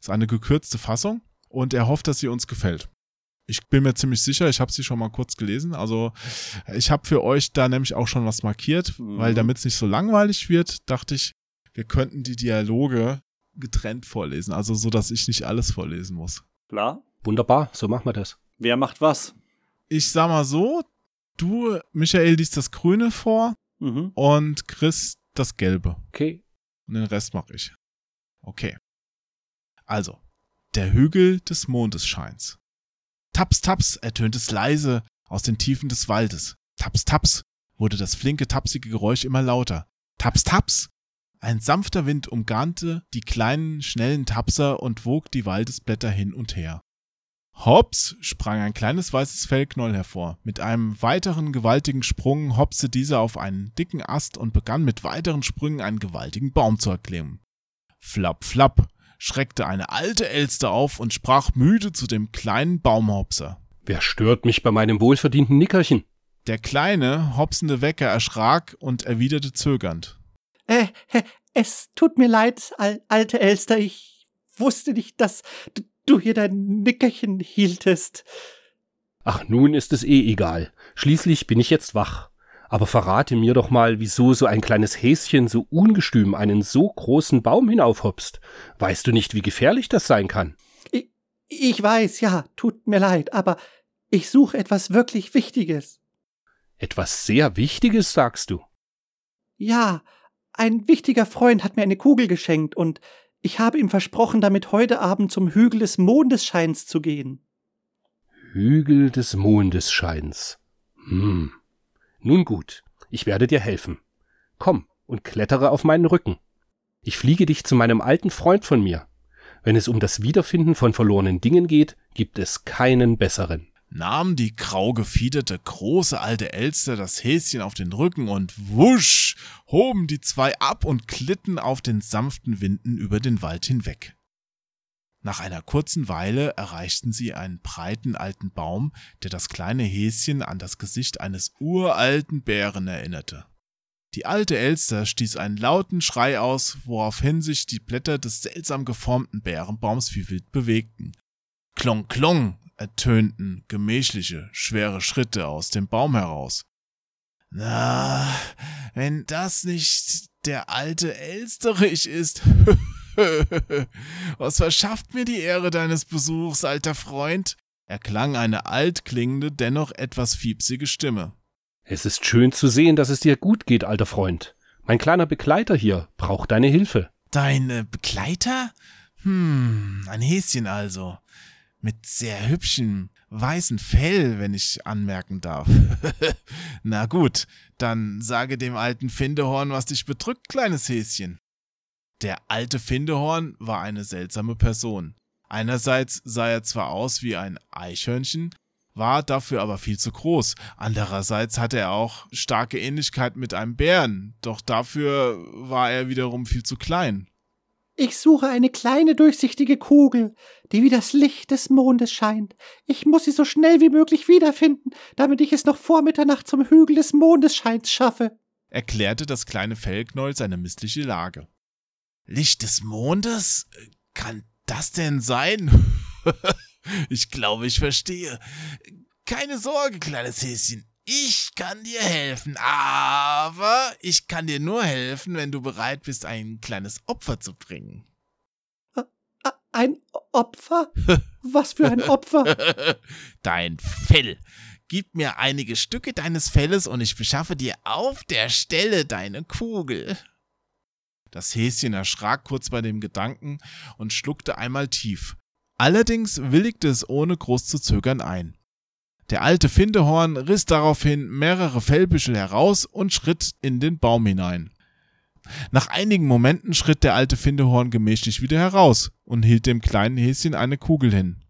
Ist eine gekürzte Fassung und er hofft, dass sie uns gefällt. Ich bin mir ziemlich sicher, ich habe sie schon mal kurz gelesen. Also ich habe für euch da nämlich auch schon was markiert, Mhm. weil damit es nicht so langweilig wird, dachte ich, wir könnten die Dialoge getrennt vorlesen, also so, dass ich nicht alles vorlesen muss. Klar. Wunderbar, so machen wir das. Wer macht was? Ich sag mal so, du, Michael, liest das Grüne vor Mhm. und Chris das Gelbe. Okay. Und den Rest mache ich. Okay. Also, der Hügel des Mondesscheins. Taps, taps, ertönt es leise aus den Tiefen des Waldes. Taps, taps, wurde das flinke, tapsige Geräusch immer lauter. Taps, taps. Ein sanfter Wind umgarnte die kleinen, schnellen Tapser und wog die Waldesblätter hin und her. Hops sprang ein kleines weißes Fellknäuel hervor. Mit einem weiteren gewaltigen Sprung hopste dieser auf einen dicken Ast und begann mit weiteren Sprüngen einen gewaltigen Baum zu erklimmen. Flapp, flapp, schreckte eine alte Elster auf und sprach müde zu dem kleinen Baumhopser. Wer stört mich bei meinem wohlverdienten Nickerchen? Der kleine, hopsende Wecker erschrak und erwiderte zögernd. Äh, es tut mir leid, al alte Elster. Ich wusste nicht, dass du hier dein Nickerchen hieltest. Ach, nun ist es eh egal. Schließlich bin ich jetzt wach. Aber verrate mir doch mal, wieso so ein kleines Häschen so ungestüm einen so großen Baum hinaufhopst. Weißt du nicht, wie gefährlich das sein kann? Ich, ich weiß, ja, tut mir leid, aber ich suche etwas wirklich Wichtiges. Etwas sehr Wichtiges, sagst du. Ja, ein wichtiger Freund hat mir eine Kugel geschenkt und ich habe ihm versprochen, damit heute Abend zum Hügel des Mondesscheins zu gehen. Hügel des Mondesscheins. Hm. Nun gut, ich werde dir helfen. Komm und klettere auf meinen Rücken. Ich fliege dich zu meinem alten Freund von mir. Wenn es um das Wiederfinden von verlorenen Dingen geht, gibt es keinen besseren. nahm die grau gefiederte große alte Elster das Häschen auf den Rücken und wusch hoben die zwei ab und glitten auf den sanften Winden über den Wald hinweg. Nach einer kurzen Weile erreichten sie einen breiten alten Baum, der das kleine Häschen an das Gesicht eines uralten Bären erinnerte. Die alte Elster stieß einen lauten Schrei aus, woraufhin sich die Blätter des seltsam geformten Bärenbaums wie wild bewegten. Klong klong ertönten gemächliche, schwere Schritte aus dem Baum heraus. Na, wenn das nicht der alte Elsterich ist. Was verschafft mir die Ehre deines Besuchs, alter Freund? erklang eine altklingende, dennoch etwas fiepsige Stimme. Es ist schön zu sehen, dass es dir gut geht, alter Freund. Mein kleiner Begleiter hier braucht deine Hilfe. Deine Begleiter? Hm, ein Häschen also. Mit sehr hübschem, weißen Fell, wenn ich anmerken darf. Na gut, dann sage dem alten Findehorn, was dich bedrückt, kleines Häschen. Der alte Findehorn war eine seltsame Person. Einerseits sah er zwar aus wie ein Eichhörnchen, war dafür aber viel zu groß. Andererseits hatte er auch starke Ähnlichkeit mit einem Bären, doch dafür war er wiederum viel zu klein. Ich suche eine kleine durchsichtige Kugel, die wie das Licht des Mondes scheint. Ich muss sie so schnell wie möglich wiederfinden, damit ich es noch vor Mitternacht zum Hügel des Mondesscheins schaffe. erklärte das kleine Fellknäuel seine missliche Lage. Licht des Mondes? Kann das denn sein? ich glaube, ich verstehe. Keine Sorge, kleines Häschen. Ich kann dir helfen, aber ich kann dir nur helfen, wenn du bereit bist, ein kleines Opfer zu bringen. Ein Opfer? Was für ein Opfer? Dein Fell. Gib mir einige Stücke deines Felles und ich beschaffe dir auf der Stelle deine Kugel. Das Häschen erschrak kurz bei dem Gedanken und schluckte einmal tief. Allerdings willigte es ohne groß zu zögern ein. Der alte Findehorn riss daraufhin mehrere Fellbüschel heraus und schritt in den Baum hinein. Nach einigen Momenten schritt der alte Findehorn gemächlich wieder heraus und hielt dem kleinen Häschen eine Kugel hin.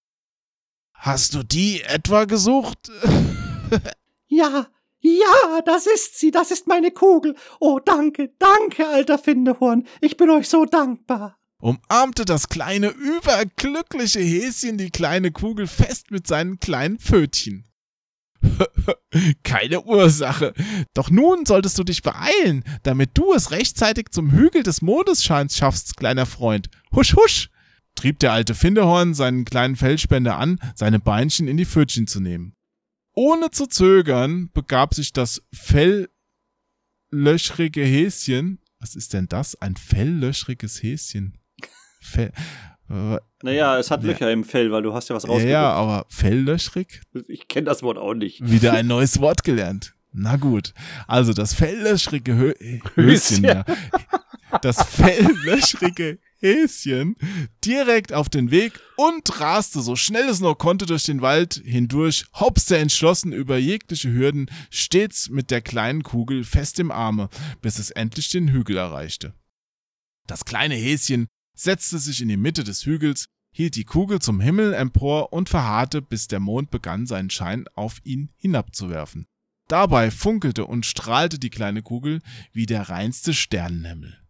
Hast du die etwa gesucht? Ja, ja, das ist sie, das ist meine Kugel. Oh, danke, danke, alter Findehorn. Ich bin euch so dankbar. umarmte das kleine, überglückliche Häschen die kleine Kugel fest mit seinen kleinen Pfötchen. Keine Ursache. Doch nun solltest du dich beeilen, damit du es rechtzeitig zum Hügel des Mondesscheins schaffst, kleiner Freund. Husch, husch! trieb der alte Findehorn seinen kleinen Fellspender an, seine Beinchen in die Pfötchen zu nehmen. Ohne zu zögern begab sich das felllöchrige Häschen. Was ist denn das? Ein felllöchriges Häschen. Fell, äh, Naja, es hat Ja. Löcher im Fell, weil du hast ja was ja, rausgeguckt. ja, aber felllöchrig? Ich kenne das Wort auch nicht. Wieder ein neues Wort gelernt. Na gut. Also das felllöchrige Hö Höschen, ja. Das felllöchrige Häschen direkt auf den Weg und raste so schnell es nur konnte durch den Wald hindurch, hopste entschlossen über jegliche Hürden, stets mit der kleinen Kugel fest im Arme, bis es endlich den Hügel erreichte. Das kleine Häschen setzte sich in die Mitte des Hügels, hielt die Kugel zum Himmel empor und verharrte, bis der Mond begann, seinen Schein auf ihn hinabzuwerfen. Dabei funkelte und strahlte die kleine Kugel wie der reinste Sternenhimmel.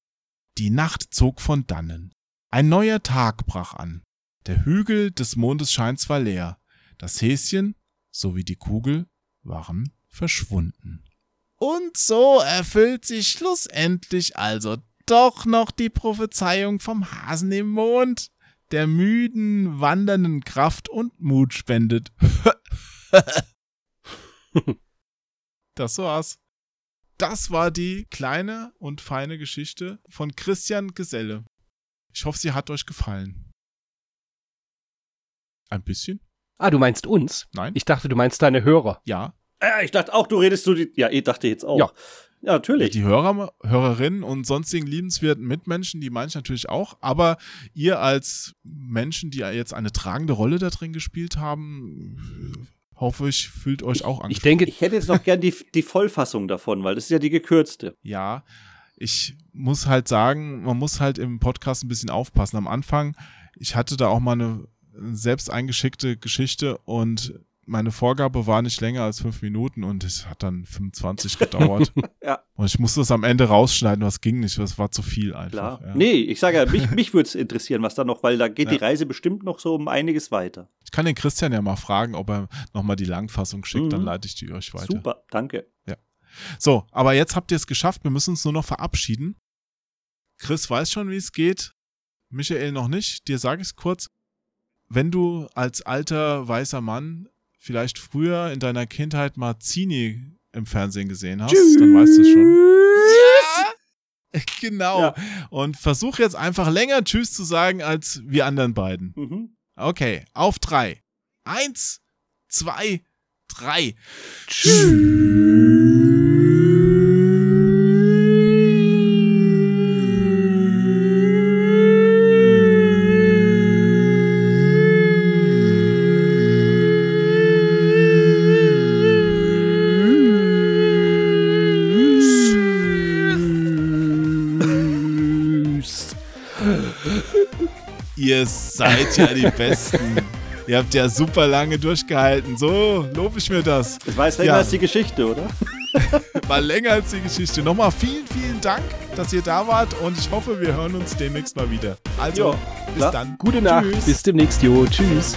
Die Nacht zog von dannen. Ein neuer Tag brach an. Der Hügel des Mondesscheins war leer. Das Häschen sowie die Kugel waren verschwunden. Und so erfüllt sich schlussendlich also doch noch die Prophezeiung vom Hasen im Mond, der müden, wandernden Kraft und Mut spendet. das war's. Das war die kleine und feine Geschichte von Christian Geselle. Ich hoffe, sie hat euch gefallen. Ein bisschen? Ah, du meinst uns? Nein? Ich dachte, du meinst deine Hörer. Ja. Äh, ich dachte auch, du redest du die. Ja, ich dachte jetzt auch. Ja. Ja, natürlich. Die Hörer, Hörerinnen und sonstigen liebenswerten Mitmenschen, die meine ich natürlich auch. Aber ihr als Menschen, die jetzt eine tragende Rolle da drin gespielt haben, hoffe ich, fühlt euch auch an. Ich denke, Ich hätte jetzt noch gern die, die Vollfassung davon, weil das ist ja die gekürzte. Ja, ich muss halt sagen, man muss halt im Podcast ein bisschen aufpassen. Am Anfang, ich hatte da auch mal eine selbst eingeschickte Geschichte und meine Vorgabe war nicht länger als fünf Minuten und es hat dann 25 gedauert. Ja. Und ich musste es am Ende rausschneiden, was ging nicht, das war zu viel einfach. Klar. Ja. Nee, ich sage ja, mich, mich würde es interessieren, was da noch, weil da geht die Ja. Reise bestimmt noch so um einiges weiter. Ich kann den Christian ja mal fragen, ob er nochmal die Langfassung schickt, dann Mhm. leite ich die euch weiter. Super, danke. So, aber jetzt habt ihr es geschafft, wir müssen uns nur noch verabschieden. Chris weiß schon, wie es geht. Michael noch nicht. Dir sage ich es kurz. Wenn du als alter weißer Mann vielleicht früher in deiner Kindheit mal Zini im Fernsehen gesehen hast, dann weißt du es schon. Ja! Genau. Ja. Und versuch jetzt einfach länger Tschüss zu sagen als wir anderen beiden. Mhm. Okay, auf drei. Eins, zwei, drei. Tschüss. Seid ja die Besten. Ihr habt ja super lange durchgehalten. So lobe ich mir das. Das war jetzt länger Ja. als die Geschichte, oder? War länger als die Geschichte. Nochmal vielen, vielen Dank, dass ihr da wart und ich hoffe, wir hören uns demnächst mal wieder. Also, Ja, bis klar. dann. Gute Nacht. Tschüss. Bis demnächst, Jo. Tschüss.